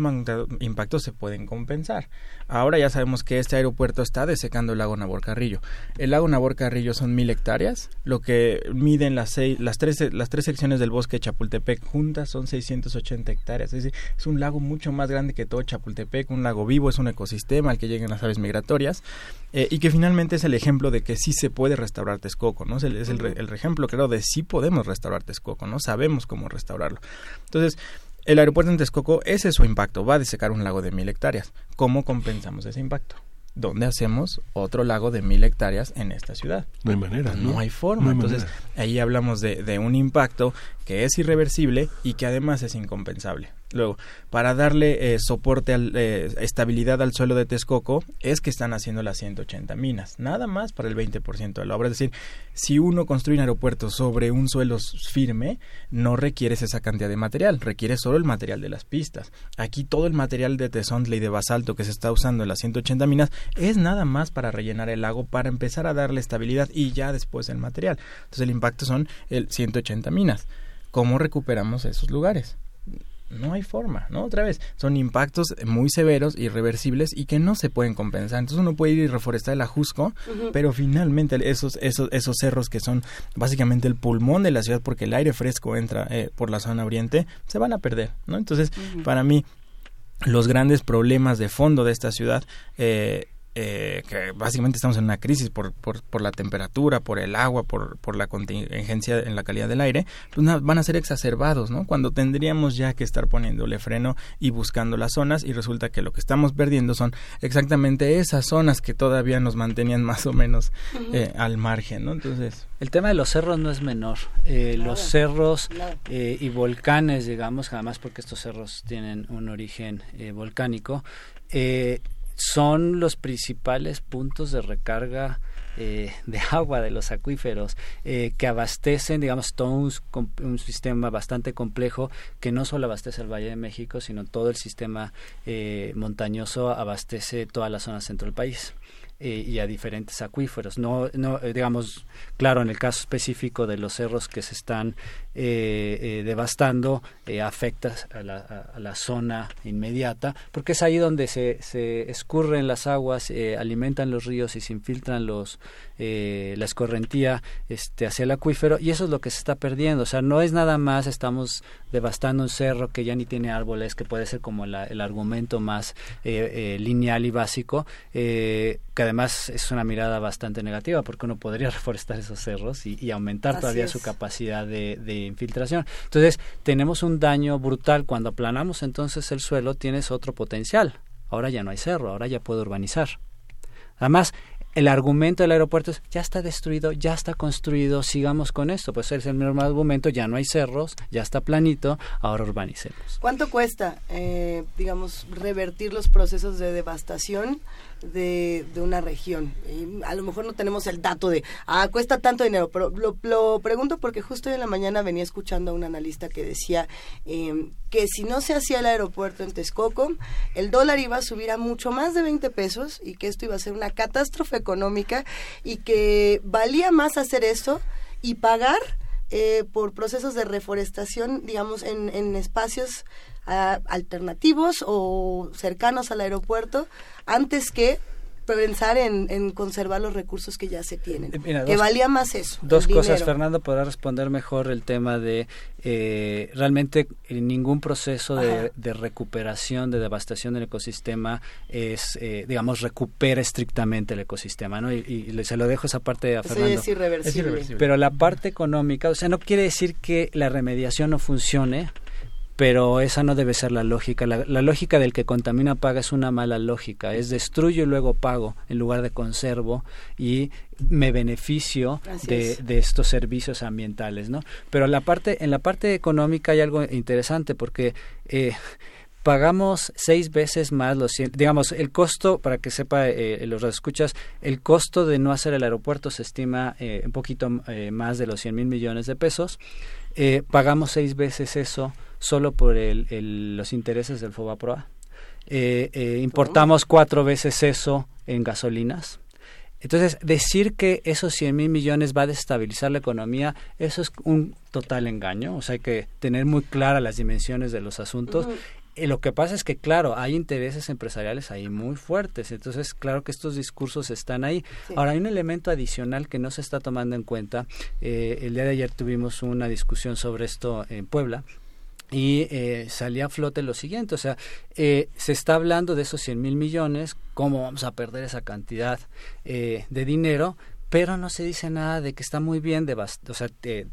impactos se pueden compensar. Ahora ya sabemos que este aeropuerto está desecando el lago Nabor Carrillo. El lago Nabor Carrillo son mil hectáreas, lo que miden las seis, las tres, las tres secciones del bosque de Chapultepec juntas son 680 hectáreas. Es decir, es un lago mucho más grande que todo Chapultepec, un lago vivo, es un ecosistema al que llegan las aves migratorias eh, y que finalmente es el ejemplo de que sí se puede restaurar Texcoco, ¿no? Es el, es el, el ejemplo, creo, de sí podemos restaurar Texcoco, ¿no? Sabemos cómo restaurarlo. Entonces, el aeropuerto en Texcoco, ese es su impacto, va a desecar un lago de mil hectáreas. ¿Cómo compensamos ese impacto? ¿Dónde hacemos otro lago de mil hectáreas en esta ciudad? No hay manera, ¿no? hay forma. Entonces, ahí hablamos de, de, un impacto que es irreversible y que además es incompensable. Luego, para darle eh, soporte, al, eh, estabilidad al suelo de Texcoco, es que están haciendo las 180 minas, nada más para el 20% de la obra. Es decir, si uno construye un aeropuerto sobre un suelo firme, no requieres esa cantidad de material, requiere solo el material de las pistas. Aquí todo el material de tesontle y de basalto que se está usando en las 180 minas es nada más para rellenar el lago, para empezar a darle estabilidad y ya después el material. Entonces el impacto son el 180 minas. ¿Cómo recuperamos esos lugares? No hay forma, ¿no? Otra vez, son impactos muy severos, irreversibles y que no se pueden compensar. Entonces uno puede ir y reforestar el Ajusco, pero finalmente esos, esos, esos cerros que son básicamente el pulmón de la ciudad porque el aire fresco entra eh, por la zona oriente, se van a perder, ¿no? Entonces, para mí, los grandes problemas de fondo de esta ciudad eh, eh, que básicamente estamos en una crisis por, por, por, la temperatura, por el agua, por, por la contingencia en la calidad del aire, pues van a ser exacerbados, ¿no? Cuando tendríamos ya que estar poniéndole freno y buscando las zonas y resulta que lo que estamos perdiendo son exactamente esas zonas que todavía nos mantenían más o menos eh, al margen, ¿no? Entonces... El tema de los cerros no es menor. Eh, los cerros eh, y volcanes, digamos, además porque estos cerros tienen un origen volcánico, eh, son los principales puntos de recarga eh, de agua de los acuíferos eh, que abastecen, digamos, todo un, sistema bastante complejo que no solo abastece el Valle de México, sino todo el sistema eh, montañoso abastece toda la zona centro del país. Eh, y a diferentes acuíferos. No, no, eh, digamos, claro, en el caso específico de los cerros que se están eh, devastando, afecta a la, a la, zona inmediata, porque es ahí donde se, se escurren las aguas, alimentan los ríos y se infiltran los, la escorrentía este, hacia el acuífero, y eso es lo que se está perdiendo. O sea, no es nada más estamos devastando un cerro que ya ni tiene árboles, que puede ser como el argumento más lineal y básico, que además es una mirada bastante negativa porque uno podría reforestar esos cerros y, aumentar todavía su capacidad de, de, infiltración. Entonces, tenemos un daño brutal. Cuando aplanamos entonces el suelo, tienes otro potencial. Ahora ya no hay cerro, ahora ya puedo urbanizar. Además, el argumento del aeropuerto es ya está destruido, ya está construido, sigamos con esto. Pues es el mismo argumento, ya no hay cerros, ya está planito, ahora urbanicemos. ¿Cuánto cuesta, eh, digamos, revertir los procesos de devastación de, de una región? a lo mejor no tenemos el dato de, ah, cuesta tanto dinero, pero lo, lo pregunto porque justo hoy en la mañana venía escuchando a un analista que decía eh, que si no se hacía el aeropuerto en Texcoco, el dólar iba a subir a mucho más de 20 pesos y que esto iba a ser una catástrofe económica y que valía más hacer eso y pagar eh, por procesos de reforestación, digamos, en, en espacios ah, alternativos o cercanos al aeropuerto, antes que pensar en, conservar los recursos que ya se tienen. Eh, que valía más eso. Dos cosas, Fernando podrá responder mejor el tema de eh, realmente ningún proceso de, recuperación, de devastación del ecosistema es, eh, digamos, recupera estrictamente el ecosistema, ¿no? Y, se lo dejo esa parte a Fernando. es irreversible. Pero la parte económica, o sea, no quiere decir que la remediación no funcione, pero esa no debe ser la lógica. La, lógica del que contamina paga es una mala lógica, es destruyo y luego pago en lugar de conservo y me beneficio de, de, estos servicios ambientales, ¿no? Pero la parte, en la parte económica hay algo interesante porque eh, pagamos seis veces más los digamos el costo para que sepa eh, los escuchas el costo de no hacer el aeropuerto se estima eh, un poquito eh, más de los 100 mil millones de pesos eh, pagamos seis veces eso solo por el, los intereses del FOBAPROA. Eh, eh, importamos cuatro veces eso en gasolinas. Entonces, decir que esos 100 mil millones va a destabilizar la economía, eso es un total engaño. O sea, hay que tener muy claras las dimensiones de los asuntos. Y lo que pasa es que, claro, hay intereses empresariales ahí muy fuertes. Entonces, claro que estos discursos están ahí. Ahora, hay un elemento adicional que no se está tomando en cuenta. Eh, el día de ayer tuvimos una discusión sobre esto en Puebla y eh, salía a flote lo siguiente, o sea, eh, se está hablando de esos 100 mil millones, cómo vamos a perder esa cantidad eh, de dinero, pero no se dice nada de que está muy bien de, o sea,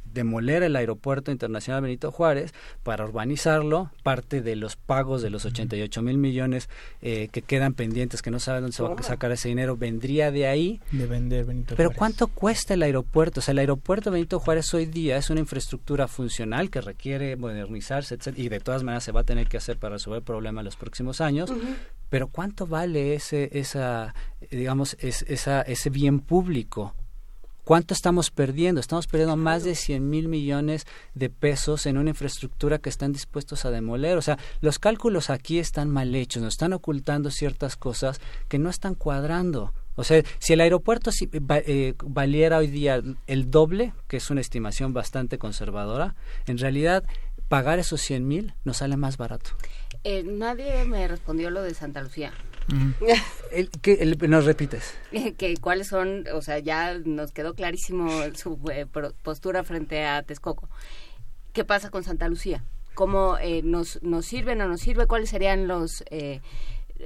demoler el aeropuerto internacional Benito Juárez para urbanizarlo, parte de los pagos de los 88 mil millones eh, que quedan pendientes, que no saben dónde se va a sacar ese dinero, vendría de ahí. De vender Benito Pero ¿cuánto cuesta el aeropuerto? O sea, el aeropuerto Benito Juárez hoy día es una infraestructura funcional que requiere modernizarse, etc. Y de todas maneras se va a tener que hacer para resolver el problema en los próximos años. Pero ¿cuánto vale ese, esa, digamos, esa, ese bien público? ¿Cuánto estamos perdiendo? Estamos perdiendo más de 100 mil millones de pesos en una infraestructura que están dispuestos a demoler. O sea, los cálculos aquí están mal hechos, nos están ocultando ciertas cosas que no están cuadrando. O sea, si el aeropuerto eh, valiera hoy día el doble, que es una estimación bastante conservadora, en realidad pagar esos 100 mil nos sale más barato. Eh, nadie me respondió lo de Santa Lucía. ¿Qué, ¿Nos repites? que cuáles son, o sea, ya nos quedó clarísimo su eh, postura frente a Texcoco. ¿Qué pasa con Santa Lucía? ¿Cómo eh, nos, nos sirve, no nos sirve? ¿Cuáles serían los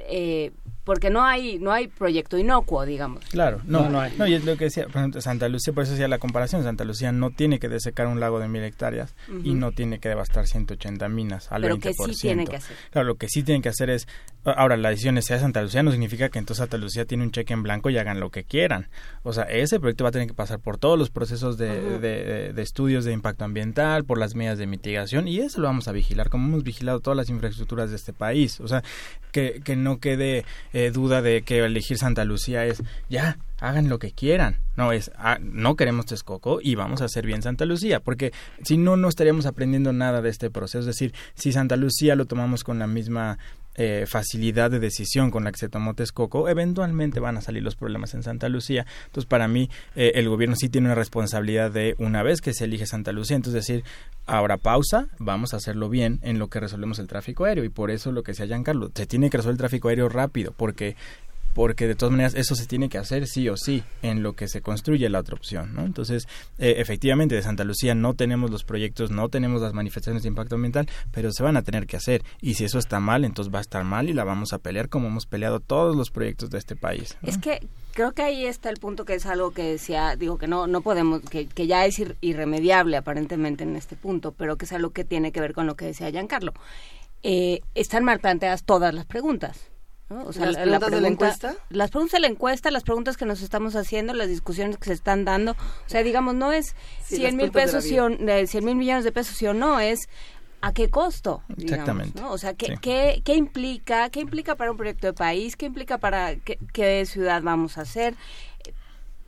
eh, porque no hay no hay proyecto inocuo, digamos. Claro, no, no, hay. No, y es lo que decía, por ejemplo, Santa Lucía, por eso decía la comparación, Santa Lucía no tiene que desecar un lago de mil hectáreas y no tiene que devastar 180 minas al Pero 20%. que sí tiene que hacer. Claro, lo que sí tienen que hacer es, ahora la decisión sea Santa Lucía no significa que entonces Santa Lucía tiene un cheque en blanco y hagan lo que quieran. O sea, ese proyecto va a tener que pasar por todos los procesos de, de, de estudios de impacto ambiental, por las medidas de mitigación y eso lo vamos a vigilar, como hemos vigilado todas las infraestructuras de este país. O sea, que, que no quede eh, duda de que elegir Santa Lucía es ya hagan lo que quieran no es ah, no queremos Texcoco y vamos a hacer bien Santa Lucía porque si no no estaríamos aprendiendo nada de este proceso es decir si Santa Lucía lo tomamos con la misma eh, facilidad de decisión con la que se tomó Texcoco, eventualmente van a salir los problemas en Santa Lucía. Entonces, para mí, eh, el gobierno sí tiene una responsabilidad de, una vez que se elige Santa Lucía, entonces decir, ahora pausa, vamos a hacerlo bien en lo que resolvemos el tráfico aéreo. Y por eso lo que decía Giancarlo, se tiene que resolver el tráfico aéreo rápido, porque porque de todas maneras eso se tiene que hacer sí o sí en lo que se construye la otra opción, ¿no? Entonces, eh, efectivamente, de Santa Lucía no tenemos los proyectos, no tenemos las manifestaciones de impacto ambiental, pero se van a tener que hacer. Y si eso está mal, entonces va a estar mal y la vamos a pelear como hemos peleado todos los proyectos de este país. Es que creo que ahí está el punto que es algo que decía, digo que no, no podemos, que, que ya es irremediable aparentemente en este punto, pero que es algo que tiene que ver con lo que decía Giancarlo. Eh, están mal planteadas todas las preguntas. O sea, ¿Las preguntas de la encuesta? Las preguntas de la encuesta, las preguntas que nos estamos haciendo, las discusiones que se están dando. O sea, digamos, no es cien mil pesos, sí o, mil millones de pesos, sí o no, es a qué costo. Exactamente. O sea, ¿qué, qué, ¿qué, implica? ¿Qué implica para un proyecto de país? ¿Qué implica para qué, qué ciudad vamos a hacer?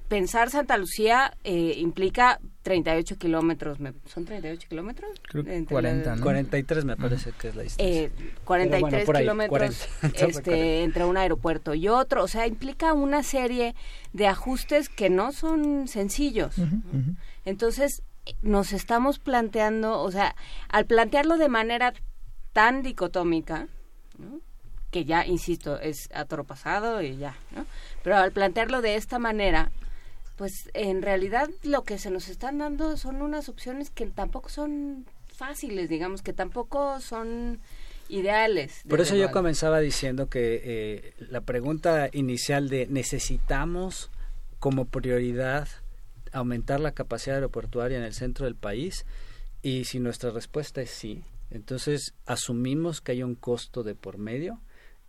Pensar Santa Lucía eh, implica 38 kilómetros. ¿Son 38 kilómetros? Creo que 40, ¿no? 43 me parece que es la distancia. Eh, 43 kilómetros este, entre un aeropuerto y otro. O sea, implica una serie de ajustes que no son sencillos. Entonces, nos estamos planteando, o sea, al plantearlo de manera tan dicotómica, que ya, insisto, es a toro pasado y ya, ¿no? Pero al plantearlo de esta manera, pues en realidad lo que se nos están dando son unas opciones que tampoco son fáciles, digamos, que tampoco son ideales. Por eso yo comenzaba diciendo que eh, la pregunta inicial de necesitamos como prioridad aumentar la capacidad aeroportuaria en el centro del país y si nuestra respuesta es sí, entonces asumimos que hay un costo de por medio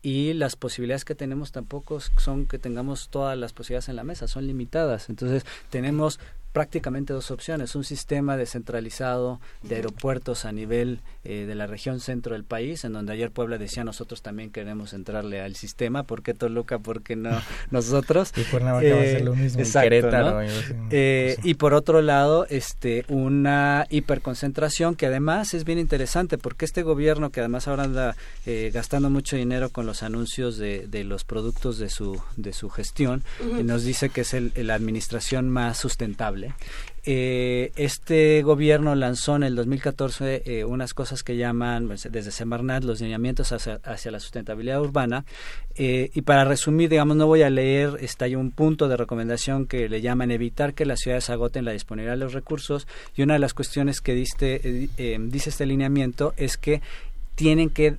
y las posibilidades que tenemos tampoco son que tengamos todas las posibilidades en la mesa, son limitadas. Entonces tenemos prácticamente dos opciones. Un sistema descentralizado de aeropuertos a nivel eh, de la región centro del país, en donde ayer Puebla decía nosotros también queremos entrarle al sistema. ¿Por qué Toluca? ¿Por qué no nosotros? y Cuernavaca va a ser lo mismo. Exacto, eh, y por otro lado, este, una hiperconcentración que además es bien interesante porque este gobierno que además ahora anda eh, gastando mucho dinero con los anuncios de, de, los productos de su, de su gestión, nos dice que es el, la administración más sustentable eh, este gobierno lanzó en el 2014 eh, unas cosas que llaman pues, desde Semarnat los lineamientos hacia, la sustentabilidad urbana. Eh, y para resumir digamos no voy a leer está hay un punto de recomendación que le llaman evitar que las ciudades agoten la disponibilidad de los recursos. Y una de las cuestiones que diste, dice este lineamiento es que tienen que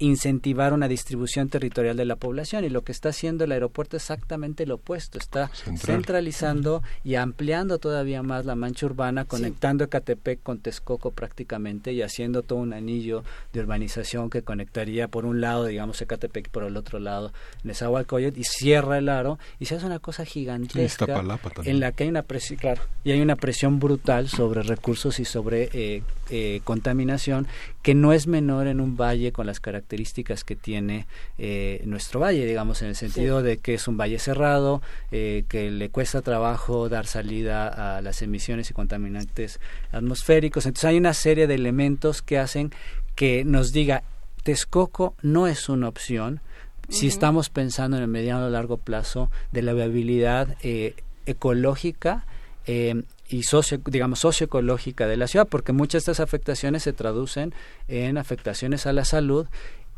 incentivar una distribución territorial de la población y lo que está haciendo el aeropuerto es exactamente lo opuesto, está centralizando y ampliando todavía más la mancha urbana, conectando Ecatepec con Texcoco prácticamente y haciendo todo un anillo de urbanización que conectaría por un lado, digamos, Ecatepec y por el otro lado Nezahualcóyotl y cierra el aro y se hace una cosa gigantesca en la que hay una presión, claro, y hay una presión brutal sobre recursos y sobre eh, eh, contaminación que no es menor en un valle con las características que tiene eh, nuestro valle, digamos, en el sentido de que es un valle cerrado, eh, que le cuesta trabajo dar salida a las emisiones y contaminantes atmosféricos. Entonces hay una serie de elementos que hacen que nos diga Texcoco no es una opción si estamos pensando en el mediano o largo plazo de la viabilidad eh, ecológica eh, y socio, digamos socioecológica de la ciudad, porque muchas de estas afectaciones se traducen en afectaciones a la salud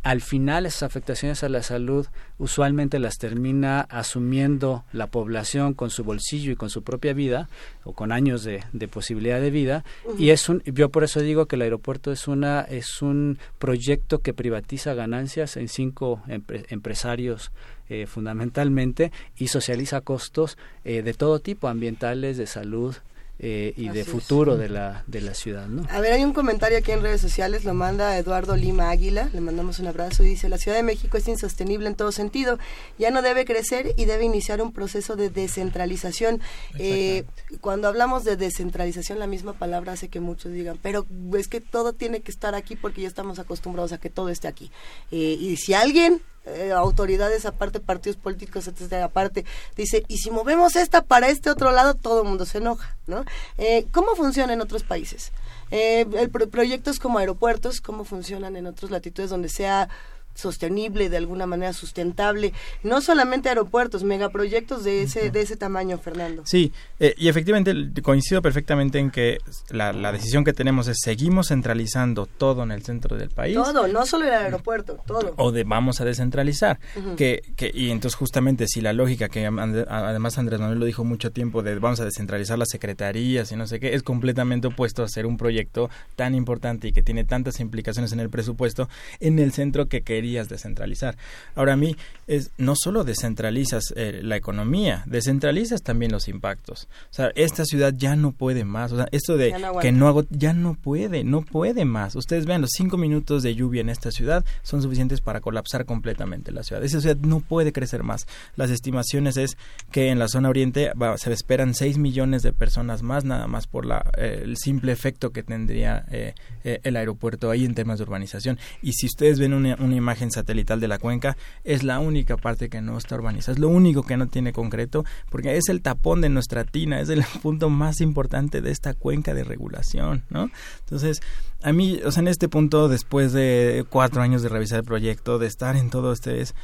al final esas afectaciones a la salud usualmente las termina asumiendo la población con su bolsillo y con su propia vida o con años de, posibilidad de vida. Y es un yo por eso digo que el aeropuerto es una es un proyecto que privatiza ganancias en cinco empresarios eh, fundamentalmente y socializa costos eh, de todo tipo ambientales de salud eh, y de futuro de la, de la ciudad. ¿no? A ver, hay un comentario aquí en redes sociales, lo manda Eduardo Lima Águila, le mandamos un abrazo y dice, la Ciudad de México es insostenible en todo sentido, ya no debe crecer y debe iniciar un proceso de descentralización. Eh, cuando hablamos de descentralización, la misma palabra hace que muchos digan, pero es que todo tiene que estar aquí porque ya estamos acostumbrados a que todo esté aquí. Eh, y si alguien eh, autoridades aparte, partidos políticos, etcétera, aparte, dice, y si movemos esta para este otro lado, todo el mundo se enoja, ¿no? Eh, ¿Cómo funciona en otros países? Eh, el proyectos como aeropuertos, ¿cómo funcionan en otras latitudes donde sea sostenible, de alguna manera sustentable, no solamente aeropuertos, megaproyectos de ese, de ese tamaño, Fernando. Sí, eh, y efectivamente coincido perfectamente en que la, decisión que tenemos es seguimos centralizando todo en el centro del país. Todo, no solo el aeropuerto, todo. O de vamos a descentralizar. que, que, y entonces justamente si la lógica que además Andrés Manuel lo dijo mucho tiempo de vamos a descentralizar las secretarías y no sé qué, es completamente opuesto a hacer un proyecto tan importante y que tiene tantas implicaciones en el presupuesto en el centro que, que descentralizar. Ahora a mí es no solo descentralizas eh, la economía, descentralizas también los impactos. O sea, esta ciudad ya no puede más. O sea, esto de que no hago, ya no puede, no puede más. Ustedes vean, los cinco minutos de lluvia en esta ciudad son suficientes para colapsar completamente la ciudad. Esa ciudad no puede crecer más. Las estimaciones es que en la zona oriente se esperan seis millones de personas más, nada más por la, eh, el simple efecto que tendría eh, el aeropuerto ahí en temas de urbanización. Y si ustedes ven una, una imagen imagen satelital de la cuenca, es la única parte que no está urbanizada, es lo único que no tiene concreto, porque es el tapón de nuestra tina, es el punto más importante de esta cuenca de regulación, ¿no? Entonces, a mí, o sea, en este punto, después de cuatro años de revisar el proyecto, de estar en todo este es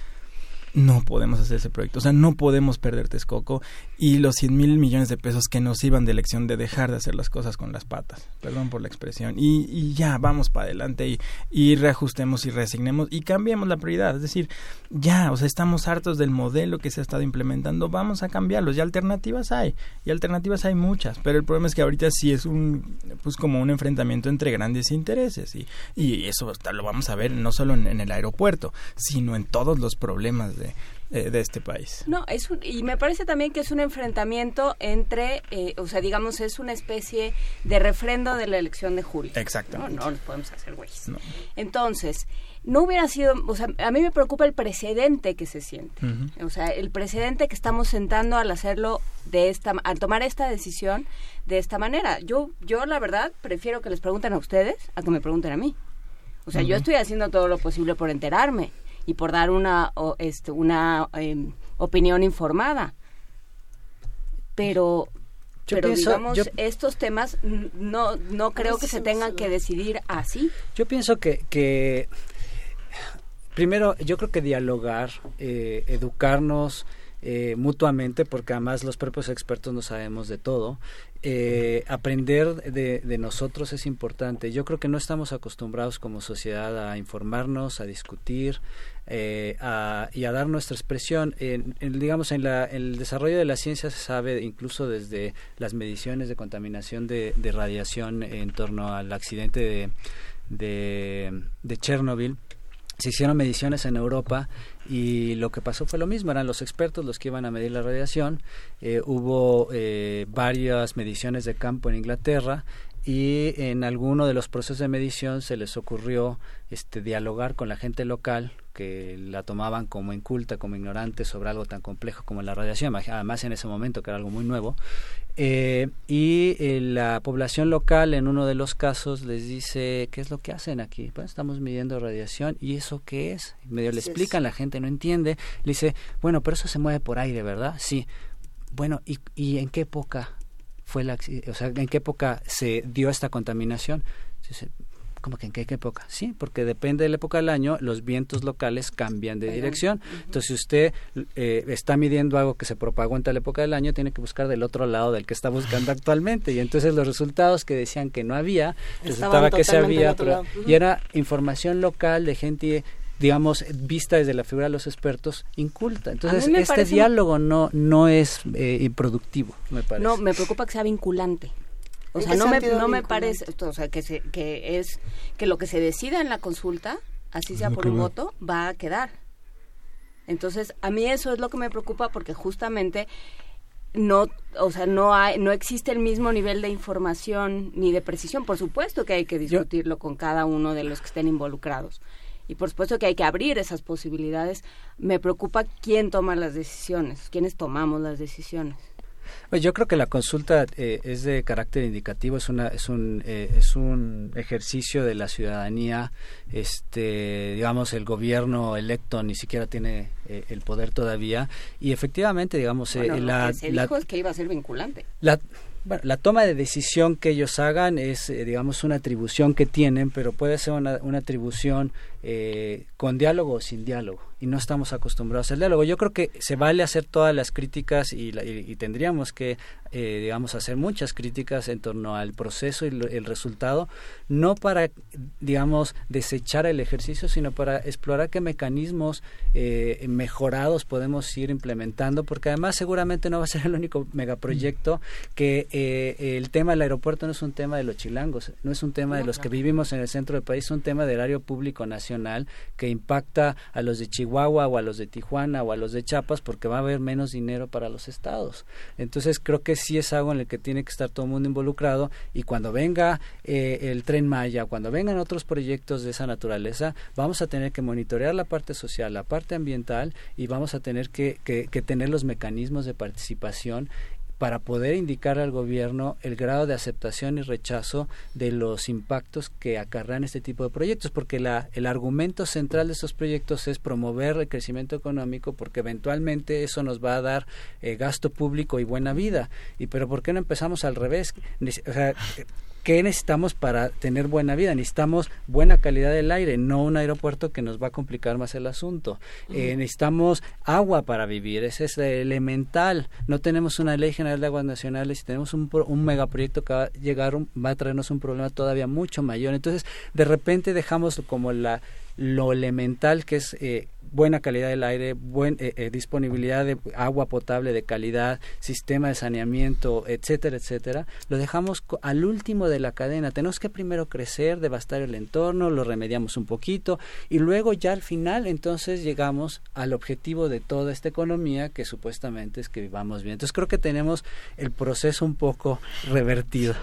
no podemos hacer ese proyecto. O sea, no podemos perder Texcoco y los 100 mil millones de pesos que nos iban de elección de dejar de hacer las cosas con las patas. Perdón por la expresión. Y, ya, vamos para adelante y, reajustemos y reasignemos y cambiemos la prioridad. Es decir, ya, o sea, estamos hartos del modelo que se ha estado implementando. Vamos a cambiarlos. Y alternativas hay. Y alternativas hay muchas. Pero el problema es que ahorita sí es un, pues como un enfrentamiento entre grandes intereses. Y, y eso lo vamos a ver no solo en el aeropuerto, sino en todos los problemas eh, de, este país. No, es y me parece también que es un enfrentamiento entre, eh, o sea, digamos, es una especie de refrendo de la elección de julio. Exactamente. No, no podemos hacer güeyes. Entonces, no hubiera sido, o sea, a mí me preocupa el precedente que se siente. O sea, el precedente que estamos sentando al hacerlo de esta, al tomar esta decisión de esta manera. Yo, yo la verdad, prefiero que les pregunten a ustedes a que me pregunten a mí. O sea, yo estoy haciendo todo lo posible por enterarme y por dar una, este, una em, opinión informada. Pero, pero digamos, estos temas no, no creo que se tengan que decidir así. Yo pienso que, que primero, yo creo que dialogar, eh, educarnos, eh, mutuamente, porque además los propios expertos no sabemos de todo. Eh, aprender de, de, nosotros es importante. Yo creo que no estamos acostumbrados como sociedad a informarnos, a discutir eh, a, y a dar nuestra expresión. En, digamos, en, la, el desarrollo de la ciencia se sabe incluso desde las mediciones de contaminación de, radiación en torno al accidente de, de, de Chernobyl se hicieron mediciones en Europa y lo que pasó fue lo mismo, eran los expertos los que iban a medir la radiación, eh, hubo eh, varias mediciones de campo en Inglaterra y en alguno de los procesos de medición se les ocurrió este dialogar con la gente local que la tomaban como inculta, como ignorante sobre algo tan complejo como la radiación, además en ese momento que era algo muy nuevo. Eh, y eh, la población local en uno de los casos les dice, ¿qué es lo que hacen aquí? Pues estamos midiendo radiación y eso qué es. medio le explican, la gente no entiende. Le dice, bueno, pero eso se mueve por aire, ¿verdad? Sí. Bueno, ¿y, y en qué época fue la, o sea, en qué época se dio esta contaminación? Dice, como que en qué, época? Sí, porque depende de la época del año, los vientos locales cambian de dirección. Entonces, si usted eh, está midiendo algo que se propagó en tal época del año, tiene que buscar del otro lado del que está buscando actualmente. Y entonces los resultados que decían que no había, resultaba que se había. Y era información local de gente digamos, vista desde la figura de los expertos, inculta. Entonces, este diálogo no, no es eh, improductivo, me parece. No, me preocupa que sea vinculante. O sea, no me, no me parece, o sea, que, se, que es que lo que se decida en la consulta, así sea por un voto, va a quedar. Entonces, a mí eso es lo que me preocupa porque justamente no, o sea, no hay, no existe el mismo nivel de información ni de precisión. Por supuesto que hay que discutirlo con cada uno de los que estén involucrados. Y por supuesto que hay que abrir esas posibilidades. Me preocupa quién toma las decisiones, quiénes tomamos las decisiones. Pues yo creo que la consulta eh, es de carácter indicativo, es una es un eh, es un ejercicio de la ciudadanía, este digamos el gobierno electo ni siquiera tiene eh, el poder todavía y efectivamente digamos la, se dijo es que iba a ser vinculante. La, bueno, la toma de decisión que ellos hagan es, digamos, una atribución que tienen, pero puede ser una, una atribución eh, con diálogo o sin diálogo y no estamos acostumbrados al diálogo. Yo creo que se vale hacer todas las críticas y, y, tendríamos que, eh, digamos, hacer muchas críticas en torno al proceso y el resultado, no para, digamos, desechar el ejercicio, sino para explorar qué mecanismos eh, mejorados podemos ir implementando, porque además seguramente no va a ser el único megaproyecto que eh, el tema del aeropuerto no es un tema de los chilangos, no es un tema de los que vivimos en el centro del país, es un tema del área público nacional que impacta a los de Chihuahua o a los de Tijuana o a los de Chiapas porque va a haber menos dinero para los estados. Entonces creo que sí es algo en el que tiene que estar todo el mundo involucrado y cuando venga eh, el tren Maya, cuando vengan otros proyectos de esa naturaleza, vamos a tener que monitorear la parte social, la parte ambiental y vamos a tener que, que tener los mecanismos de participación para poder indicar al gobierno el grado de aceptación y rechazo de los impactos que acarrean este tipo de proyectos, porque la, el argumento central de estos proyectos es promover el crecimiento económico, porque eventualmente eso nos va a dar eh, gasto público y buena vida. Y pero ¿por qué no empezamos al revés? O sea, ¿Qué necesitamos para tener buena vida? Necesitamos buena calidad del aire, no un aeropuerto que nos va a complicar más el asunto. Eh, necesitamos agua para vivir, ese es elemental. No tenemos una ley general de aguas nacionales y tenemos un, un megaproyecto que va a llegar, va a traernos un problema todavía mucho mayor. Entonces, de repente dejamos como la lo elemental que es eh, buena calidad del aire, buen, eh, eh, disponibilidad de agua potable de calidad, sistema de saneamiento, etcétera, etcétera, lo dejamos al último de la cadena. Tenemos que primero crecer, devastar el entorno, lo remediamos un poquito y luego ya al final entonces llegamos al objetivo de toda esta economía que supuestamente es que vivamos bien. Entonces creo que tenemos el proceso un poco revertido.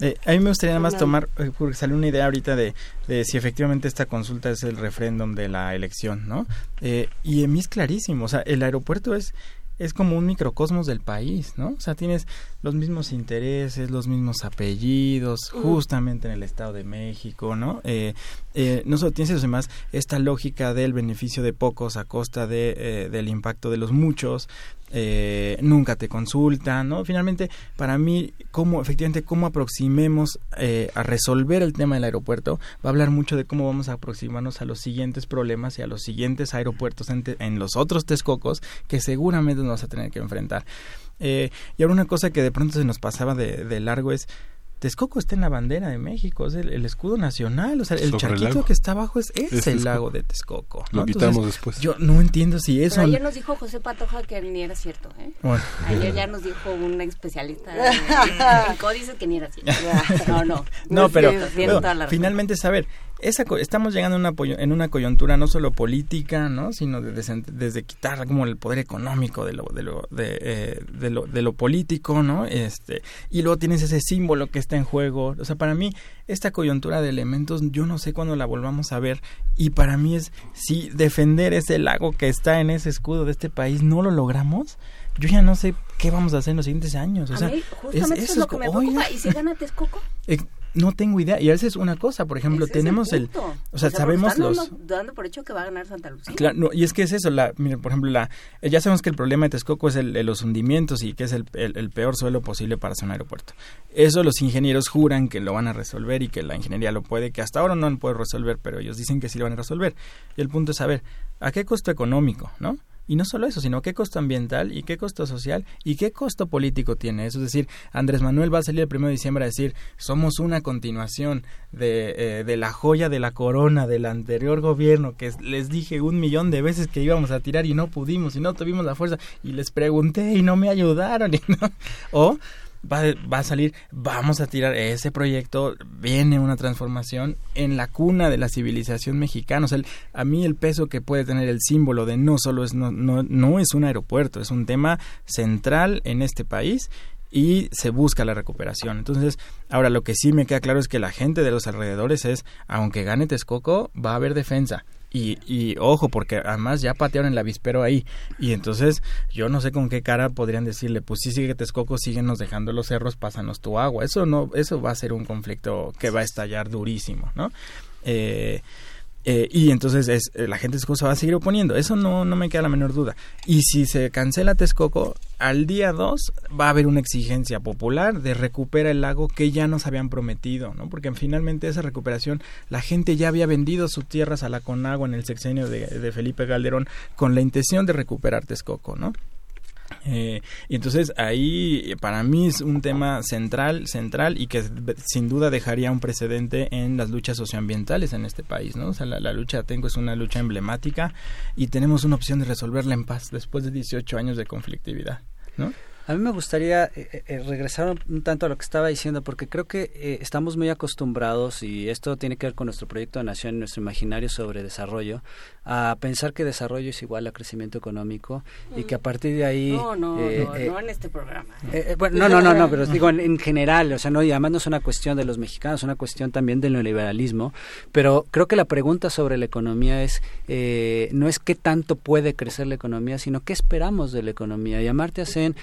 Eh, a mí me gustaría nada más tomar, eh, porque salió una idea ahorita de, de, si efectivamente esta consulta es el referéndum de la elección, ¿no? Eh, y a mí es clarísimo, o sea, el aeropuerto es es como un microcosmos del país, ¿no? O sea, tienes los mismos intereses, los mismos apellidos, justamente en el Estado de México, ¿no? Eh, eh, no solo tienes eso, además, esta lógica del beneficio de pocos a costa de, eh, del impacto de los muchos, eh, nunca te consultan, ¿no? Finalmente, para mí, cómo, efectivamente, cómo aproximemos eh, a resolver el tema del aeropuerto, va a hablar mucho de cómo vamos a aproximarnos a los siguientes problemas y a los siguientes aeropuertos en, los otros Texcocos que seguramente nos vamos a tener que enfrentar. Eh, y ahora una cosa que de pronto se nos pasaba de, de largo es Texcoco está en la bandera de México, es el, escudo nacional, o sea, el charquito que está abajo es, es, el lago de Texcoco. Lo quitamos después. Yo no entiendo si eso... ayer nos dijo José Patoja que ni era cierto, ¿eh? Ayer ya nos dijo un especialista en códices que ni era cierto. No, no. No, pero finalmente saber, esa, estamos llegando una, en una coyuntura no solo política, ¿no? sino desde, desde quitar como el poder económico de lo, de lo, de, eh, de, lo, de lo político, ¿no? Este, y luego tienes ese símbolo que está en juego. O sea, para mí, esta coyuntura de elementos, yo no sé cuándo la volvamos a ver. Y para mí es, si defender ese lago que está en ese escudo de este país no lo logramos, yo ya no sé qué vamos a hacer en los siguientes años. O sea, justamente eso es, lo que me preocupa. ¿Y si gana Texcoco? No tengo idea. Y a veces una cosa, por ejemplo, tenemos el, O sea, sabemos los... Dando por hecho que va a ganar Santa Lucía. Claro, no, y es que es eso. La, mire, por ejemplo, la, eh, ya sabemos que el problema de Texcoco es el, los hundimientos y que es el, el, peor suelo posible para hacer un aeropuerto. Eso los ingenieros juran que lo van a resolver y que la ingeniería lo puede, que hasta ahora no lo puede resolver, pero ellos dicen que sí lo van a resolver. Y el punto es saber, ¿a qué costo económico, no? Y no solo eso, sino qué costo ambiental y qué costo social y qué costo político tiene eso. Es decir, Andrés Manuel va a salir el 1 de diciembre a decir, somos una continuación de, eh, de la joya de la corona del anterior gobierno, que les dije un millón de veces que íbamos a tirar y no pudimos y no tuvimos la fuerza y les pregunté y no me ayudaron. Y no. O va, va, a salir, vamos a tirar ese proyecto, viene una transformación en la cuna de la civilización mexicana. O sea, a mí el peso que puede tener el símbolo de no solo es, no, no, no es un aeropuerto, es un tema central en este país y se busca la recuperación. Entonces, ahora lo que sí me queda claro es que la gente de los alrededores es, aunque gane Texcoco, va a haber defensa. Y, y, ojo, porque además ya patearon el avispero ahí. Y entonces yo no sé con qué cara podrían decirle, pues sí, sigue Texcoco, síguenos dejando los cerros, pásanos tu agua. Eso no, eso va a ser un conflicto que va a estallar durísimo, ¿no? Eh, eh, y entonces es, eh, la gente de se va a seguir oponiendo. Eso no, no me queda la menor duda. Y si se cancela Texcoco, al día 2 va a haber una exigencia popular de recuperar el lago que ya nos habían prometido, ¿no? Porque finalmente esa recuperación, la gente ya había vendido sus tierras a la Conagua en el sexenio de, de Felipe Calderón con la intención de recuperar Texcoco, ¿no? Eh, y entonces ahí para mí es un tema central, central y que sin duda dejaría un precedente en las luchas socioambientales en este país, ¿no? O sea, la, la lucha Tengo es una lucha emblemática y tenemos una opción de resolverla en paz después de 18 años de conflictividad, ¿no? A mí me gustaría eh, eh, regresar un tanto a lo que estaba diciendo, porque creo que eh, estamos muy acostumbrados, y esto tiene que ver con nuestro proyecto de nación, nuestro imaginario sobre desarrollo, a pensar que desarrollo es igual a crecimiento económico y que a partir de ahí... No, no, no, no en este programa. bueno, no, no, no, pero digo en, general, o sea, no, y además no es una cuestión de los mexicanos, es una cuestión también del neoliberalismo, pero creo que la pregunta sobre la economía es, no es qué tanto puede crecer la economía, sino qué esperamos de la economía. Y Amartya Sen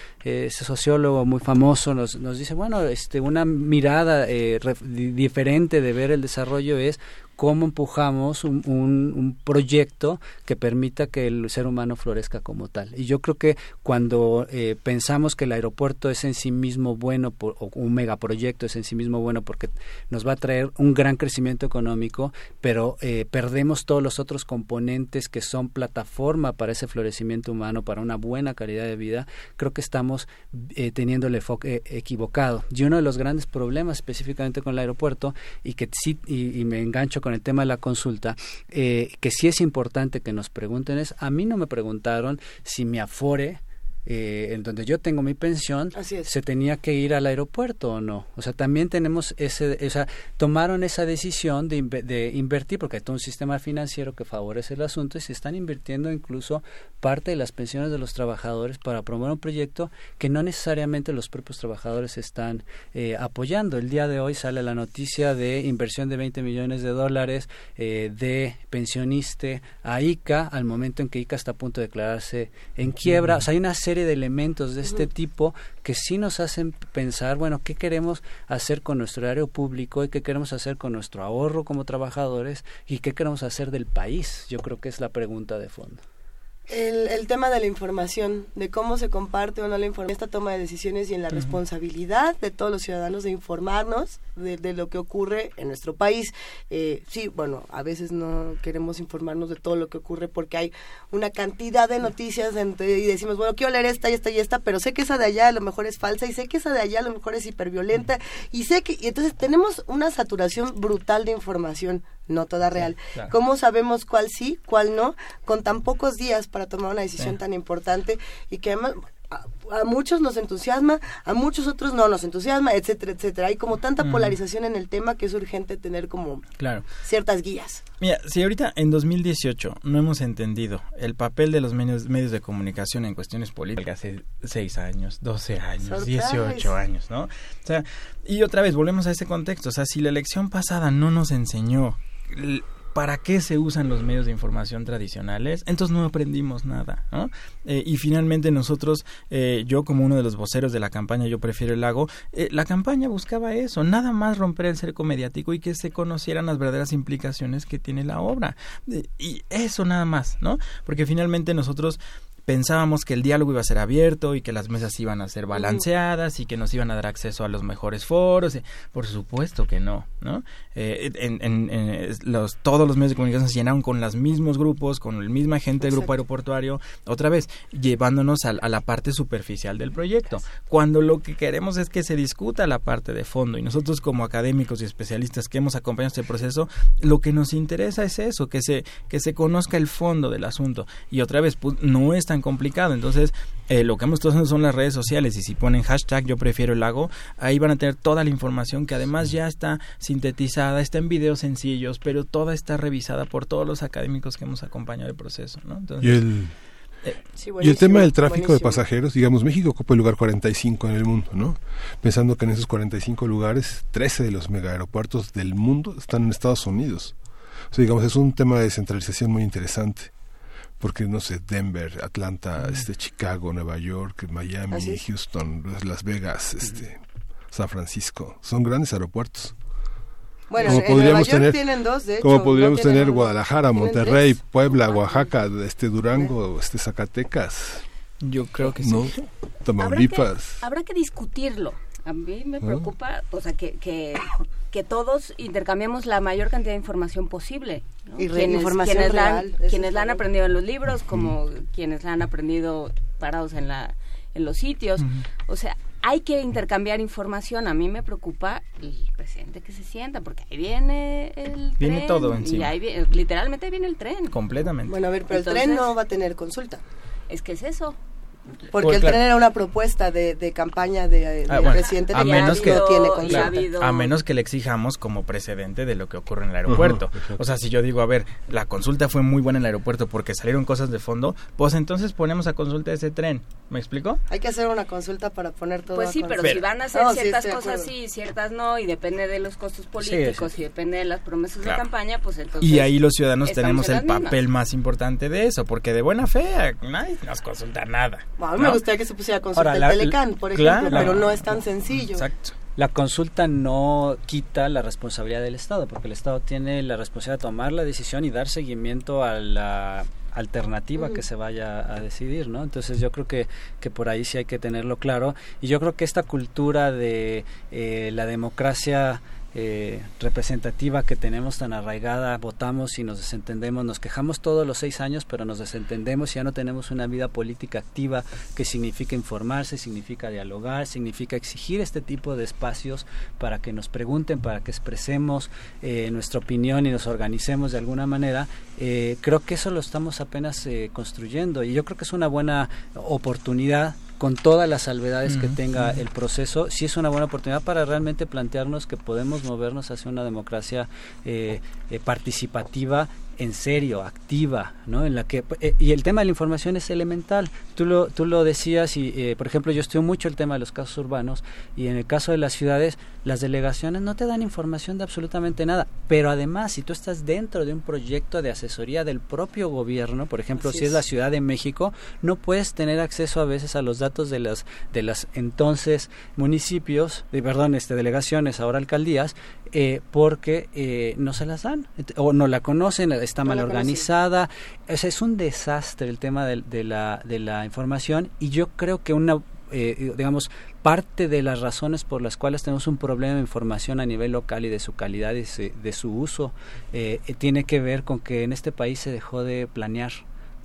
ese sociólogo muy famoso nos, nos dice, bueno, este, una mirada eh, diferente de ver el desarrollo es cómo empujamos un, proyecto que permita que el ser humano florezca como tal. Y yo creo que cuando eh, pensamos que el aeropuerto es en sí mismo bueno, o un megaproyecto es en sí mismo bueno porque nos va a traer un gran crecimiento económico, pero eh, perdemos todos los otros componentes que son plataforma para ese florecimiento humano, para una buena calidad de vida, creo que estamos eh, teniendo el enfoque equivocado. Y uno de los grandes problemas específicamente con el aeropuerto, y que sí, y me engancho con el tema de la consulta, eh, que sí es importante que nos pregunten es, a mí no me preguntaron si mi afore eh, en donde yo tengo mi pensión, se tenía que ir al aeropuerto o no. O sea, también tenemos ese, o sea, tomaron esa decisión de, de, invertir, porque hay todo un sistema financiero que favorece el asunto y se están invirtiendo incluso parte de las pensiones de los trabajadores para promover un proyecto que no necesariamente los propios trabajadores están eh, apoyando. El día de hoy sale la noticia de inversión de 20 millones de dólares eh, de pensionista a ICA al momento en que ICA está a punto de declararse en quiebra. O sea, hay una serie de elementos de este tipo que sí nos hacen pensar, bueno, ¿qué queremos hacer con nuestro área público y qué queremos hacer con nuestro ahorro como trabajadores y qué queremos hacer del país? Yo creo que es la pregunta de fondo. El, el, tema de la información, de cómo se comparte o no la información, esta toma de decisiones y en la responsabilidad de todos los ciudadanos de informarnos de, lo que ocurre en nuestro país. Eh, sí, bueno, a veces no queremos informarnos de todo lo que ocurre porque hay una cantidad de noticias y decimos, bueno, quiero leer esta y esta y esta, pero sé que esa de allá a lo mejor es falsa y sé que esa de allá a lo mejor es hiperviolenta y sé que, y entonces tenemos una saturación brutal de información no toda real. ¿Cómo sabemos cuál sí, cuál no, con tan pocos días para tomar una decisión tan importante y que además a, muchos nos entusiasma, a muchos otros no nos entusiasma, etcétera, etcétera. Hay como tanta polarización en el tema que es urgente tener como claro. ciertas guías. Mira, si ahorita en 2018 no hemos entendido el papel de los medios, medios de comunicación en cuestiones políticas hace 6 años, 12 años, 18 años, ¿no? O sea, y otra vez volvemos a ese contexto, o sea, si la elección pasada no nos enseñó para qué se usan los medios de información tradicionales, entonces no aprendimos nada. ¿no? Eh, y finalmente nosotros, eh, yo como uno de los voceros de la campaña Yo Prefiero el Lago, eh, la campaña buscaba eso, nada más romper el cerco mediático y que se conocieran las verdaderas implicaciones que tiene la obra. y eso nada más, ¿no? Porque finalmente nosotros pensábamos que el diálogo iba a ser abierto y que las mesas iban a ser balanceadas y que nos iban a dar acceso a los mejores foros. Por supuesto que no, ¿no? Eh, en, los, todos los medios de comunicación se llenaron con los mismos grupos, con el misma gente del grupo aeroportuario, otra vez, llevándonos a, la parte superficial del proyecto. Cuando lo que queremos es que se discuta la parte de fondo y nosotros como académicos y especialistas que hemos acompañado este proceso, lo que nos interesa es eso, que se, que se conozca el fondo del asunto. Y otra vez, pues, no es tan complicado. Entonces, eh, lo que hemos estado haciendo son las redes sociales y si ponen hashtag yo prefiero el lago, ahí van a tener toda la información que además ya está sintetizada, está en videos sencillos, pero toda está revisada por todos los académicos que hemos acompañado el proceso. ¿no? y el, eh, y el tema del tráfico de pasajeros, digamos, México ocupa el lugar 45 en el mundo, ¿no? Pensando que en esos 45 lugares, 13 de los mega aeropuertos del mundo están en Estados Unidos. O sea, digamos, es un tema de descentralización muy interesante porque no sé, Denver, Atlanta, este Chicago, Nueva York, Miami, ¿Ah, Houston, Las Vegas, este San Francisco, son grandes aeropuertos. Bueno, como podríamos tener, tienen dos, de hecho, como podríamos tener Guadalajara, Monterrey, Puebla, Oaxaca, este Durango, este Zacatecas. Yo creo que sí. Tamaulipas. habrá que discutirlo a mí me preocupa, o sea, que, que, que, todos intercambiemos la mayor cantidad de información posible. Y quienes, información quienes, la han, quienes la han aprendido en los libros, como quienes la han aprendido parados en, la, en los sitios. O sea, hay que intercambiar información. A mí me preocupa el presidente que se sienta, porque ahí viene el viene todo encima. Y ahí literalmente viene el tren. Completamente. Bueno, a ver, pero el tren no va a tener consulta. Es que es eso. Porque el tren era una propuesta de, campaña de, ah, presidente a menos que tiene A menos que le exijamos como precedente de lo que ocurre en el aeropuerto. o sea, si yo digo, a ver, la consulta fue muy buena en el aeropuerto porque salieron cosas de fondo, pues entonces ponemos a consulta ese tren. ¿Me explico? Hay que hacer una consulta para poner todo. Pues sí, pero, si van a hacer ciertas cosas sí, ciertas no, y depende de los costos políticos y depende de las promesas de campaña, pues entonces. Y ahí los ciudadanos tenemos el papel más importante de eso, porque de buena fe nadie nos consulta nada. A mí me gustaría que se pusiera consulta el Telecán, por ejemplo, pero no es tan sencillo. Exacto. La consulta no quita la responsabilidad del Estado, porque el Estado tiene la responsabilidad de tomar la decisión y dar seguimiento a la alternativa que se vaya a decidir, ¿no? Entonces yo creo que, que por ahí sí hay que tenerlo claro y yo creo que esta cultura de eh, la democracia eh, representativa que tenemos tan arraigada, votamos y nos desentendemos, nos quejamos todos los seis años, pero nos desentendemos y ya no tenemos una vida política activa que significa informarse, significa dialogar, significa exigir este tipo de espacios para que nos pregunten, para que expresemos eh, nuestra opinión y nos organicemos de alguna manera. Eh, creo que eso lo estamos apenas construyendo y yo creo que es una buena oportunidad con todas las salvedades que tenga el proceso, sí es una buena oportunidad para realmente plantearnos que podemos movernos hacia una democracia eh, eh, participativa en serio, activa, ¿no? En la que eh, y el tema de la información es elemental. Tú lo tú lo decías y eh, por ejemplo yo estudio mucho el tema de los casos urbanos y en el caso de las ciudades las delegaciones no te dan información de absolutamente nada, pero además si tú estás dentro de un proyecto de asesoría del propio gobierno, por ejemplo, si es. la Ciudad de México, no puedes tener acceso a veces a los datos de las de las entonces municipios, de, perdón, este delegaciones, ahora alcaldías, eh, porque no se las dan o no la conocen está mal organizada. es un desastre el tema de, la, de la información y yo creo que una, eh, digamos, parte de las razones por las cuales tenemos un problema de información a nivel local y de su calidad y de su uso eh, tiene que ver con que en este país se dejó de planear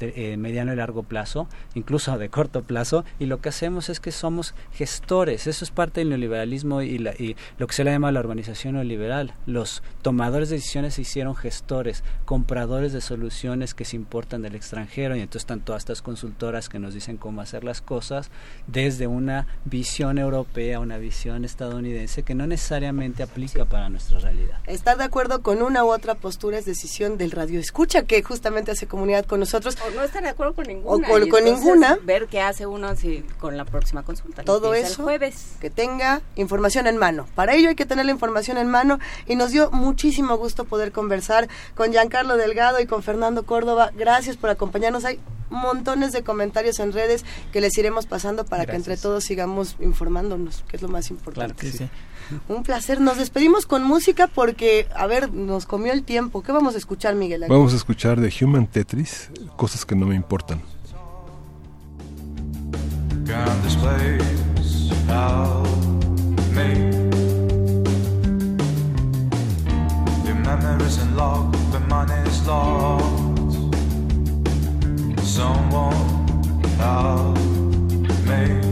eh, mediano y largo plazo, incluso de corto plazo, y lo que hacemos es que somos gestores. Eso es parte del neoliberalismo y, y lo que se le llama la urbanización neoliberal. Los tomadores de decisiones se hicieron gestores, compradores de soluciones que se importan del extranjero, y entonces están todas estas consultoras que nos dicen cómo hacer las cosas desde una visión europea, una visión estadounidense que no necesariamente aplica para nuestra realidad. Estar de acuerdo con una u otra postura es decisión del radio escucha que justamente hace comunidad con nosotros. O no estar de acuerdo con ninguna. O con, ninguna. Ver qué hace uno si, con la próxima consulta. Todo eso. jueves. Que tenga información en mano. Para ello hay que tener la información en mano y nos dio muchísimo gusto poder conversar con Giancarlo Delgado y con Fernando Córdoba. Gracias por acompañarnos. Hay montones de comentarios en redes que les iremos pasando para que entre todos sigamos informándonos, que es lo más importante. Un placer. Nos despedimos con música porque, a ver, nos comió el tiempo. ¿Qué vamos a escuchar, Miguel? Vamos a escuchar de Human Tetris, cosas que no me importan. Someone help me.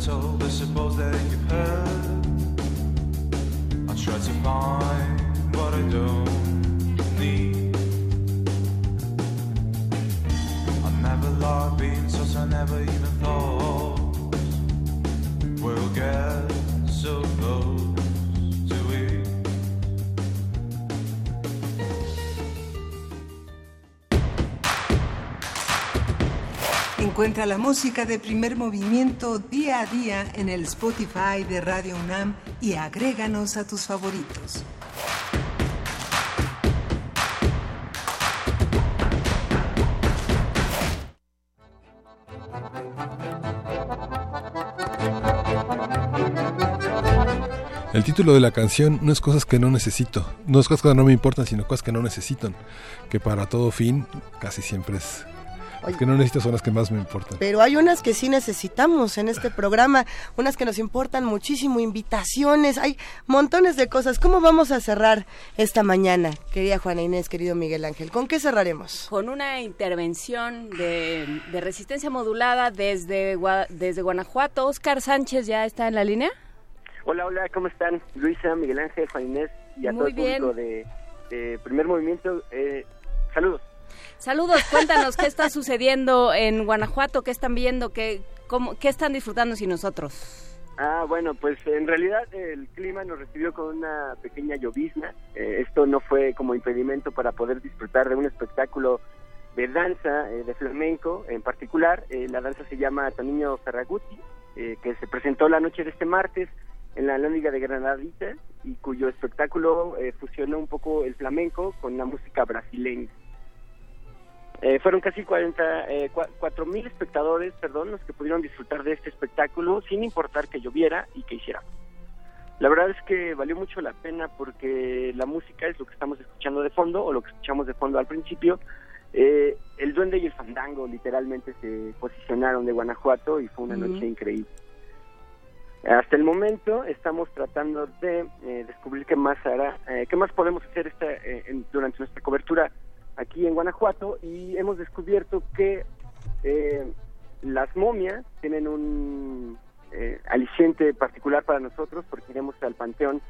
told, I suppose that you've heard. I try to find what I don't need. I never loved being so I never even thought we'll get. Encuentra la música de primer movimiento día a día en el Spotify de Radio UNAM y agréganos a tus favoritos. El título de la canción no es cosas que no necesito, no es cosas que no me importan, sino cosas que no necesitan, que para todo fin casi siempre es las que no necesito son las que más me importan. Pero hay unas que sí necesitamos en este programa, unas que nos importan muchísimo, invitaciones, hay montones de cosas. ¿Cómo vamos a cerrar esta mañana, querida Juana Inés, querido Miguel Ángel? ¿Con qué cerraremos? Con una intervención de, resistencia modulada desde, desde Guanajuato. Oscar Sánchez ya está en la línea. Hola, hola, ¿cómo están? Luisa, Miguel Ángel, Juan Inés y a todo el público de, Primer Movimiento. Eh, saludos. Saludos, cuéntanos qué está sucediendo en Guanajuato, qué están viendo, qué, cómo, qué están disfrutando sin nosotros. Ah, bueno, pues en realidad el clima nos recibió con una pequeña llovizna. Eh, esto no fue como impedimento para poder disfrutar de un espectáculo de danza, eh, de flamenco en particular. Eh, la danza se llama Toniño Ferraguti, que se presentó la noche de este martes en la Lóndiga de Granadita y cuyo espectáculo fusionó un poco el flamenco con la música brasileña. Eh, fueron casi 40, eh, mil espectadores, perdón, los que pudieron disfrutar de este espectáculo sin importar que lloviera y que hiciera. La verdad es que valió mucho la pena porque la música es lo que estamos escuchando de fondo o lo que escuchamos de fondo al principio. Eh, el duende y el fandango literalmente se posicionaron de Guanajuato y fue una noche increíble. Hasta el momento estamos tratando de descubrir qué más hará, qué más podemos hacer esta, durante nuestra cobertura aquí en Guanajuato y hemos descubierto que eh, las momias tienen un eh, aliciente particular para nosotros porque iremos al Panteón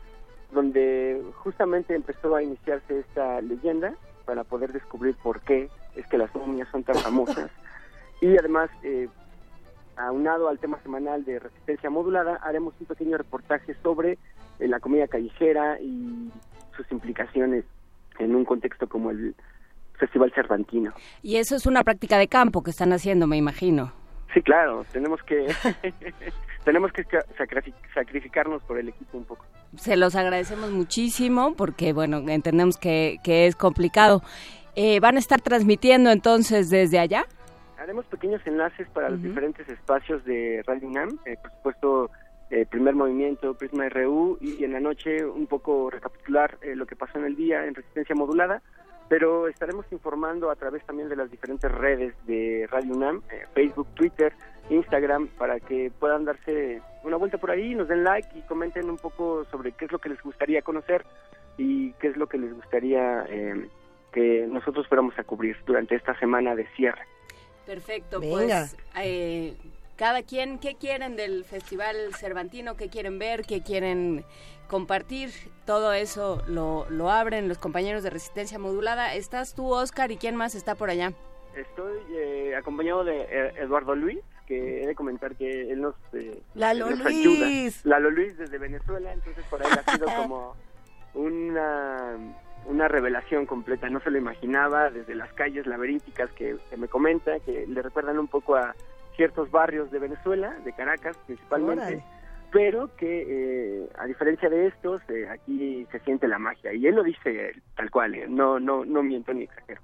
donde justamente empezó a iniciarse esta leyenda para poder descubrir por qué es que las momias son tan famosas. Y además eh, aunado al tema semanal de resistencia modulada haremos un pequeño reportaje sobre eh, la comida callejera y sus implicaciones en un contexto como el Festival Cervantino. Y eso es una práctica de campo que están haciendo, me imagino. Sí, claro, tenemos que tenemos que sacrificarnos por el equipo un poco. Se los agradecemos muchísimo porque, bueno, entendemos que, que es complicado. Eh, ¿Van a estar transmitiendo entonces desde allá? Haremos pequeños enlaces para los diferentes espacios de Radio UNAM, eh, por supuesto, eh, primer movimiento, Prisma RU, y en la noche un poco recapitular lo que pasó en el día en resistencia modulada pero estaremos informando a través también de las diferentes redes de Radio UNAM, eh, Facebook, Twitter, Instagram, para que puedan darse una vuelta por ahí, nos den like y comenten un poco sobre qué es lo que les gustaría conocer y qué es lo que les gustaría eh, que nosotros fuéramos a cubrir durante esta semana de cierre. Perfecto, pues eh, cada quien, ¿qué quieren del Festival Cervantino? ¿Qué quieren ver? ¿Qué quieren compartir todo eso lo, lo abren los compañeros de Resistencia Modulada. ¿Estás tú, Oscar, y quién más está por allá? Estoy eh, acompañado de eh, Eduardo Luis, que he de comentar que él nos, eh, Lalo nos Luis. ayuda. Lalo Luis desde Venezuela, entonces por ahí ha sido como una, una revelación completa. No se lo imaginaba desde las calles laberínticas que, me comenta, que le recuerdan un poco a ciertos barrios de Venezuela, de Caracas principalmente pero que eh, a diferencia de estos, eh, aquí se siente la magia. Y él lo dice tal cual, eh, no, no, no miento ni exagero.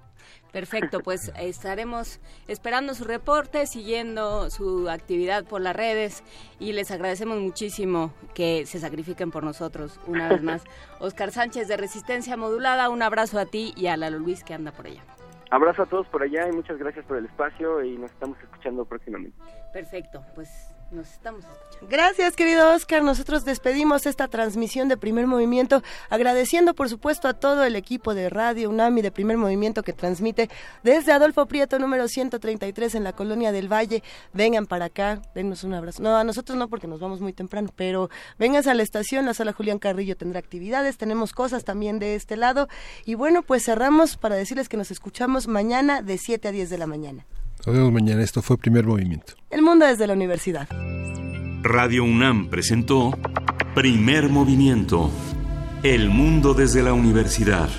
Perfecto, pues estaremos esperando su reporte, siguiendo su actividad por las redes y les agradecemos muchísimo que se sacrifiquen por nosotros una vez más. Oscar Sánchez de Resistencia Modulada, un abrazo a ti y a Lalo Luis que anda por allá. Abrazo a todos por allá y muchas gracias por el espacio y nos estamos escuchando próximamente. Perfecto, pues nos estamos escuchando. Gracias, querido Oscar. Nosotros despedimos esta transmisión de Primer Movimiento, agradeciendo, por supuesto, a todo el equipo de Radio UNAMI de Primer Movimiento que transmite desde Adolfo Prieto, número 133, en la Colonia del Valle. Vengan para acá, denos un abrazo. No, a nosotros no, porque nos vamos muy temprano, pero vengan a la estación, la sala Julián Carrillo tendrá actividades, tenemos cosas también de este lado. Y bueno, pues cerramos para decirles que nos escuchamos mañana de 7 a 10 de la mañana. Nos vemos mañana. Esto fue Primer Movimiento. El mundo desde la universidad. Radio UNAM presentó Primer Movimiento. El mundo desde la universidad.